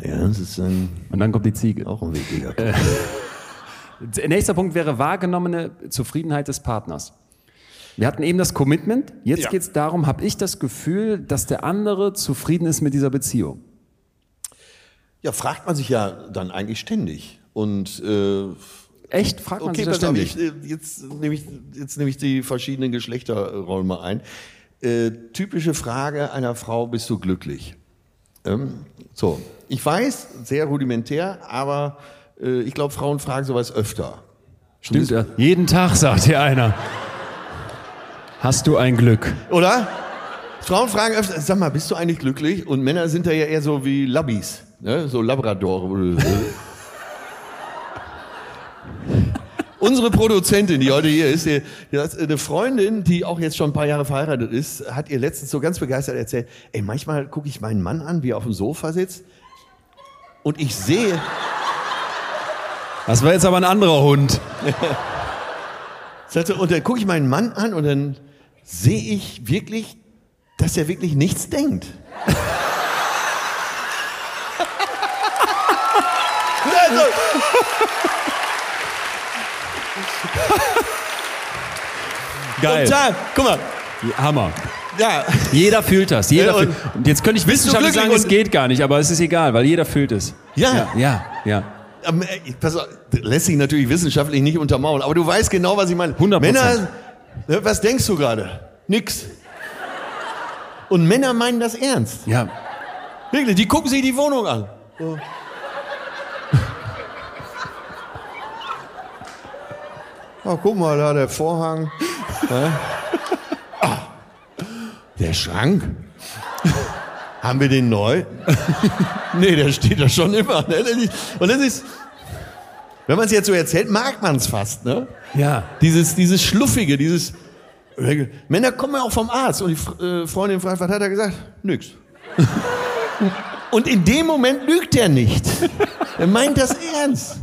Ja, das ist ein, Und dann kommt die Ziege. auch ein wichtiger Der Nächster Punkt wäre wahrgenommene Zufriedenheit des Partners. Wir hatten eben das Commitment. Jetzt Ja. geht es darum, habe ich das Gefühl, dass der andere zufrieden ist mit dieser Beziehung? Ja, fragt man sich ja dann eigentlich ständig. Und äh, Echt? Fragt man Okay, sich das ständig? ich, äh, jetzt nehme ich, jetzt nehme ich die verschiedenen Geschlechterrollen mal ein. Äh, typische Frage einer Frau, bist du glücklich? Ähm, so, ich weiß, sehr rudimentär, aber äh, ich glaube, Frauen fragen sowas öfter. Stimmt, ja. Jeden Tag, sagt hier einer. Hast du ein Glück? Oder? Frauen fragen öfter, sag mal, bist du eigentlich glücklich? Und Männer sind da ja eher so wie Labbis, ne? so Labrador. Unsere Produzentin, die heute hier ist, die, die hat eine Freundin, die auch jetzt schon ein paar Jahre verheiratet ist, hat ihr letztens so ganz begeistert erzählt, ey, manchmal gucke ich meinen Mann an, wie er auf dem Sofa sitzt und ich sehe, Das war jetzt aber ein anderer Hund. und dann gucke ich meinen Mann an und dann sehe ich wirklich, dass er wirklich nichts denkt. also, Geil. und da, guck mal, Hammer. ja, Jeder fühlt das. Jeder Ja, und- fühlt, jetzt könnte ich wissenschaftlich sagen, es geht gar nicht, aber es ist egal, weil jeder fühlt es. Ja. Ja, ja. ja. Ähm, äh, pass auf, lässt sich natürlich wissenschaftlich nicht untermauern, aber du weißt genau, was ich meine. 100%. Männer, ne, was denkst du gerade? Nix. Und Männer meinen das ernst. ja. Wirklich, die gucken sich die Wohnung an. So. Oh, guck mal, da der Vorhang. Ah, der Schrank. Haben wir den neu? nee, der steht da schon immer. Ne? Und das ist, wenn man es jetzt so erzählt, mag man es fast. Ne? Ja. Dieses, dieses Schluffige, dieses. Männer kommen ja auch vom Arzt und die äh, Freundin fragt, was hat er gesagt? Nix. und in dem Moment lügt er nicht. Er meint das ernst.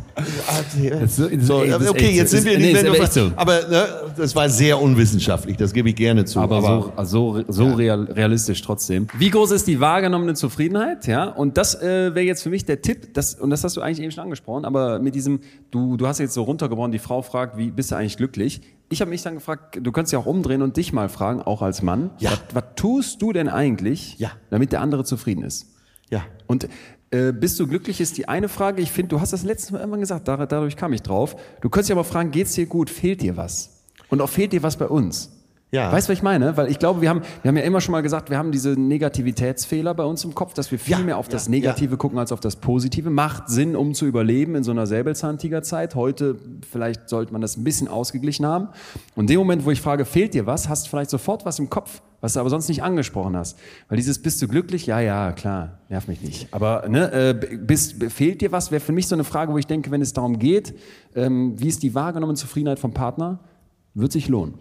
so- okay, jetzt sind wir aber nur echt so. Aber ne, das war sehr unwissenschaftlich, das gebe ich gerne zu. Aber, so, so, so real, realistisch trotzdem. Wie groß ist die wahrgenommene Zufriedenheit? Ja, und das äh, wäre jetzt für mich der Tipp, das, und das hast du eigentlich eben schon angesprochen, aber mit diesem, du, du hast jetzt so runtergebrochen, die Frau fragt, wie bist du eigentlich glücklich? Ich habe mich dann gefragt, du könntest ja auch umdrehen und dich mal fragen, auch als Mann, Ja. was, was tust du denn eigentlich, Ja. damit der andere zufrieden ist? ja. Und äh, bist du glücklich, ist die eine Frage. Ich finde, du hast das letztes Mal irgendwann gesagt, dadurch kam ich drauf. Du könntest dich aber fragen, geht's dir gut, fehlt dir was? Und auch fehlt dir was bei uns? Ja. Weißt du, was ich meine? Weil ich glaube, wir haben, wir haben ja immer schon mal gesagt, wir haben diese Negativitätsfehler bei uns im Kopf, dass wir viel Ja, mehr auf das ja, Negative gucken als auf das Positive. Macht Sinn, um zu überleben in so einer Säbelzahntigerzeit. Heute vielleicht sollte man das ein bisschen ausgeglichen haben. Und in dem Moment, wo ich frage, fehlt dir was, hast du vielleicht sofort was im Kopf, was du aber sonst nicht angesprochen hast. Weil dieses bist du glücklich? Ja, ja, klar, nerv mich nicht. Aber ne, äh, bist, fehlt dir was? Wäre für mich so eine Frage, wo ich denke, wenn es darum geht, ähm, wie ist die wahrgenommene Zufriedenheit vom Partner, wird sich lohnen.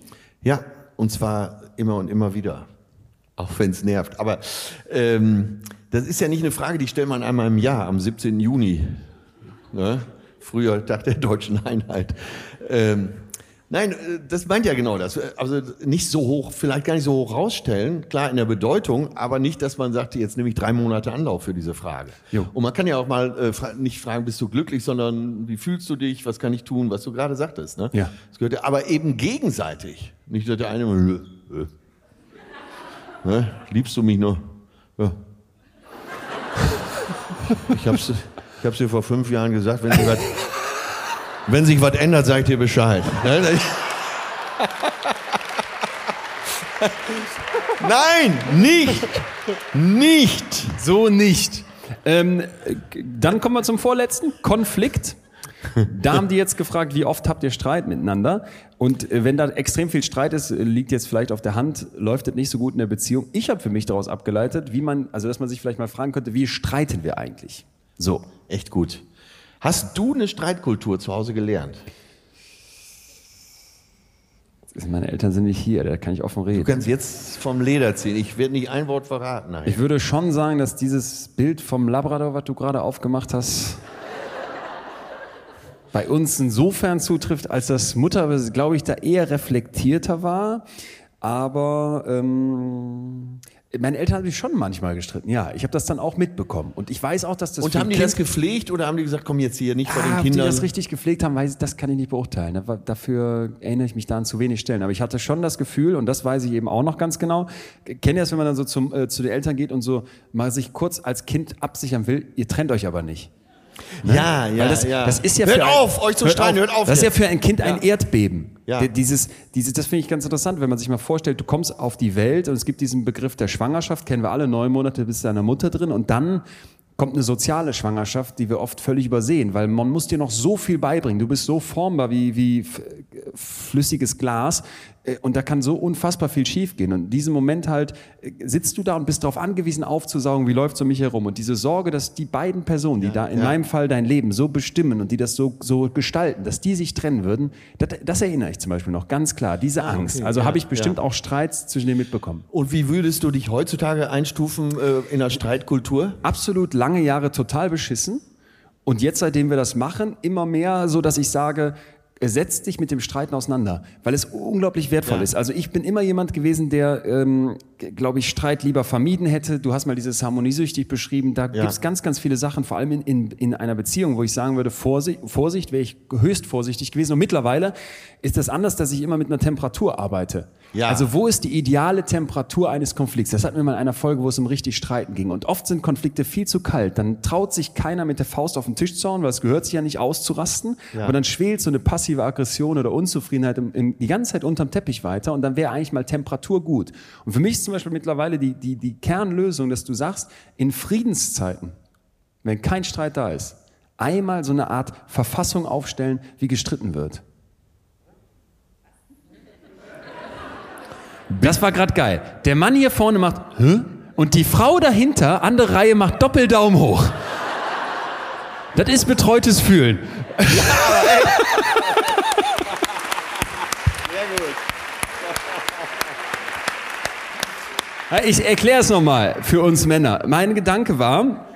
Ja, und zwar immer und immer wieder. Auch wenn es nervt. Aber ähm, das ist ja nicht eine Frage, die stellt man einmal im Jahr, am 17. Juni. Ne? Früher Tag der deutschen Einheit. Ähm, nein, äh, das meint ja genau das. Also nicht so hoch, vielleicht gar nicht so hoch rausstellen, klar in der Bedeutung, aber nicht, dass man sagt, jetzt nehme ich drei Monate Anlauf für diese Frage. Jo. Und man kann ja auch mal äh, fra nicht fragen, bist du glücklich, sondern wie fühlst du dich, was kann ich tun, was du gerade sagtest. Ne? Ja. Das gehört ja, aber eben gegenseitig. Nicht, dass der eine mal, äh, äh. ne? liebst du mich noch? Ja. Ich hab's, ich hab's dir vor fünf Jahren gesagt, wenn was, wenn sich was ändert, sag ich dir Bescheid. Ne? Nein, nicht, nicht. So nicht. Ähm, äh, dann kommen wir zum vorletzten, Konflikt. Da haben die jetzt gefragt, wie oft habt ihr Streit miteinander? Und äh, wenn da extrem viel Streit ist, liegt jetzt vielleicht auf der Hand, läuft es nicht so gut in der Beziehung. Ich habe für mich daraus abgeleitet, wie man, also dass man sich vielleicht mal fragen könnte, wie streiten wir eigentlich? So. Echt gut. Hast du eine Streitkultur zu Hause gelernt? Meine Eltern sind nicht hier, da kann ich offen Du reden. kannst jetzt vom Leder ziehen. Ich werde nicht ein Wort verraten. Nachher. Ich würde schon sagen, dass dieses Bild vom Labrador, was du gerade aufgemacht hast, bei uns insofern zutrifft, als dass Mutter, glaube ich, da eher reflektierter war. Aber ähm, meine Eltern haben sich schon manchmal gestritten. Ja, ich habe das dann auch mitbekommen. Und ich weiß auch, dass das Und haben ein die Kind- das gepflegt oder haben die gesagt, komm jetzt hier nicht vor Ah, den ob Kindern? die das richtig gepflegt haben, weiß ich, das kann ich nicht beurteilen. Dafür erinnere ich mich da an zu wenig Stellen. Aber ich hatte schon das Gefühl, und das weiß ich eben auch noch ganz genau, kennt ihr das, wenn man dann so zum, äh, zu den Eltern geht und so mal sich kurz als Kind absichern will, ihr trennt euch aber nicht. ja, ja, Weil das, ja. das ist ja hört für ein, auf, euch zu streiten, hört auf. Das ist ja für ein Kind ein Erdbeben. Ja. Dieses, dieses, das finde ich ganz interessant, wenn man sich mal vorstellt, du kommst auf die Welt und es gibt diesen Begriff der Schwangerschaft, kennen wir alle, neun Monate bist du deiner Mutter drin und dann kommt eine soziale Schwangerschaft, die wir oft völlig übersehen, weil man muss dir noch so viel beibringen. Du bist so formbar wie, wie f- flüssiges Glas äh, und da kann so unfassbar viel schiefgehen. Und in diesem Moment halt äh, sitzt du da und bist darauf angewiesen, aufzusaugen, wie läuft's um mich herum. Und diese Sorge, dass die beiden Personen, die da in meinem Fall dein Leben so bestimmen und die das so, so gestalten, dass die sich trennen würden, das, das erinnere ich zum Beispiel noch ganz klar. Diese Angst. Also habe ich bestimmt auch Streits zwischen denen mitbekommen. Und wie würdest du dich heutzutage einstufen äh, in der Streitkultur? absolut lange Jahre total beschissen. Und jetzt, seitdem wir das machen, immer mehr so, dass ich sage, setz dich mit dem Streiten auseinander, weil es unglaublich wertvoll ist. Also ich bin immer jemand gewesen, der, ähm, glaube ich, Streit lieber vermieden hätte. Du hast mal dieses harmoniesüchtig beschrieben. Da gibt's ganz, ganz viele Sachen, vor allem in, in, in einer Beziehung, wo ich sagen würde, Vorsicht, Vorsicht wäre ich höchst vorsichtig gewesen. Und mittlerweile ist das anders, dass ich immer mit einer Temperatur arbeite. Ja. Also wo ist die ideale Temperatur eines Konflikts? Das hatten wir mal in einer Folge, wo es um richtig Streiten ging. Und oft sind Konflikte viel zu kalt. Dann traut sich keiner mit der Faust auf den Tisch zu hauen, weil es gehört sich ja nicht auszurasten. Aber dann schwelt so eine passive Aggression oder Unzufriedenheit im, im, die ganze Zeit unterm Teppich weiter. Und dann wäre eigentlich mal Temperatur gut. Und für mich ist zum Beispiel mittlerweile die, die, die Kernlösung, dass du sagst, in Friedenszeiten, wenn kein Streit da ist, einmal so eine Art Verfassung aufstellen, wie gestritten wird. Das war gerade geil. Der Mann hier vorne macht Hä? und die Frau dahinter, andere Reihe, macht Doppeldaumen hoch. Das ist betreutes Fühlen. Ja, Ich erkläre es nochmal für uns Männer. Mein Gedanke war,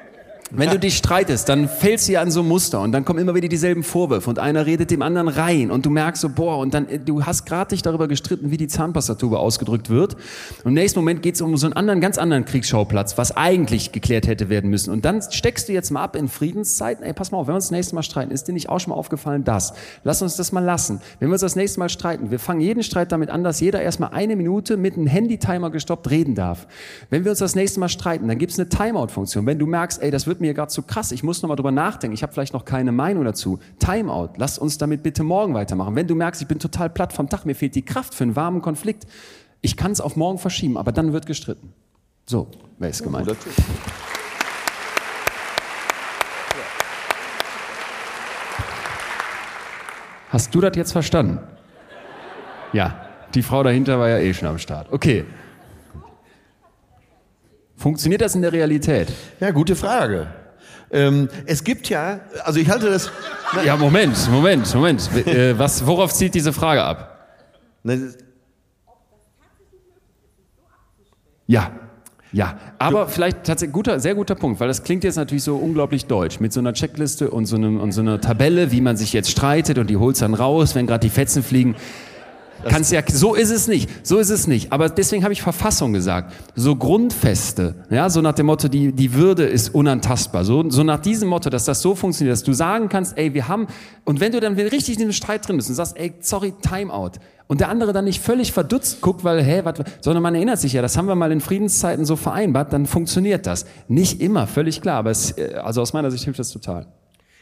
wenn du dich streitest, dann fällst du ja an so ein Muster und dann kommen immer wieder dieselben Vorwürfe und einer redet dem anderen rein und du merkst so, boah, und dann, äh, du hast gerade dich darüber gestritten, wie die Zahnpastatube ausgedrückt wird. Und im nächsten Moment geht es um so einen anderen, ganz anderen Kriegsschauplatz, was eigentlich geklärt hätte werden müssen. Und dann steckst du jetzt mal ab in Friedenszeiten, ey, pass mal auf, wenn wir uns das nächste Mal streiten, ist dir nicht auch schon mal aufgefallen, das? Lass uns das mal lassen. Wenn wir uns das nächste Mal streiten, wir fangen jeden Streit damit an, dass jeder erstmal eine Minute mit einem Handy-Timer gestoppt reden darf. Wenn wir uns das nächste Mal streiten, dann gibt es eine Timeout-Funktion. Wenn du merkst, ey, das wird mir gerade zu krass, ich muss noch mal drüber nachdenken, ich habe vielleicht noch keine Meinung dazu. Timeout, lass uns damit bitte morgen weitermachen. Wenn du merkst, ich bin total platt vom Tag, mir fehlt die Kraft für einen warmen Konflikt, ich kann es auf morgen verschieben, aber dann wird gestritten. So, wäre es gemeint. Hast du das jetzt verstanden? Ja, die Frau dahinter war ja eh schon am Start. Okay. Funktioniert das in der Realität? Ja, gute Frage. Ähm, es gibt ja, also ich halte das, Ja, Moment, Moment, Moment. Äh, was, worauf zielt diese Frage ab? Ja, ja. Aber vielleicht tatsächlich guter, sehr guter Punkt, weil das klingt jetzt natürlich so unglaublich deutsch mit so einer Checkliste und so, einem, und so einer Tabelle, wie man sich jetzt streitet und die holst dann raus, wenn gerade die Fetzen fliegen. Kannst ja, so ist es nicht, so ist es nicht. Aber deswegen habe ich Verfassung gesagt. So Grundfeste, ja, so nach dem Motto, die, die Würde ist unantastbar. So, so nach diesem Motto, dass das so funktioniert, dass du sagen kannst, ey, wir haben, und wenn du dann richtig in dem Streit drin bist und sagst, ey, sorry, Timeout, und der andere dann nicht völlig verdutzt guckt, weil, hä, was, sondern man erinnert sich ja, das haben wir mal in Friedenszeiten so vereinbart, dann funktioniert das. Nicht immer, völlig klar, aber es, äh, also aus meiner Sicht hilft das total.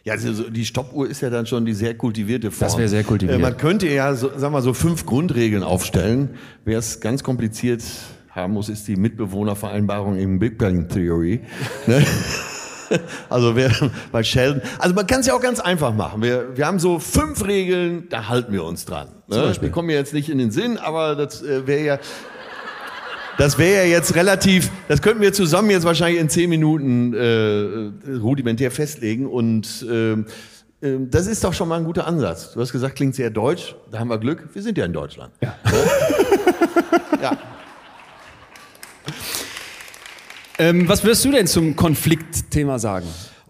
Ja, also so die Stoppuhr ist ja dann schon die sehr kultivierte Form. Das wäre sehr kultiviert. Äh, man könnte ja, so, sagen wir so fünf Grundregeln aufstellen. Wer es ganz kompliziert haben muss, ist die Mitbewohnervereinbarung im Big Bang Theory. Ne? Also wer bei Sheldon, also man kann es ja auch ganz einfach machen. Wir, wir haben so fünf Regeln, da halten wir uns dran. Ne? Wir kommen mir jetzt nicht in den Sinn, aber das äh, wäre ja, das wäre ja jetzt relativ, das könnten wir zusammen jetzt wahrscheinlich in zehn Minuten äh, rudimentär festlegen und ähm, das ist doch schon mal ein guter Ansatz. Du hast gesagt, klingt sehr deutsch, da haben wir Glück, wir sind ja in Deutschland. Ja. ja. Ähm, was würdest du denn zum Konfliktthema sagen?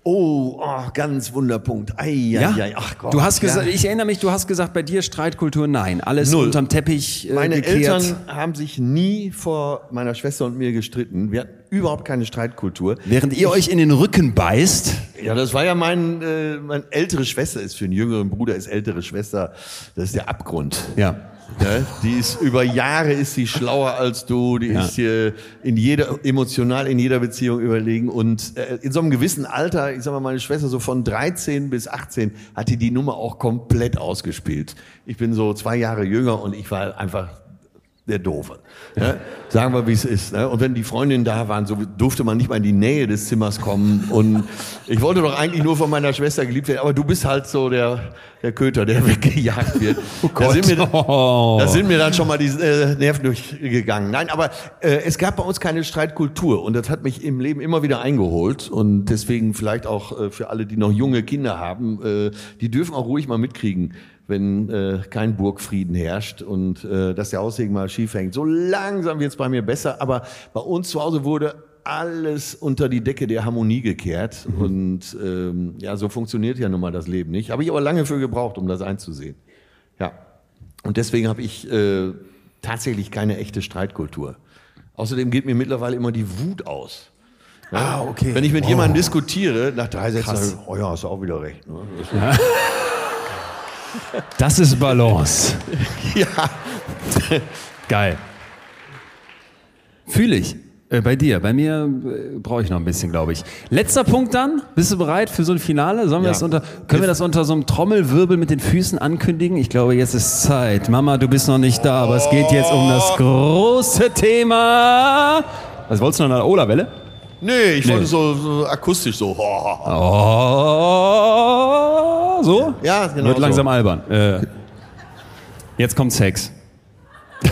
Oh, oh, ganz Wunderpunkt. Ei, ei, ei, ach Gott. du hast gesagt, ja. ich erinnere mich, du hast gesagt, bei dir Streitkultur nein, alles Null. unterm Teppich äh, Meine gekehrt. Eltern haben sich nie vor meiner Schwester und mir gestritten. Wir hatten überhaupt keine Streitkultur. Während ihr euch in den Rücken beißt, Ja, das war ja mein, äh, meine ältere Schwester ist für einen jüngeren Bruder ist ältere Schwester. Das ist der Abgrund. ja. Ne? Die ist über Jahre ist sie schlauer als du. Die Ja. ist hier in jeder emotional in jeder Beziehung überlegen und äh, in so einem gewissen Alter, ich sag mal, meine Schwester so von 13 bis 18 hat die die Nummer auch komplett ausgespielt. Ich bin so zwei Jahre jünger und ich war einfach der Doofe. Ne? Sagen wir, wie es ist. Ne? Und wenn die Freundinnen da waren, so durfte man nicht mal in die Nähe des Zimmers kommen. Und ich wollte doch eigentlich nur von meiner Schwester geliebt werden, aber du bist halt so der, der Köter, der weggejagt wird. Oh da, sind mir, da sind mir dann schon mal die äh, Nerven durchgegangen. Nein, aber äh, es gab bei uns keine Streitkultur und das hat mich im Leben immer wieder eingeholt. Und deswegen vielleicht auch äh, für alle, die noch junge Kinder haben, äh, die dürfen auch ruhig mal mitkriegen wenn äh, kein Burgfrieden herrscht und äh, dass der Aussegen mal schief hängt. So langsam wird es bei mir besser, aber bei uns zu Hause wurde alles unter die Decke der Harmonie gekehrt. Mhm. Und ähm, ja, so funktioniert ja nun mal das Leben nicht. Habe ich aber lange für gebraucht, um das einzusehen. Ja. Und deswegen habe ich äh, tatsächlich keine echte Streitkultur. Außerdem geht mir mittlerweile immer die Wut aus. Ja? Ah, okay. Wenn ich mit Oh. jemandem diskutiere, nach drei Sätzen, oh ja, hast du auch wieder recht. Ne? Das ist Balance. Ja. Geil. Fühle ich. Äh, bei dir. Bei mir äh, brauche ich noch ein bisschen, glaube ich. Letzter Punkt dann. Bist du bereit für so ein Finale? Sollen wir Ja. das unter, können wir das unter so einem Trommelwirbel mit den Füßen ankündigen? Ich glaube, jetzt ist Zeit. Mama, du bist noch nicht da, aber es geht jetzt um das große Thema. Was wolltest du noch eine Ola-Welle? Nee, ich wollte so, so akustisch so. Oh, so? Ja, genau Wird so. langsam albern. Äh, jetzt kommt Sex.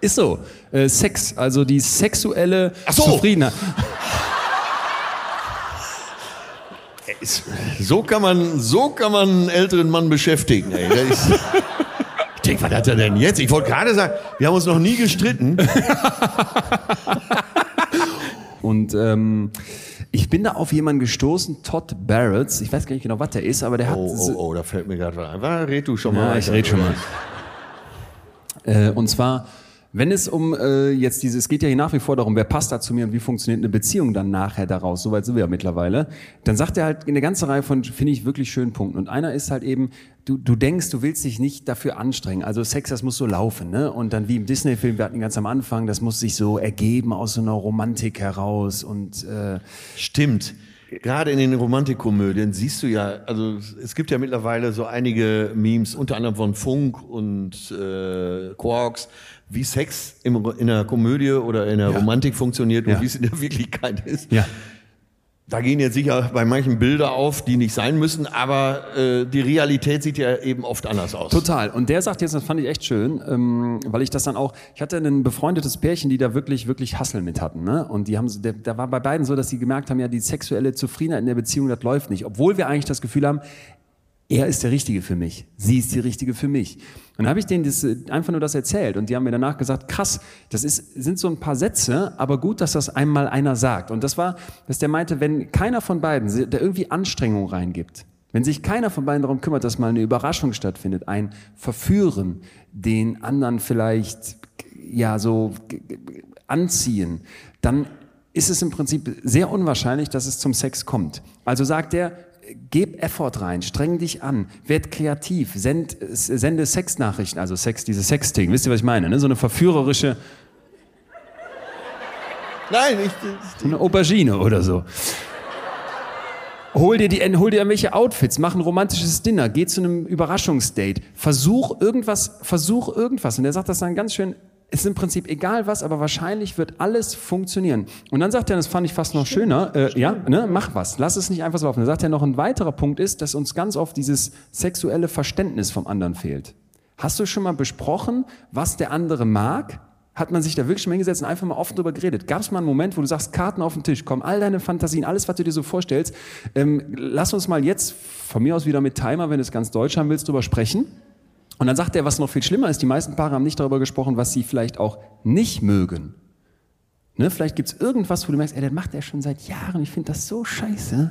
Ist so. Äh, Sex, also die sexuelle Ach so. Zufriedenheit. So kann man, so kann man einen älteren Mann beschäftigen. Ey. Ist, ich denke, was hat er denn jetzt? Ich wollte gerade sagen, wir haben uns noch nie gestritten. Und ähm, ich bin da auf jemanden gestoßen, Todd Barrett. Ich weiß gar nicht genau, was der ist, aber der hat. Oh, oh, oh, da fällt mir gerade was ein. War, red du schon mal. Ja, ich rede schon mal. Äh, und zwar, wenn es um äh, jetzt dieses, es geht ja hier nach wie vor darum, wer passt da zu mir und wie funktioniert eine Beziehung dann nachher daraus, soweit sind wir ja mittlerweile, dann sagt er halt eine ganze Reihe von, finde ich, wirklich schönen Punkten. Und einer ist halt eben, du, du denkst, du willst dich nicht dafür anstrengen. Also Sex, das muss so laufen, ne? Und dann wie im Disney-Film, wir hatten ganz am Anfang, das muss sich so ergeben aus so einer Romantik heraus und äh, Stimmt. Gerade in den Romantikkomödien siehst du ja, also es gibt ja mittlerweile so einige Memes, unter anderem von Funk und äh, Quarks, wie Sex im, in der Komödie oder in der Romantik funktioniert und Ja. wie es in der Wirklichkeit ist. ja. Da gehen jetzt sicher bei manchen Bilder auf, die nicht sein müssen, aber äh, die Realität sieht ja eben oft anders aus. Total. Und der sagt jetzt, das fand ich echt schön, ähm, weil ich das dann auch, ich hatte ein befreundetes Pärchen, die da wirklich, wirklich Hassel mit hatten. Ne? Und die haben, da war bei beiden so, dass sie gemerkt haben, ja, die sexuelle Zufriedenheit in der Beziehung, das läuft nicht. Obwohl wir eigentlich das Gefühl haben, er ist der Richtige für mich, sie ist die Richtige für mich. Und dann habe ich denen das, äh, einfach nur das erzählt und die haben mir danach gesagt, krass, das ist, sind so ein paar Sätze, aber gut, dass das einmal einer sagt. Und das war, dass der meinte, wenn keiner von beiden da irgendwie Anstrengung reingibt, wenn sich keiner von beiden darum kümmert, dass mal eine Überraschung stattfindet, ein Verführen, den anderen vielleicht ja so anziehen, dann ist es im Prinzip sehr unwahrscheinlich, dass es zum Sex kommt. Also sagt er, gib Effort rein, streng dich an, werd kreativ, send, sende Sexnachrichten, also Sex, diese Sexting, wisst ihr, was ich meine? Ne? So eine verführerische, Nein, ich, so eine Aubergine oder so. Hol dir, die, hol dir irgendwelche Outfits, mach ein romantisches Dinner, geh zu einem Überraschungsdate, versuch irgendwas, versuch irgendwas. Und er sagt das dann ganz schön, ist im Prinzip egal was, aber wahrscheinlich wird alles funktionieren. Und dann sagt er, das fand ich fast noch schöner, äh, ja, ne, mach was, lass es nicht einfach so laufen. Dann sagt er noch, ein weiterer Punkt ist, dass uns ganz oft dieses sexuelle Verständnis vom anderen fehlt. Hast du schon mal besprochen, was der andere mag? Hat man sich da wirklich schon mal hingesetzt und einfach mal offen drüber geredet? Gab es mal einen Moment, wo du sagst, Karten auf den Tisch, komm, all deine Fantasien, alles, was du dir so vorstellst, ähm, lass uns mal jetzt, von mir aus wieder mit Timer, wenn du es ganz deutsch haben willst, drüber sprechen. Und dann sagt er, was noch viel schlimmer ist, die meisten Paare haben nicht darüber gesprochen, was sie vielleicht auch nicht mögen. Ne, vielleicht gibt es irgendwas, wo du merkst, ey, das macht er schon seit Jahren, ich finde das so scheiße,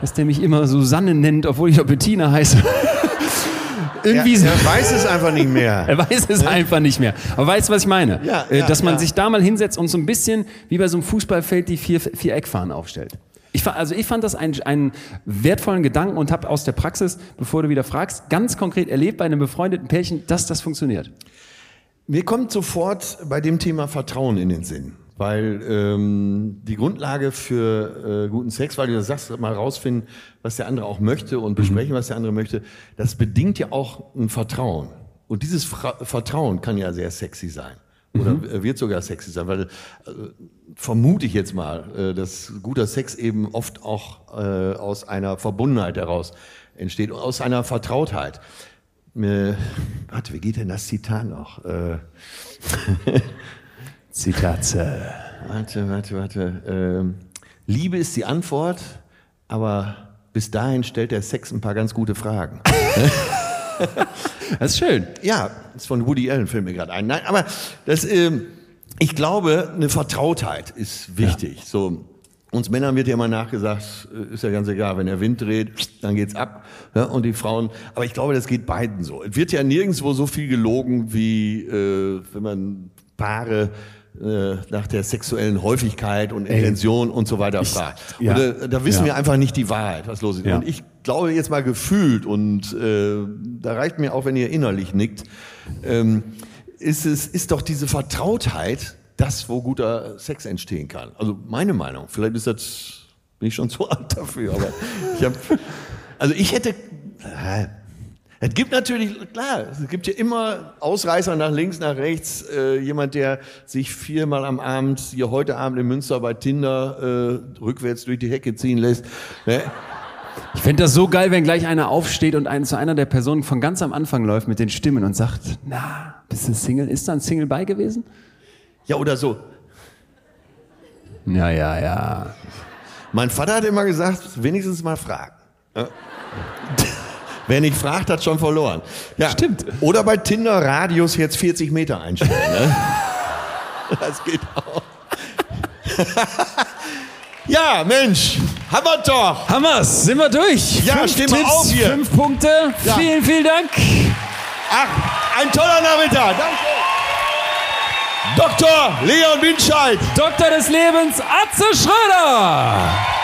dass der mich immer Susanne nennt, obwohl ich doch Bettina heiße. Irgendwie er, so. er weiß es einfach nicht mehr. Er weiß es einfach nicht mehr. Aber weißt du, was ich meine? Ja, Äh, ja, Dass man ja. sich da mal hinsetzt und so ein bisschen wie bei so einem Fußballfeld die vier, vier Eckfahnen aufstellt. Ich, also ich fand das einen, einen wertvollen Gedanken und habe aus der Praxis, bevor du wieder fragst, ganz konkret erlebt bei einem befreundeten Pärchen, dass das funktioniert. Mir kommt sofort bei dem Thema Vertrauen in den Sinn. Weil ähm, die Grundlage für äh, guten Sex, weil du das sagst, mal rausfinden, was der andere auch möchte und besprechen, was der andere möchte, das bedingt ja auch ein Vertrauen. Und dieses Fra Vertrauen kann ja sehr sexy sein. Oder äh, wird sogar sexy sein, weil äh, vermute ich jetzt mal, äh, dass guter Sex eben oft auch äh, aus einer Verbundenheit heraus entsteht, aus einer Vertrautheit. Äh, warte, wie geht denn das Zitat noch? Äh, Zitat. äh, warte, warte, warte. Ähm, Liebe ist die Antwort, aber bis dahin stellt der Sex ein paar ganz gute Fragen. Das ist schön. Ja, das ist von Woody Allen, fällt mir gerade ein. Nein, aber das, ähm, ich glaube, eine Vertrautheit ist wichtig. So, uns Männern wird ja immer nachgesagt, äh, ist ja ganz egal, wenn der Wind dreht, dann geht's ab. Ja, und die Frauen, aber ich glaube, das geht beiden so. Es wird ja nirgendwo so viel gelogen, wie äh, wenn man Paare äh, nach der sexuellen Häufigkeit und Intention und so weiter fragt. ja. Und, äh, da wissen Ja. wir einfach nicht die Wahrheit, was los ist. Ja. Und ich glaube jetzt mal gefühlt und äh, da reicht mir auch, wenn ihr innerlich nickt, ähm, ist es ist doch diese Vertrautheit, das, wo guter Sex entstehen kann. Also meine Meinung. Vielleicht ist das bin ich schon zu alt dafür, aber ich habe also ich hätte äh, es gibt natürlich, klar, es gibt ja immer Ausreißer nach links, nach rechts. Äh, jemand, der sich viermal am Abend, hier heute Abend in Münster bei Tinder äh, rückwärts durch die Hecke ziehen lässt. Ne? Ich fände das so geil, wenn gleich einer aufsteht und einen zu einer der Personen von ganz am Anfang läuft mit den Stimmen und sagt, na, bist du Single? Ist da ein Single bei gewesen? Ja, oder so. Ja, ja, ja. Mein Vater hat immer gesagt, wenigstens mal fragen. Ja. Wer nicht fragt, hat schon verloren. Ja. Stimmt. Oder bei Tinder Radius jetzt 40 Meter einstellen. Ne? Das geht auch. ja, Mensch, haben wir doch. Hammers, sind wir durch. Ja, fünf stehen wir Tipps, auf hier. fünf Punkte. Ja. Vielen, vielen Dank. Ach, ein toller Nachmittag. Danke. Dr. Leon Winscheid. Doktor des Lebens, Atze Schröder.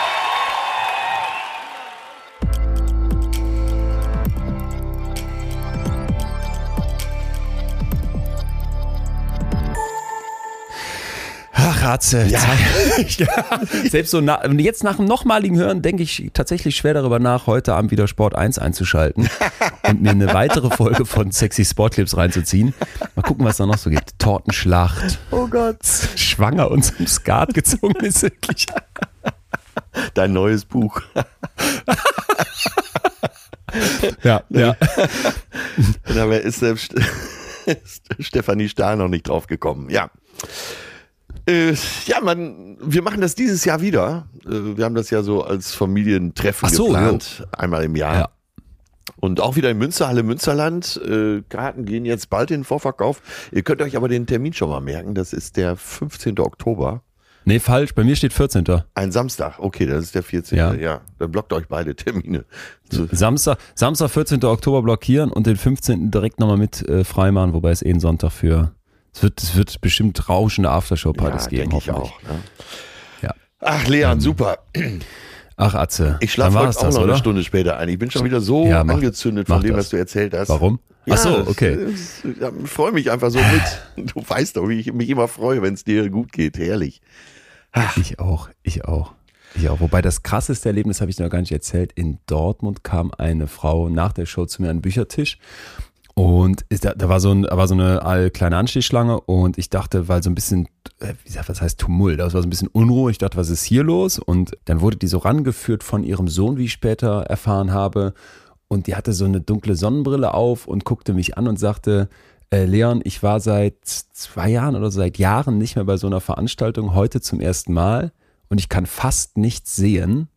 Ach, Ratze. Ja. ja. Selbst so na, jetzt nach dem nochmaligen Hören denke ich tatsächlich schwer darüber nach, heute Abend wieder Sport 1 einzuschalten und mir eine weitere Folge von Sexy Sportclips reinzuziehen. Mal gucken, was da noch so gibt. Tortenschlacht. Oh Gott. Schwanger und zum Skat gezogen ist wirklich. Dein neues Buch. Ja, ja. Da ist selbst Stefanie Stahl noch nicht drauf gekommen. Ja. Äh, ja, man, wir machen das dieses Jahr wieder. Äh, wir haben das ja so als Familientreffen Ach so, geplant, einmal im Jahr. Ja. Und auch wieder in Münsterhalle Münsterland. Äh, Karten gehen jetzt bald in den Vorverkauf. Ihr könnt euch aber den Termin schon mal merken. Das ist der 15. Oktober. Nee, falsch. Bei mir steht 14. Ein Samstag. Okay, das ist der 14. Ja. Ja. Dann blockt euch beide Termine. Samstag, Samstag, 14. Oktober blockieren und den 15. direkt nochmal mit äh, freimachen, wobei es eh ein Sonntag für. Es wird, es wird bestimmt rauschende Aftershow-Partys ja, geben. ich hoffentlich. auch. Ne? Ja. Ach, Leon, super. Ach, Atze. Ich schlafe heute auch das, noch oder? eine Stunde später ein. Ich bin schon wieder so Ja, mach- angezündet von dem, das. was du erzählt hast. Warum? Ja, Ach so, okay. ich freue mich einfach so mit. Du weißt doch, wie ich mich immer freue, wenn es dir gut geht. Herrlich. Ich auch, ich auch. Ich auch. Wobei das krasseste Erlebnis habe ich noch gar nicht erzählt. In Dortmund kam eine Frau nach der Show zu mir an den Büchertisch und da, da war so, ein, da war so eine all- kleine Anstehschlange und ich dachte, weil so ein bisschen, äh, wie sagt, was heißt Tumult, das war so ein bisschen Unruhe. Ich dachte, was ist hier los? Und dann wurde die so rangeführt von ihrem Sohn, wie ich später erfahren habe. Und die hatte so eine dunkle Sonnenbrille auf und guckte mich an und sagte, äh, Leon, ich war seit zwei Jahren oder seit Jahren nicht mehr bei so einer Veranstaltung, heute zum ersten Mal und ich kann fast nichts sehen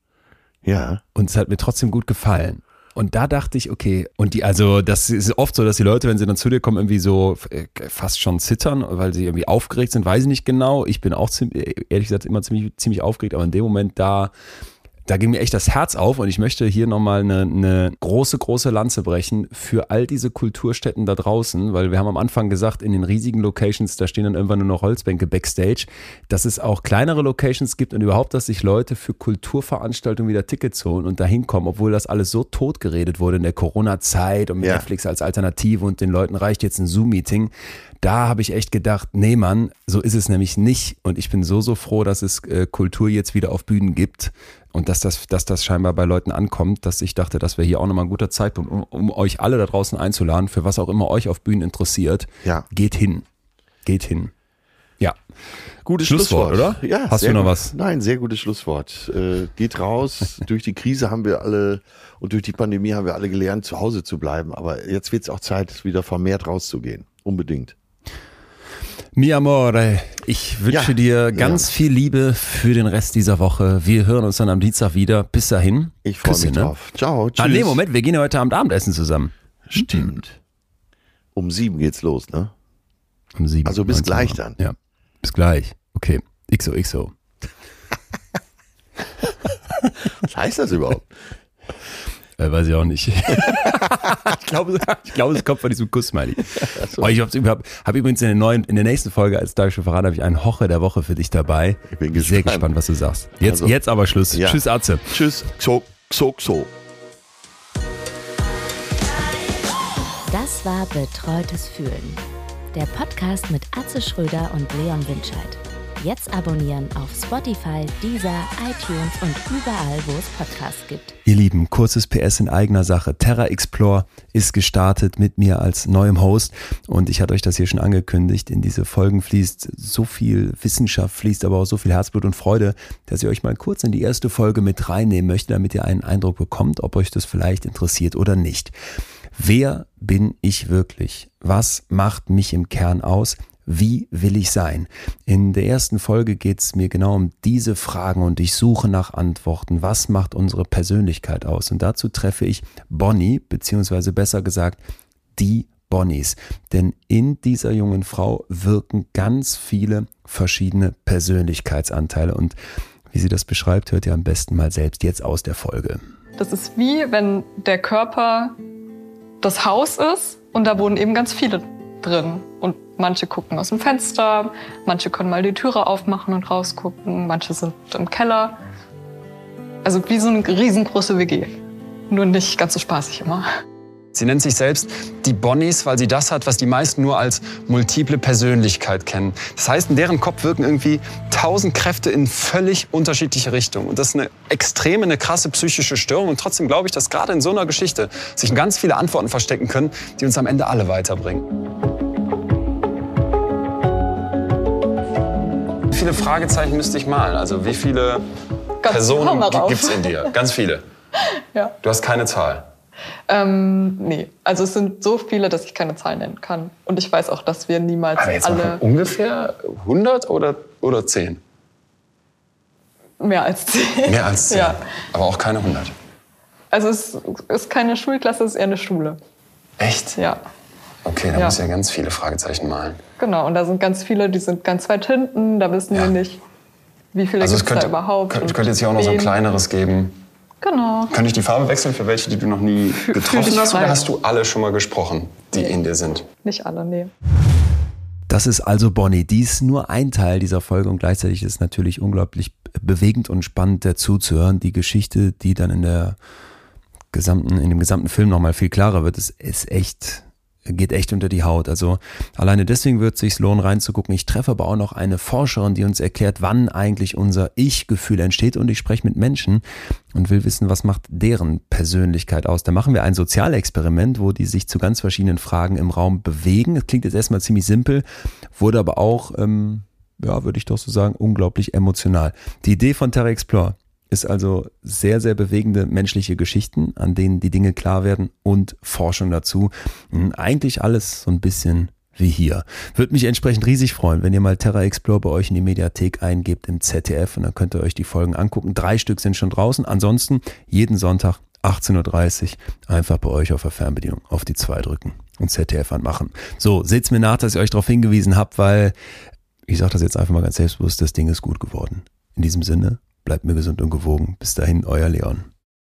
Ja. und es hat mir trotzdem gut gefallen. Und da dachte ich, okay, und die, also das ist oft so, dass die Leute, wenn sie dann zu dir kommen, irgendwie so äh, fast schon zittern, weil sie irgendwie aufgeregt sind, weiß ich nicht genau. Ich bin auch ziemlich, ehrlich gesagt immer ziemlich, ziemlich aufgeregt, aber in dem Moment da, da ging mir echt das Herz auf und ich möchte hier nochmal eine, eine große, große Lanze brechen für all diese Kulturstätten da draußen, weil wir haben am Anfang gesagt, in den riesigen Locations, da stehen dann irgendwann nur noch Holzbänke backstage, dass es auch kleinere Locations gibt und überhaupt, dass sich Leute für Kulturveranstaltungen wieder Tickets holen und da hinkommen, obwohl das alles so tot geredet wurde in der Corona-Zeit und mit Ja. Netflix als Alternative und den Leuten reicht jetzt ein Zoom-Meeting. Da habe ich echt gedacht, nee Mann, so ist es nämlich nicht und ich bin so, so froh, dass es äh, Kultur jetzt wieder auf Bühnen gibt Und dass das, dass das scheinbar bei Leuten ankommt, dass ich dachte, das wäre hier auch nochmal ein guter Zeitpunkt, um, um euch alle da draußen einzuladen, für was auch immer euch auf Bühnen interessiert. Ja. Geht hin. Geht hin. Ja. Gutes Schlusswort, Schlusswort, oder? Ja. Hast du noch gut. was? Nein, sehr gutes Schlusswort. Äh, geht raus. durch die Krise haben wir alle und durch die Pandemie haben wir alle gelernt, zu Hause zu bleiben. Aber jetzt wird es auch Zeit, wieder vermehrt rauszugehen. Unbedingt. Mi amore, ich wünsche Ja. dir ganz viel Liebe für den Rest dieser Woche. Wir hören uns dann am Dienstag wieder. Bis dahin. Ich freue mich ne? drauf. Ciao. Tschüss. Ah, nee, Moment, wir gehen ja heute Abend Abendessen zusammen. Stimmt. Um sieben geht's los, ne? Um sieben. Also bis 19 Uhr. gleich dann. Ja, bis gleich. Okay, XOXO. Was heißt das überhaupt? Äh, weiß ich auch nicht. ich, glaube, ich glaube, es kommt von diesem Kuss-Smiley. Oh, ich habe hab, hab übrigens in der, neuen, in der nächsten Folge als Deutsche Verrat habe ich einen Hoche der Woche für dich dabei. Ich bin Sehr gespannt. gespannt, was du sagst. Jetzt, Also- jetzt aber Schluss. Ja. Tschüss, Atze. Tschüss. Xo, xo, xo. Das war Betreutes Fühlen. Der Podcast mit Atze Schröder und Leon Winscheid. Jetzt abonnieren auf Spotify, Deezer, iTunes und überall, wo es Podcasts gibt. Ihr Lieben, kurzes PS in eigener Sache. Terra Explore ist gestartet mit mir als neuem Host und ich hatte euch das hier schon angekündigt. In diese Folgen fließt so viel Wissenschaft, fließt aber auch so viel Herzblut und Freude, dass ich euch mal kurz in die erste Folge mit reinnehmen möchte, damit ihr einen Eindruck bekommt, ob euch das vielleicht interessiert oder nicht. Wer bin ich wirklich? Was macht mich im Kern aus? Wie will ich sein? In der ersten Folge geht es mir genau um diese Fragen und ich suche nach Antworten. Was macht unsere Persönlichkeit aus? Und dazu treffe ich Bonnie, beziehungsweise besser gesagt, die Bonnies. Denn in dieser jungen Frau wirken ganz viele verschiedene Persönlichkeitsanteile. Und wie sie das beschreibt, hört ihr am besten mal selbst jetzt aus der Folge. Das ist wie wenn der Körper das Haus ist und da wohnen eben ganz viele drin. Und manche gucken aus dem Fenster, manche können mal die Türe aufmachen und rausgucken, manche sind im Keller. Also wie so eine riesengroße WG. Nur nicht ganz so spaßig immer. Sie nennt sich selbst die Bonnies, weil sie das hat, was die meisten nur als multiple Persönlichkeit kennen. Das heißt, in deren Kopf wirken irgendwie tausend Kräfte in völlig unterschiedliche Richtungen. Und das ist eine extreme, eine krasse psychische Störung. Und trotzdem glaube ich, dass gerade in so einer Geschichte sich ganz viele Antworten verstecken können, die uns am Ende alle weiterbringen. Viele Fragezeichen müsste ich malen? Also wie viele Ganz Personen gibt es in dir? Ganz viele. Ja. Du hast keine Zahl. Ähm, nee, also es sind so viele, dass ich keine Zahlen nennen kann. Und ich weiß auch, dass wir niemals Aber jetzt alle ungefähr 100 oder, oder 10? mehr als zehn. Mehr als 10. Ja. Aber auch keine 100. Also es ist keine Schulklasse, es ist eher eine Schule. Echt? Ja, Okay, da Ja. muss ja ganz viele Fragezeichen malen. genau. Und da sind ganz viele, die sind ganz weit hinten. Da wissen Ja. wir nicht, wie viele Also es gibt es könnte, da überhaupt. könnte, könnte jetzt hier auch noch so ein kleineres geben. Genau. Könnte ich die Farbe wechseln für welche, die du noch nie getroffen dich hast? Oder hast du alle schon mal gesprochen, die in dir sind? Nicht alle, nee. Das ist also Bonnie. Die ist nur ein Teil dieser Folge und gleichzeitig ist es natürlich unglaublich bewegend und spannend dazu zu hören. Die Geschichte, die dann in der gesamten, in dem gesamten Film nochmal viel klarer wird, ist, ist echt, geht echt unter die Haut. Also alleine deswegen wird es sich lohnen reinzugucken. Ich treffe aber auch noch eine Forscherin, die uns erklärt, wann eigentlich unser Ich-Gefühl entsteht und ich spreche mit Menschen und will wissen, was macht deren Persönlichkeit aus. Da machen wir ein Sozialexperiment, wo die sich zu ganz verschiedenen Fragen im Raum bewegen. Das klingt jetzt erstmal ziemlich simpel, wurde aber auch, ähm, ja, würde ich doch so sagen, unglaublich emotional. Die Idee von Terra Explore ist also sehr, sehr bewegende menschliche Geschichten, an denen die Dinge klar werden und Forschung dazu. Hm, Eigentlich alles so ein bisschen wie hier. Würde mich entsprechend riesig freuen, wenn ihr mal Terra Explore bei euch in die Mediathek eingebt im ZDF und dann könnt ihr euch die Folgen angucken. Drei Stück sind schon draußen. Ansonsten jeden Sonntag 18.30 Uhr einfach bei euch auf der Fernbedienung auf die zwei drücken und ZDF anmachen. So, seht's mir nach, dass ich euch darauf hingewiesen habt, weil ich sage das jetzt einfach mal ganz selbstbewusst, das Ding ist gut geworden. In diesem Sinne, bleibt mir gesund und gewogen. Bis dahin, euer Leon.